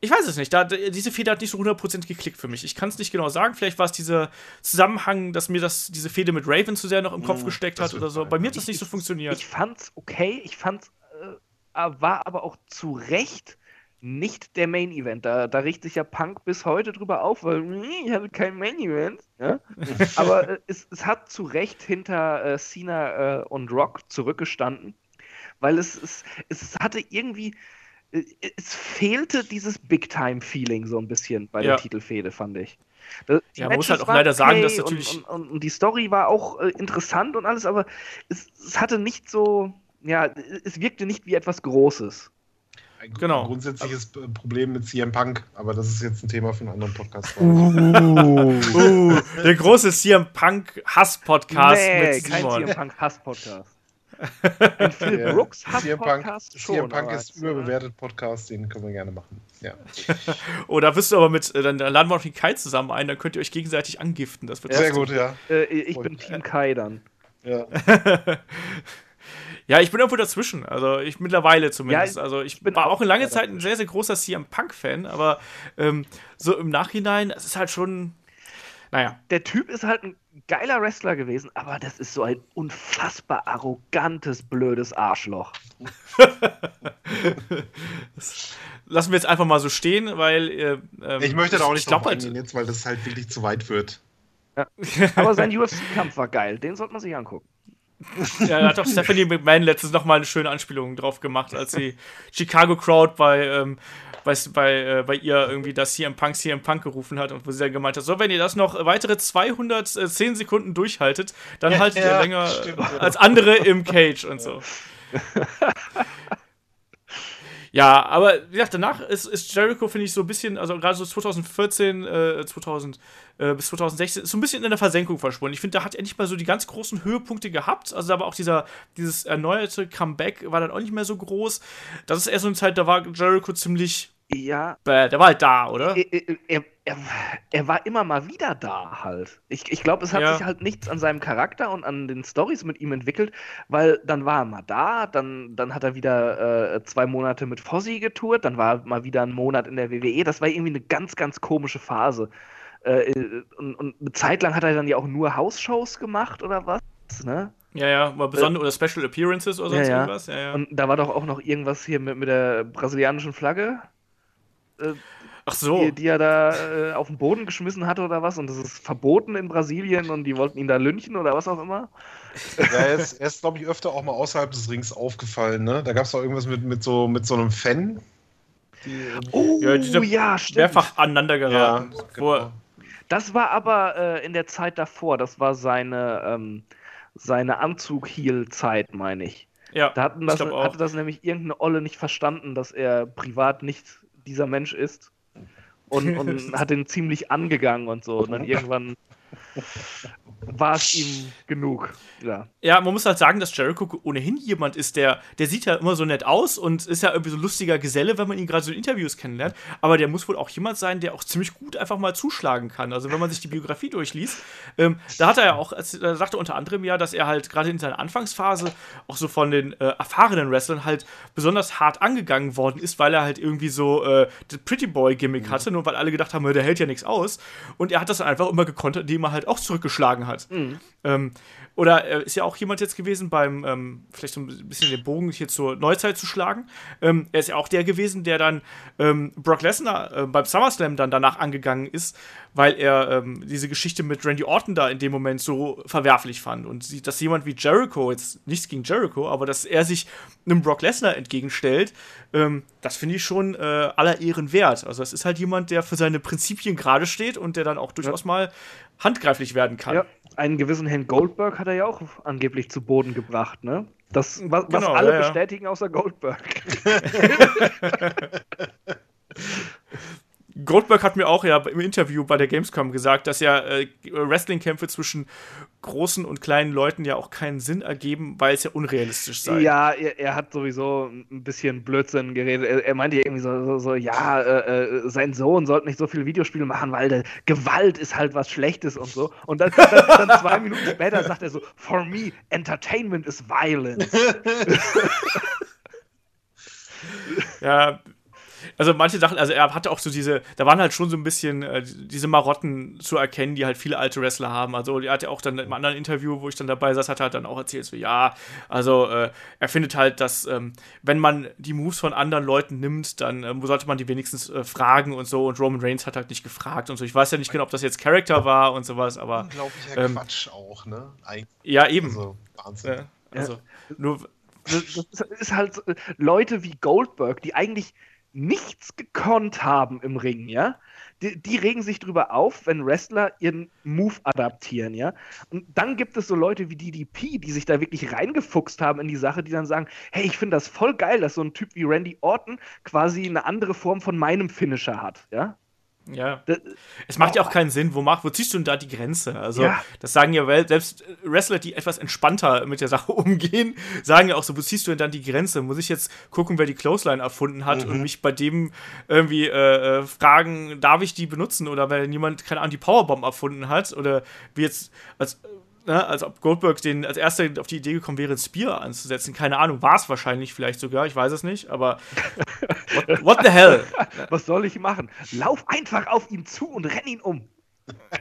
ich weiß es nicht. Da, diese Fehde hat nicht so 100% geklickt für mich. Ich kann es nicht genau sagen. Vielleicht war es dieser Zusammenhang, dass mir das, diese Fehde mit Raven zu sehr noch im Kopf mhm, gesteckt hat oder so. Bei mir hat das nicht so funktioniert. Ich, fand's okay. Ich fand's, äh, war aber auch zu Recht nicht der Main Event. Da, da riecht sich ja Punk bis heute drüber auf, weil ich hatte kein Main Event. Ja? aber äh, es, es, hat zu Recht hinter äh, Cena äh, und Rock zurückgestanden, weil es, es, es hatte irgendwie es fehlte dieses Big-Time-Feeling so ein bisschen bei ja. der Titelfehde, fand ich. Die ja, man muss halt auch leider okay sagen, dass natürlich. Und, und, und, die Story war auch äh, interessant und alles, aber es, es, hatte nicht so. Ja, es wirkte nicht wie etwas Großes. Ein genau. grundsätzliches Problem mit CM Punk, aber das ist jetzt ein Thema für einen anderen Podcast. Uh, uh, der große CM Punk Hass-Podcast nee, mit Simon. Kein CM Punk Hass-Podcast. Ein Phil ja. Brooks Hass-Podcast schon. CM Punk ist überbewertet Podcast, den können wir gerne machen. Ja. oh, da wirst du aber mit, äh, dann laden wir noch den Kai zusammen ein, dann könnt ihr euch gegenseitig angiften. Das wird Sehr gut, ja. Äh, ich bin Team Kai dann. Ja. Ja, ich bin irgendwo dazwischen. Also ich mittlerweile zumindest. Ja, also ich, ich war auch eine lange Zeit ein sehr, sehr großer CM Punk-Fan, aber ähm, so im Nachhinein, es ist halt schon. Naja. Der Typ ist halt ein geiler Wrestler gewesen, aber das ist so ein unfassbar arrogantes, blödes Arschloch. lassen wir jetzt einfach mal so stehen, weil. Äh, ähm, ich möchte da auch nicht drauf halt, eingehen jetzt, weil das halt wirklich zu weit wird. Ja. Aber sein UFC-Kampf war geil, den sollte man sich angucken. Ja, da hat doch Stephanie McMahon letztens noch mal eine schöne Anspielung drauf gemacht, als sie Chicago Crowd bei, ähm, bei, bei, äh, bei ihr irgendwie das CM Punk CM Punk gerufen hat und wo sie dann gemeint hat, so, wenn ihr das noch weitere 210 Sekunden durchhaltet, dann ja, haltet ja, ihr länger stimmt, als andere im Cage und so. Ja, aber wie gesagt, danach ist, ist Jericho, finde ich, so ein bisschen, also gerade so 2014, äh, 2000 äh, bis 2016, ist so ein bisschen in der Versenkung verschwunden. Ich finde, da hat er nicht mal so die ganz großen Höhepunkte gehabt. Also da war auch dieser, dieses erneuerte Comeback war dann auch nicht mehr so groß. Das ist eher so eine Zeit, da war Jericho ziemlich ja. Bäh, der war halt da, oder? Er, er, er, er war immer mal wieder da halt. Ich, ich glaube, es hat ja. sich halt nichts an seinem Charakter und an den Stories mit ihm entwickelt, weil dann war er mal da, dann, dann hat er wieder äh, zwei Monate mit Fossi getourt, dann war er mal wieder einen Monat in der WWE. Das war irgendwie eine ganz, ganz komische Phase. Äh, und, und eine Zeit lang hat er dann ja auch nur Hausshows gemacht oder was, ne? Ja, ja, mal besondere äh, oder Special Appearances oder sonst ja, irgendwas. Ja, ja. Und da war doch auch noch irgendwas hier mit, mit der brasilianischen Flagge. Ach so. Die, die er da äh, auf den Boden geschmissen hatte oder was. Und das ist verboten in Brasilien und die wollten ihn da lynchen oder was auch immer. Ja, er ist, ist glaube ich, öfter auch mal außerhalb des Rings aufgefallen. Ne? Da gab es auch irgendwas mit, mit, so, mit so einem Fan. Die, oh, ja, ja stimmt. Mehrfach aneinander geraten. Ja, genau. Das war aber äh, in der Zeit davor. Das war seine, ähm, seine Anzug-Heal-Zeit, meine ich. Ja, da hatten das, hatte das nämlich irgendeine Olle nicht verstanden, dass er privat nicht dieser Mensch ist. Und, und hat ihn ziemlich angegangen und so. Und dann irgendwann war es ihm genug. Ja. ja, man muss halt sagen, dass Jericho ohnehin jemand ist, der, der sieht ja immer so nett aus und ist ja irgendwie so ein lustiger Geselle, wenn man ihn gerade so in Interviews kennenlernt. Aber der muss wohl auch jemand sein, der auch ziemlich gut einfach mal zuschlagen kann. Also wenn man sich die Biografie durchliest, ähm, da hat er ja auch, er sagte unter anderem ja, dass er halt gerade in seiner Anfangsphase auch so von den äh, erfahrenen Wrestlern halt besonders hart angegangen worden ist, weil er halt irgendwie so äh, das Pretty Boy-Gimmick mhm. hatte, nur weil alle gedacht haben, der hält ja nichts aus. Und er hat das dann einfach immer gekontert, indem er halt auch zurückgeschlagen hat. Mhm. Ähm, oder er ist ja auch jemand jetzt gewesen beim, ähm, vielleicht so ein bisschen den Bogen hier zur Neuzeit zu schlagen. Ähm, er ist ja auch der gewesen, der dann ähm, Brock Lesnar äh, beim SummerSlam dann danach angegangen ist, weil er ähm, diese Geschichte mit Randy Orton da in dem Moment so verwerflich fand. Und dass jemand wie Jericho, jetzt nichts gegen Jericho, aber dass er sich einem Brock Lesnar entgegenstellt, ähm, das finde ich schon äh, aller Ehren wert. Also, es ist halt jemand, der für seine Prinzipien gerade steht und der dann auch durchaus mal handgreiflich werden kann. Ja, einen gewissen Herrn Goldberg hat er ja auch angeblich zu Boden gebracht, ne? Das, was, was genau, alle ja, bestätigen außer Goldberg. Goldberg hat mir auch ja im Interview bei der Gamescom gesagt, dass ja äh, Wrestling-Kämpfe zwischen großen und kleinen Leuten ja auch keinen Sinn ergeben, weil es ja unrealistisch sei. Ja, er, er hat sowieso ein bisschen Blödsinn geredet. Er, er meinte irgendwie so, so, so ja, äh, äh, sein Sohn sollte nicht so viele Videospiele machen, weil der Gewalt ist halt was Schlechtes und so. Und dann, dann, dann zwei Minuten später sagt er so, for me, entertainment is violence. ja, also manche Sachen, also er hatte auch so diese, da waren halt schon so ein bisschen äh, diese Marotten zu erkennen, die halt viele alte Wrestler haben. Also er hat ja auch dann im anderen Interview, wo ich dann dabei saß, hat er halt dann auch erzählt, so ja, also äh, er findet halt, dass ähm, wenn man die Moves von anderen Leuten nimmt, dann ähm, sollte man die wenigstens äh, fragen und so. Und Roman Reigns hat halt nicht gefragt und so. Ich weiß ja nicht genau, ob das jetzt Charakter war und sowas, aber unglaublicher ähm, Quatsch auch, ne? Eigentlich. Ja, eben. Also, Wahnsinn. Ja, also ja. nur das ist halt Leute wie Goldberg, die eigentlich nichts gekonnt haben im Ring, ja, die, die, regen sich drüber auf, wenn Wrestler ihren Move adaptieren, ja. Und dann gibt es so Leute wie DDP, die sich da wirklich reingefuchst haben in die Sache, die dann sagen, hey, ich finde das voll geil, dass so ein Typ wie Randy Orton quasi eine andere Form von meinem Finisher hat, ja. Ja. Das, es macht ja auch keinen Sinn. Wo, mach, wo ziehst du denn da die Grenze? Also, ja. das sagen ja selbst Wrestler, die etwas entspannter mit der Sache umgehen, sagen ja auch so: Wo ziehst du denn dann die Grenze? Muss ich jetzt gucken, wer die Clothesline erfunden hat mhm. und mich bei dem irgendwie äh, äh, fragen, darf ich die benutzen? Oder wenn jemand, keine Ahnung, die Powerbomb erfunden hat? Oder wie jetzt, als ne, als ob Goldberg den als erster auf die Idee gekommen wäre, Spear anzusetzen. Keine Ahnung, war es wahrscheinlich vielleicht sogar, ich weiß es nicht, aber what, what the hell? Was soll ich machen? Lauf einfach auf ihn zu und renn ihn um.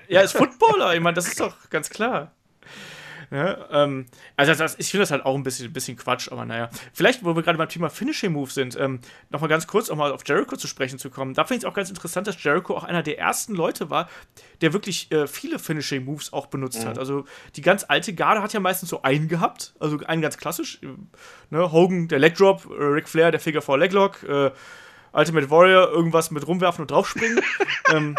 Ja, ist Footballer, ich meine, das ist doch ganz klar. Ja, ähm, also das, ich finde das halt auch ein bisschen, bisschen Quatsch, aber naja. Vielleicht, wo wir gerade beim Thema Finishing Move sind, ähm, nochmal ganz kurz, um mal auf Jericho zu sprechen zu kommen. Da finde ich es auch ganz interessant, dass Jericho auch einer der ersten Leute war, der wirklich äh, viele Finishing Moves auch benutzt mhm. hat. Also die ganz alte Garde hat ja meistens so einen gehabt, also einen ganz klassisch. Äh, ne? Hogan, der Leg Drop, äh, Ric Flair, der Figure 4 Leglock, äh, Ultimate Warrior, irgendwas mit rumwerfen und draufspringen. ähm,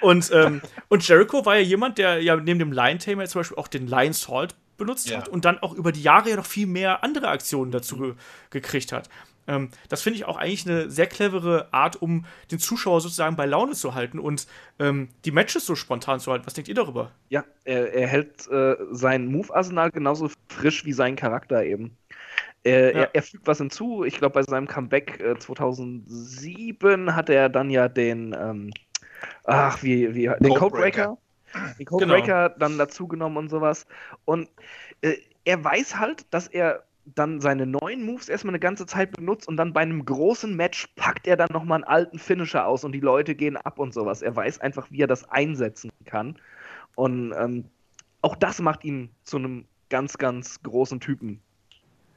und, ähm, und Jericho war ja jemand, der ja neben dem Lion-Tamer zum Beispiel auch den Lion Salt benutzt ja. hat und dann auch über die Jahre ja noch viel mehr andere Aktionen dazu ge gekriegt hat. Ähm, das finde ich auch eigentlich eine sehr clevere Art, um den Zuschauer sozusagen bei Laune zu halten und ähm, die Matches so spontan zu halten. Was denkt ihr darüber? Ja, er, er hält äh, sein Move-Arsenal genauso frisch wie sein Charakter eben. Er, ja. er, er, fügt was hinzu. Ich glaube, bei seinem Comeback äh, 2007 hat er dann ja den ähm, ach, wie, wie, den Codebreaker. Den Codebreaker genau. dann dazugenommen und sowas. Und äh, er weiß halt, dass er dann seine neuen Moves erstmal eine ganze Zeit benutzt und dann bei einem großen Match packt er dann nochmal einen alten Finisher aus und die Leute gehen ab und sowas. Er weiß einfach, wie er das einsetzen kann. Und ähm, auch das macht ihn zu einem ganz, ganz großen Typen.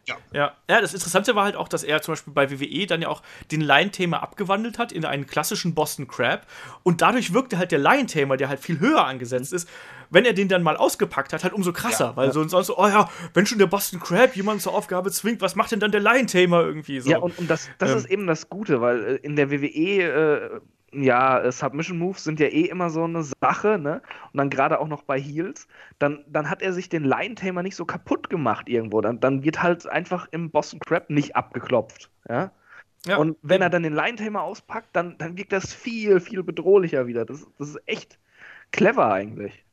Ja. ja. Ja, das Interessante war halt auch, dass er zum Beispiel bei WWE dann ja auch den Lion-Thema abgewandelt hat in einen klassischen Boston Crab. Und dadurch wirkte halt der Lion-Thema, der halt viel höher angesetzt ist, wenn er den dann mal ausgepackt hat, halt umso krasser. Ja, weil ja. so sonst so, oh ja, wenn schon der Boston Crab jemanden zur Aufgabe zwingt, was macht denn dann der Lion-Thema irgendwie so? Ja, und, und das, das ähm, ist eben das Gute, weil äh, in der WWE. Äh, ja, äh, Submission Moves sind ja eh immer so eine Sache, ne? Und dann gerade auch noch bei Heels, dann, dann hat er sich den Line-Tamer nicht so kaputt gemacht irgendwo. Dann, dann wird halt einfach im Boston Crab nicht abgeklopft, ja? ja und wenn er dann den Line-Tamer auspackt, dann, dann wirkt das viel, viel bedrohlicher wieder. Das, das ist echt clever eigentlich.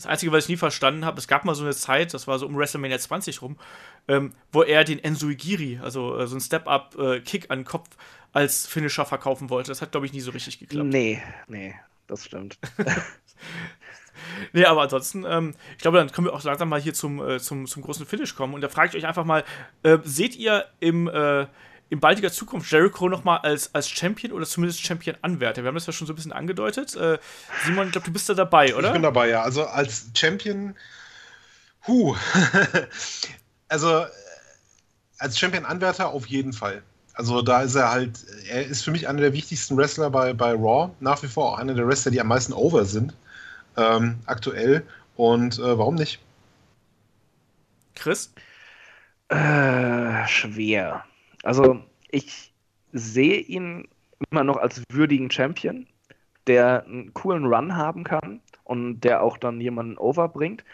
Das Einzige, was ich nie verstanden habe, es gab mal so eine Zeit, das war so um WrestleMania 20 rum, ähm, wo er den Ensuigiri, also äh, so ein Step-Up-Kick äh, an den Kopf, als Finisher verkaufen wollte. Das hat, glaube ich, nie so richtig geklappt. Nee, nee, das stimmt. nee, aber ansonsten, ähm, ich glaube, dann können wir auch langsam mal hier zum, äh, zum, zum großen Finish kommen. Und da frage ich euch einfach mal, äh, seht ihr im, äh, in baldiger Zukunft Jericho nochmal als, als Champion oder zumindest Champion-Anwärter? Wir haben das ja schon so ein bisschen angedeutet. Äh, Simon, ich glaube, du bist da dabei, oder? Ich bin dabei, ja. Also als Champion, huh. also als Champion-Anwärter auf jeden Fall. Also da ist er halt, er ist für mich einer der wichtigsten Wrestler bei, bei Raw, nach wie vor auch einer der Wrestler, die am meisten over sind, ähm, aktuell. Und äh, warum nicht? Chris? Äh, schwer. Also ich sehe ihn immer noch als würdigen Champion, der einen coolen Run haben kann und der auch dann jemanden overbringt.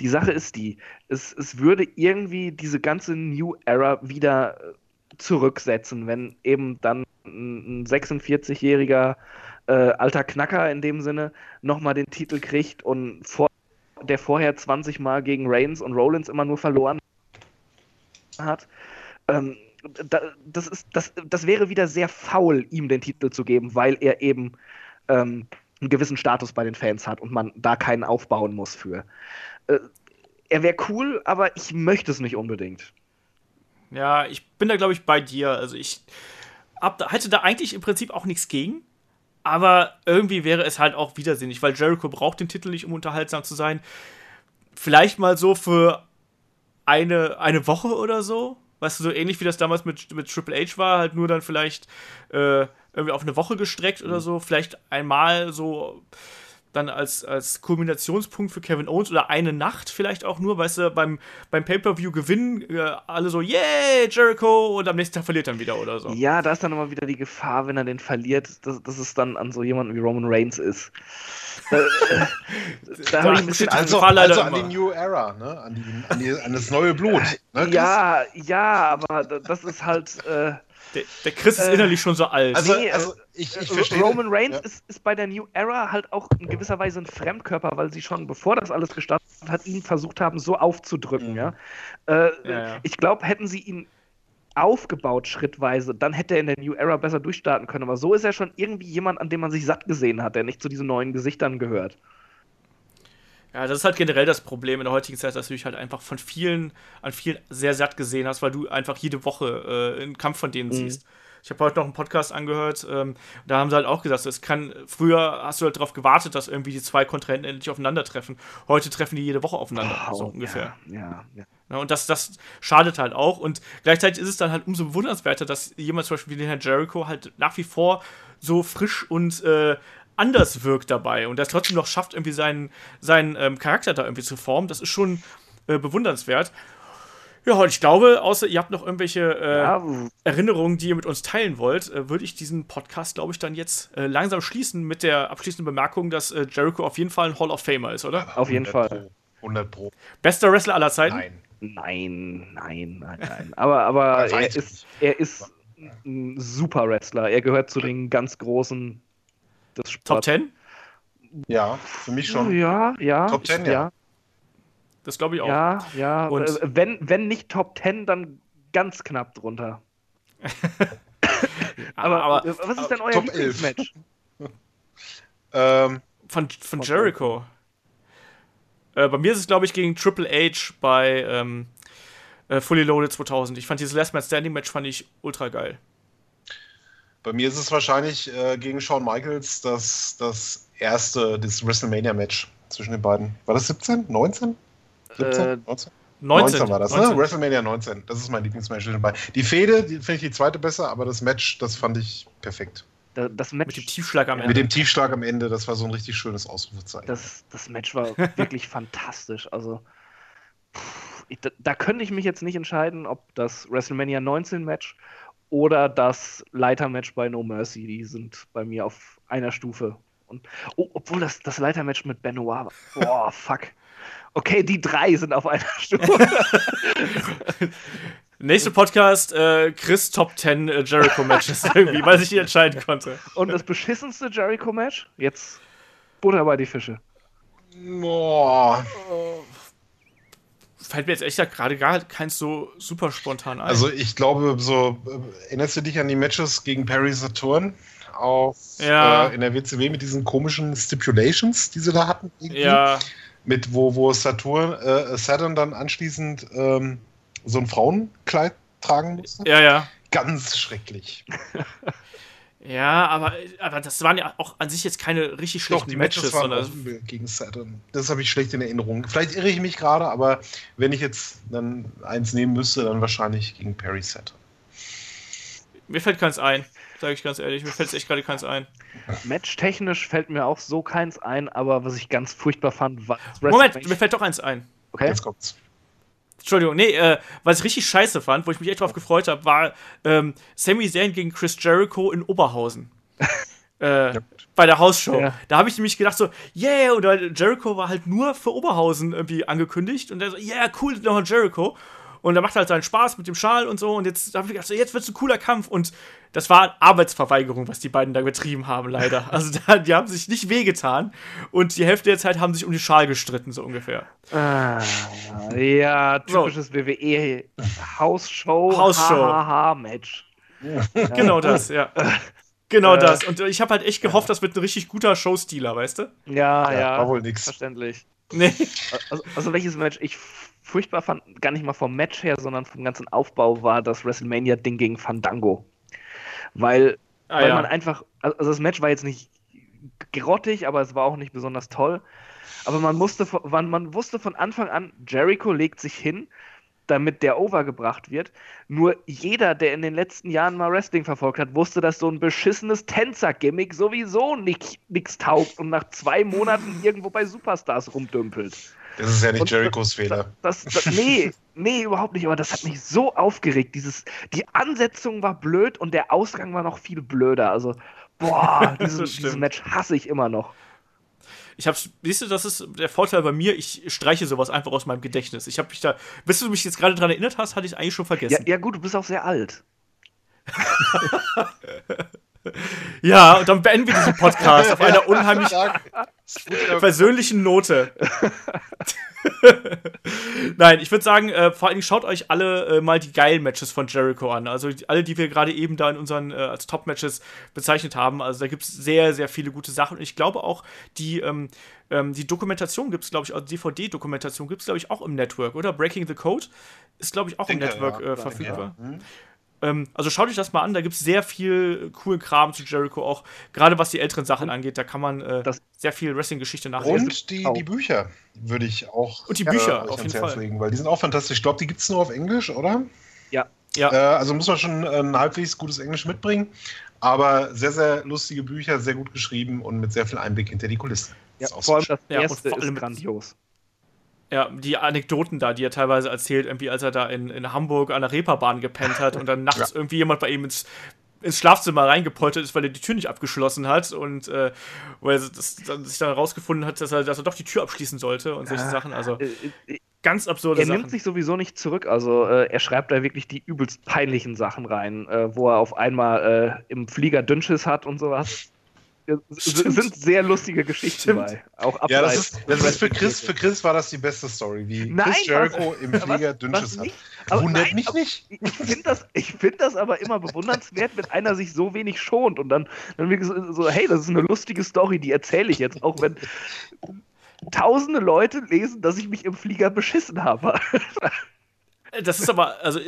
Die Sache ist die, es, es würde irgendwie diese ganze New Era wieder äh, zurücksetzen, wenn eben dann ein 46-jähriger äh, alter Knacker in dem Sinne nochmal den Titel kriegt und vor, der vorher 20 Mal gegen Reigns und Rollins immer nur verloren hat. Ähm, das, ist, das, das wäre wieder sehr faul, ihm den Titel zu geben, weil er eben ähm, einen gewissen Status bei den Fans hat und man da keinen aufbauen muss für. Äh, er wäre cool, aber ich möchte es nicht unbedingt. Ja, ich bin da, glaube ich, bei dir. Also ich hab, hätte da eigentlich im Prinzip auch nichts gegen. Aber irgendwie wäre es halt auch widersinnig, weil Jericho braucht den Titel nicht, um unterhaltsam zu sein. Vielleicht mal so für eine, eine Woche oder so. Weißt du, so ähnlich wie das damals mit, mit Triple H war, halt nur dann vielleicht äh, irgendwie auf eine Woche gestreckt oder mhm. so. Vielleicht einmal so dann als, als Kulminationspunkt für Kevin Owens oder eine Nacht vielleicht auch nur, weißt du, beim, beim Pay-Per-View gewinnen äh, alle so, yay, Jericho und am nächsten Tag verliert dann wieder oder so. Ja, da ist dann immer wieder die Gefahr, wenn er den verliert, dass, dass es dann an so jemanden wie Roman Reigns ist. da, da habe ich ein bisschen also, also an die New Era, ne? an, die, an, die, an das neue Blut. Ne? Ja, ja, aber das ist halt... Äh, der, der Chris ist äh, innerlich schon so alt. Also, nee, also ich, ich verstehe. Roman Reigns ja. ist, ist bei der New Era halt auch in gewisser Weise ein Fremdkörper, weil sie schon, bevor das alles gestartet hat, ihn versucht haben, so aufzudrücken. Mhm. Ja? Äh, ja, ja. Ich glaube, hätten sie ihn aufgebaut schrittweise, dann hätte er in der New Era besser durchstarten können. Aber so ist er schon irgendwie jemand, an dem man sich satt gesehen hat, der nicht zu diesen neuen Gesichtern gehört. Ja, das ist halt generell das Problem in der heutigen Zeit, dass du dich halt einfach von vielen, an vielen sehr satt gesehen hast, weil du einfach jede Woche äh, einen Kampf von denen mhm. siehst. Ich habe heute noch einen Podcast angehört, ähm, da haben sie halt auch gesagt, es kann, früher hast du halt darauf gewartet, dass irgendwie die zwei Kontrahenten endlich aufeinandertreffen. Heute treffen die jede Woche aufeinander, oh, so ungefähr. Ja, ja, ja. und das, das schadet halt auch. Und gleichzeitig ist es dann halt umso bewundernswerter, dass jemand zum Beispiel wie den Herrn Jericho halt nach wie vor so frisch und äh, anders wirkt dabei und es trotzdem noch schafft, irgendwie seinen, seinen ähm, Charakter da irgendwie zu formen. Das ist schon äh, bewundernswert. Ja, und ich glaube, außer ihr habt noch irgendwelche äh, ja. Erinnerungen, die ihr mit uns teilen wollt, äh, würde ich diesen Podcast, glaube ich, dann jetzt äh, langsam schließen mit der abschließenden Bemerkung, dass äh, Jericho auf jeden Fall ein Hall of Famer ist, oder? Auf jeden Fall. 100 Pro. Bester Wrestler aller Zeiten? Nein. Nein, nein, nein, nein. Aber, aber er, ist, er ist ein super Wrestler. Er gehört zu den ganz großen des Sports. Top 10? Ja, für mich schon. Ja, ja. Top 10, ja. ja. Das glaube ich auch. Ja, ja. Und äh, wenn, wenn nicht Top 10, dann ganz knapp drunter. aber, aber, was ist denn euer Lieblingsmatch? ähm, von, von Jericho. Äh, bei mir ist es, glaube ich, gegen Triple H bei ähm, äh, Fully Loaded 2000. Ich fand dieses Last Man Standing Match fand ich ultra geil. Bei mir ist es wahrscheinlich äh, gegen Shawn Michaels das, das erste, das WrestleMania-Match zwischen den beiden. War das 17? 19? 17? Äh, 19? 19 war das, 19. ne? WrestleMania 19. Das ist mein Lieblingsmatch zwischen den beiden. Die Fehde, die finde ich die zweite besser, aber das Match, das fand ich perfekt. Das Match mit dem Tiefschlag am Ende. Mit dem Tiefschlag am Ende, das war so ein richtig schönes Ausrufezeichen. Das, das Match war wirklich fantastisch. Also, ich, da, da könnte ich mich jetzt nicht entscheiden, ob das WrestleMania 19 Match oder das Leitermatch bei No Mercy. Die sind bei mir auf einer Stufe. Und, oh, obwohl das, das Leitermatch mit Benoit war. Boah, fuck. Okay, die drei sind auf einer Stufe. Nächster Podcast, äh, Chris Top 10 äh, Jericho-Matches irgendwie, weil ich nicht entscheiden konnte. Und das beschissenste Jericho-Match? Jetzt Butter bei die Fische. Boah fällt mir jetzt echt gerade gar keins so super spontan ein. Also ich glaube, so äh, erinnerst du dich an die Matches gegen Perry Saturn auf ja. äh, in der WCW mit diesen komischen Stipulations, die sie da hatten? Irgendwie? Ja. Mit wo, wo Saturn, äh, Saturn dann anschließend ähm, so ein Frauenkleid tragen musste? Ja, ja. ganz schrecklich. Ja, aber, aber das waren ja auch an sich jetzt keine richtig schlechten Doch, die Matches, Matches waren sondern gegen Saturn. Das habe ich schlecht in Erinnerung. Vielleicht irre ich mich gerade, aber wenn ich jetzt dann eins nehmen müsste, dann wahrscheinlich gegen Perry Saturn. Mir fällt keins ein, sage ich ganz ehrlich. Mir fällt echt gerade keins ein. Matchtechnisch fällt mir auch so keins ein, aber was ich ganz furchtbar fand, war. Moment, mir fällt doch eins ein. Okay. Jetzt kommt's. Entschuldigung, nee, äh, was ich richtig scheiße fand, wo ich mich echt drauf gefreut habe, war ähm, Sami Zayn gegen Chris Jericho in Oberhausen. äh, ja. Bei der Hausshow. Ja. Da habe ich nämlich gedacht so, yeah, oder Jericho war halt nur für Oberhausen irgendwie angekündigt und der so, yeah, cool, noch Jericho. Und er macht halt seinen Spaß mit dem Schal und so. Und jetzt habe ich gedacht, so, jetzt wird's ein cooler Kampf. Und das war Arbeitsverweigerung, was die beiden da getrieben haben, leider. Also da, die haben sich nicht wehgetan. Und die Hälfte der Zeit haben sich um die Schal gestritten, so ungefähr. Ah, ja, typisches so. WWE Hausshow. Hausshow. Match. Ja. Genau das, ja. Genau äh, das. Und ich habe halt echt gehofft, das wird ein richtig guter Showstealer, weißt du? Ja, ja. ja war wohl nix. Verständlich. Nee. Also, also, welches Match ich furchtbar fand, gar nicht mal vom Match her, sondern vom ganzen Aufbau, war das WrestleMania-Ding gegen Fandango. Weil, ah, weil ja. man einfach, also das Match war jetzt nicht grottig, aber es war auch nicht besonders toll. Aber man, musste, man, man wusste von Anfang an, Jericho legt sich hin, damit der overgebracht wird. Nur jeder, der in den letzten Jahren mal Wrestling verfolgt hat, wusste, dass so ein beschissenes Tänzer-Gimmick sowieso nichts taugt und nach zwei Monaten irgendwo bei Superstars rumdümpelt. Das ist ja nicht und Jerichos Fehler. Das, das, nee, nee, überhaupt nicht. Aber das hat mich so aufgeregt. Dieses, die Ansetzung war blöd und der Ausgang war noch viel blöder. Also, boah, diesen, dieses Match hasse ich immer noch. Ich habe, siehst du, das ist der Vorteil bei mir. Ich streiche sowas einfach aus meinem Gedächtnis. Ich habe mich da, bis du mich jetzt gerade daran erinnert hast, hatte ich eigentlich schon vergessen. Ja, ja gut, du bist auch sehr alt. Ja, und dann beenden wir diesen Podcast auf einer unheimlich persönlichen Note. Nein, ich würde sagen, äh, vor allem schaut euch alle äh, mal die geilen Matches von Jericho an. Also alle, die wir gerade eben da in unseren äh, als Top-Matches bezeichnet haben. Also da gibt es sehr, sehr viele gute Sachen. Und ich glaube auch, die, ähm, ähm, die Dokumentation gibt es, glaube ich, also DVD-Dokumentation gibt es, glaube ich, auch im Network, oder? Breaking the Code ist, glaube ich, auch Denke, im Network ja, äh, verfügbar. Ja. Hm. Ähm, also schaut euch das mal an, da gibt es sehr viel coolen Kram zu Jericho auch, gerade was die älteren Sachen angeht, da kann man äh, sehr viel Wrestling-Geschichte nachlesen. Und die, die Bücher würde ich auch Und die Bücher, äh, auf jeden Fall. Legen, weil die sind auch fantastisch. Ich glaube, die gibt es nur auf Englisch, oder? Ja. ja. Äh, also muss man schon ein halbwegs gutes Englisch mitbringen, aber sehr, sehr lustige Bücher, sehr gut geschrieben und mit sehr viel Einblick hinter die Kulissen. Ja, vor allem das erste ja, ist grandios. Ja, die Anekdoten da, die er teilweise erzählt, irgendwie als er da in, in Hamburg an der Reeperbahn gepennt hat und dann nachts ja. irgendwie jemand bei ihm ins, ins Schlafzimmer reingepoltert ist, weil er die Tür nicht abgeschlossen hat und äh, wo er das, dann, sich dann herausgefunden hat, dass er, dass er doch die Tür abschließen sollte und solche ja. Sachen. Also äh, äh, ganz absurde er Sachen. Er nimmt sich sowieso nicht zurück. Also äh, er schreibt da wirklich die übelst peinlichen Sachen rein, äh, wo er auf einmal äh, im Flieger Dünnschiss hat und sowas. Sind sehr lustige Geschichten Stimmt. bei. Auch ja, das ist, das ist für Chris, für Chris war das die beste Story, wie nein, Chris Jericho was, im Flieger Dünnschiss hat. Wundert mich nicht. Ich finde das, find das aber immer bewundernswert, wenn einer sich so wenig schont und dann, dann wirklich so, hey, das ist eine lustige Story, die erzähle ich jetzt, auch wenn tausende Leute lesen, dass ich mich im Flieger beschissen habe. Das ist aber, also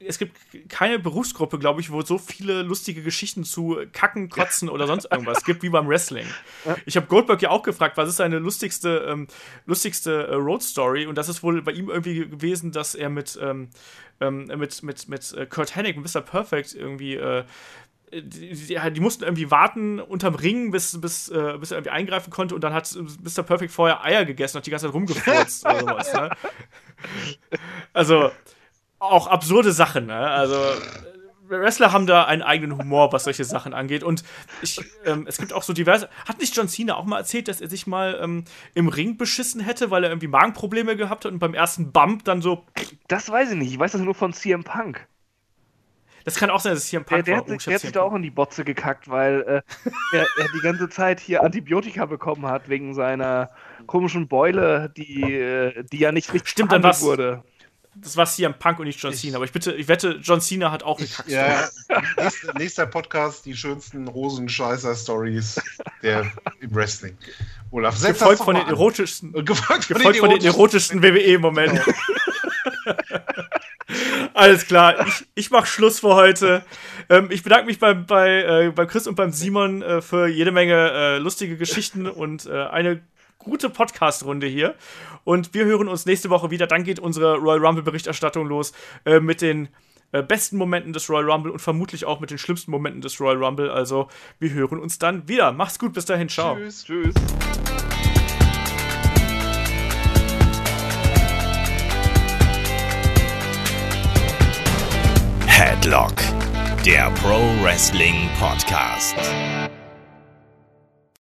es gibt keine Berufsgruppe, glaube ich, wo es so viele lustige Geschichten zu Kacken, Kotzen oder sonst irgendwas gibt wie beim Wrestling. Ich habe Goldberg ja auch gefragt, was ist seine lustigste, ähm, lustigste äh, Road Story? Und das ist wohl bei ihm irgendwie gewesen, dass er mit, ähm, ähm mit, mit, mit äh, Kurt Hennig, Mr. Perfect, irgendwie äh, die, die, die, mussten irgendwie warten unterm Ring, bis, bis, äh, bis er irgendwie eingreifen konnte und dann hat Mr. Perfect vorher Eier gegessen und die ganze Zeit rumgefurzt oder sowas. Ne? Also, auch absurde Sachen, ne? Also, Wrestler haben da einen eigenen Humor, was solche Sachen angeht. Und ich, ähm, es gibt auch so diverse. Hat nicht John Cena auch mal erzählt, dass er sich mal ähm, im Ring beschissen hätte, weil er irgendwie Magenprobleme gehabt hat und beim ersten Bump dann so. Das weiß ich nicht. Ich weiß das nur von CM Punk. Das kann auch sein, dass es hier ein Punk der, der, war. Hat, der hat sich da auch in die Botze gekackt, weil äh, er, er, die ganze Zeit hier Antibiotika bekommen hat wegen seiner komischen Beule, die, äh, die ja nicht richtig Stimmt, dann wurde das war CM Punk und nicht John Cena. Aber ich bitte, ich wette, John Cena hat auch gekackt. Ja, nächster, nächster Podcast, die schönsten Hosenscheißer-Stories im Wrestling. Olaf, gefolgt von, den erotischsten, gefolgt von, gefolgt von den erotischsten WWE-Momenten. Alles klar, ich, ich mache Schluss für heute. Ähm, ich bedanke mich bei, bei, äh, bei Chris und beim Simon äh, für jede Menge äh, lustige Geschichten und äh, eine gute Podcast-Runde hier. Und wir hören uns nächste Woche wieder. Dann geht unsere Royal Rumble-Berichterstattung los äh, mit den äh, besten Momenten des Royal Rumble und vermutlich auch mit den schlimmsten Momenten des Royal Rumble. Also, wir hören uns dann wieder. Macht's gut, bis dahin. Ciao. Tschüss. Tschüss. Headlock, der Pro Wrestling Podcast.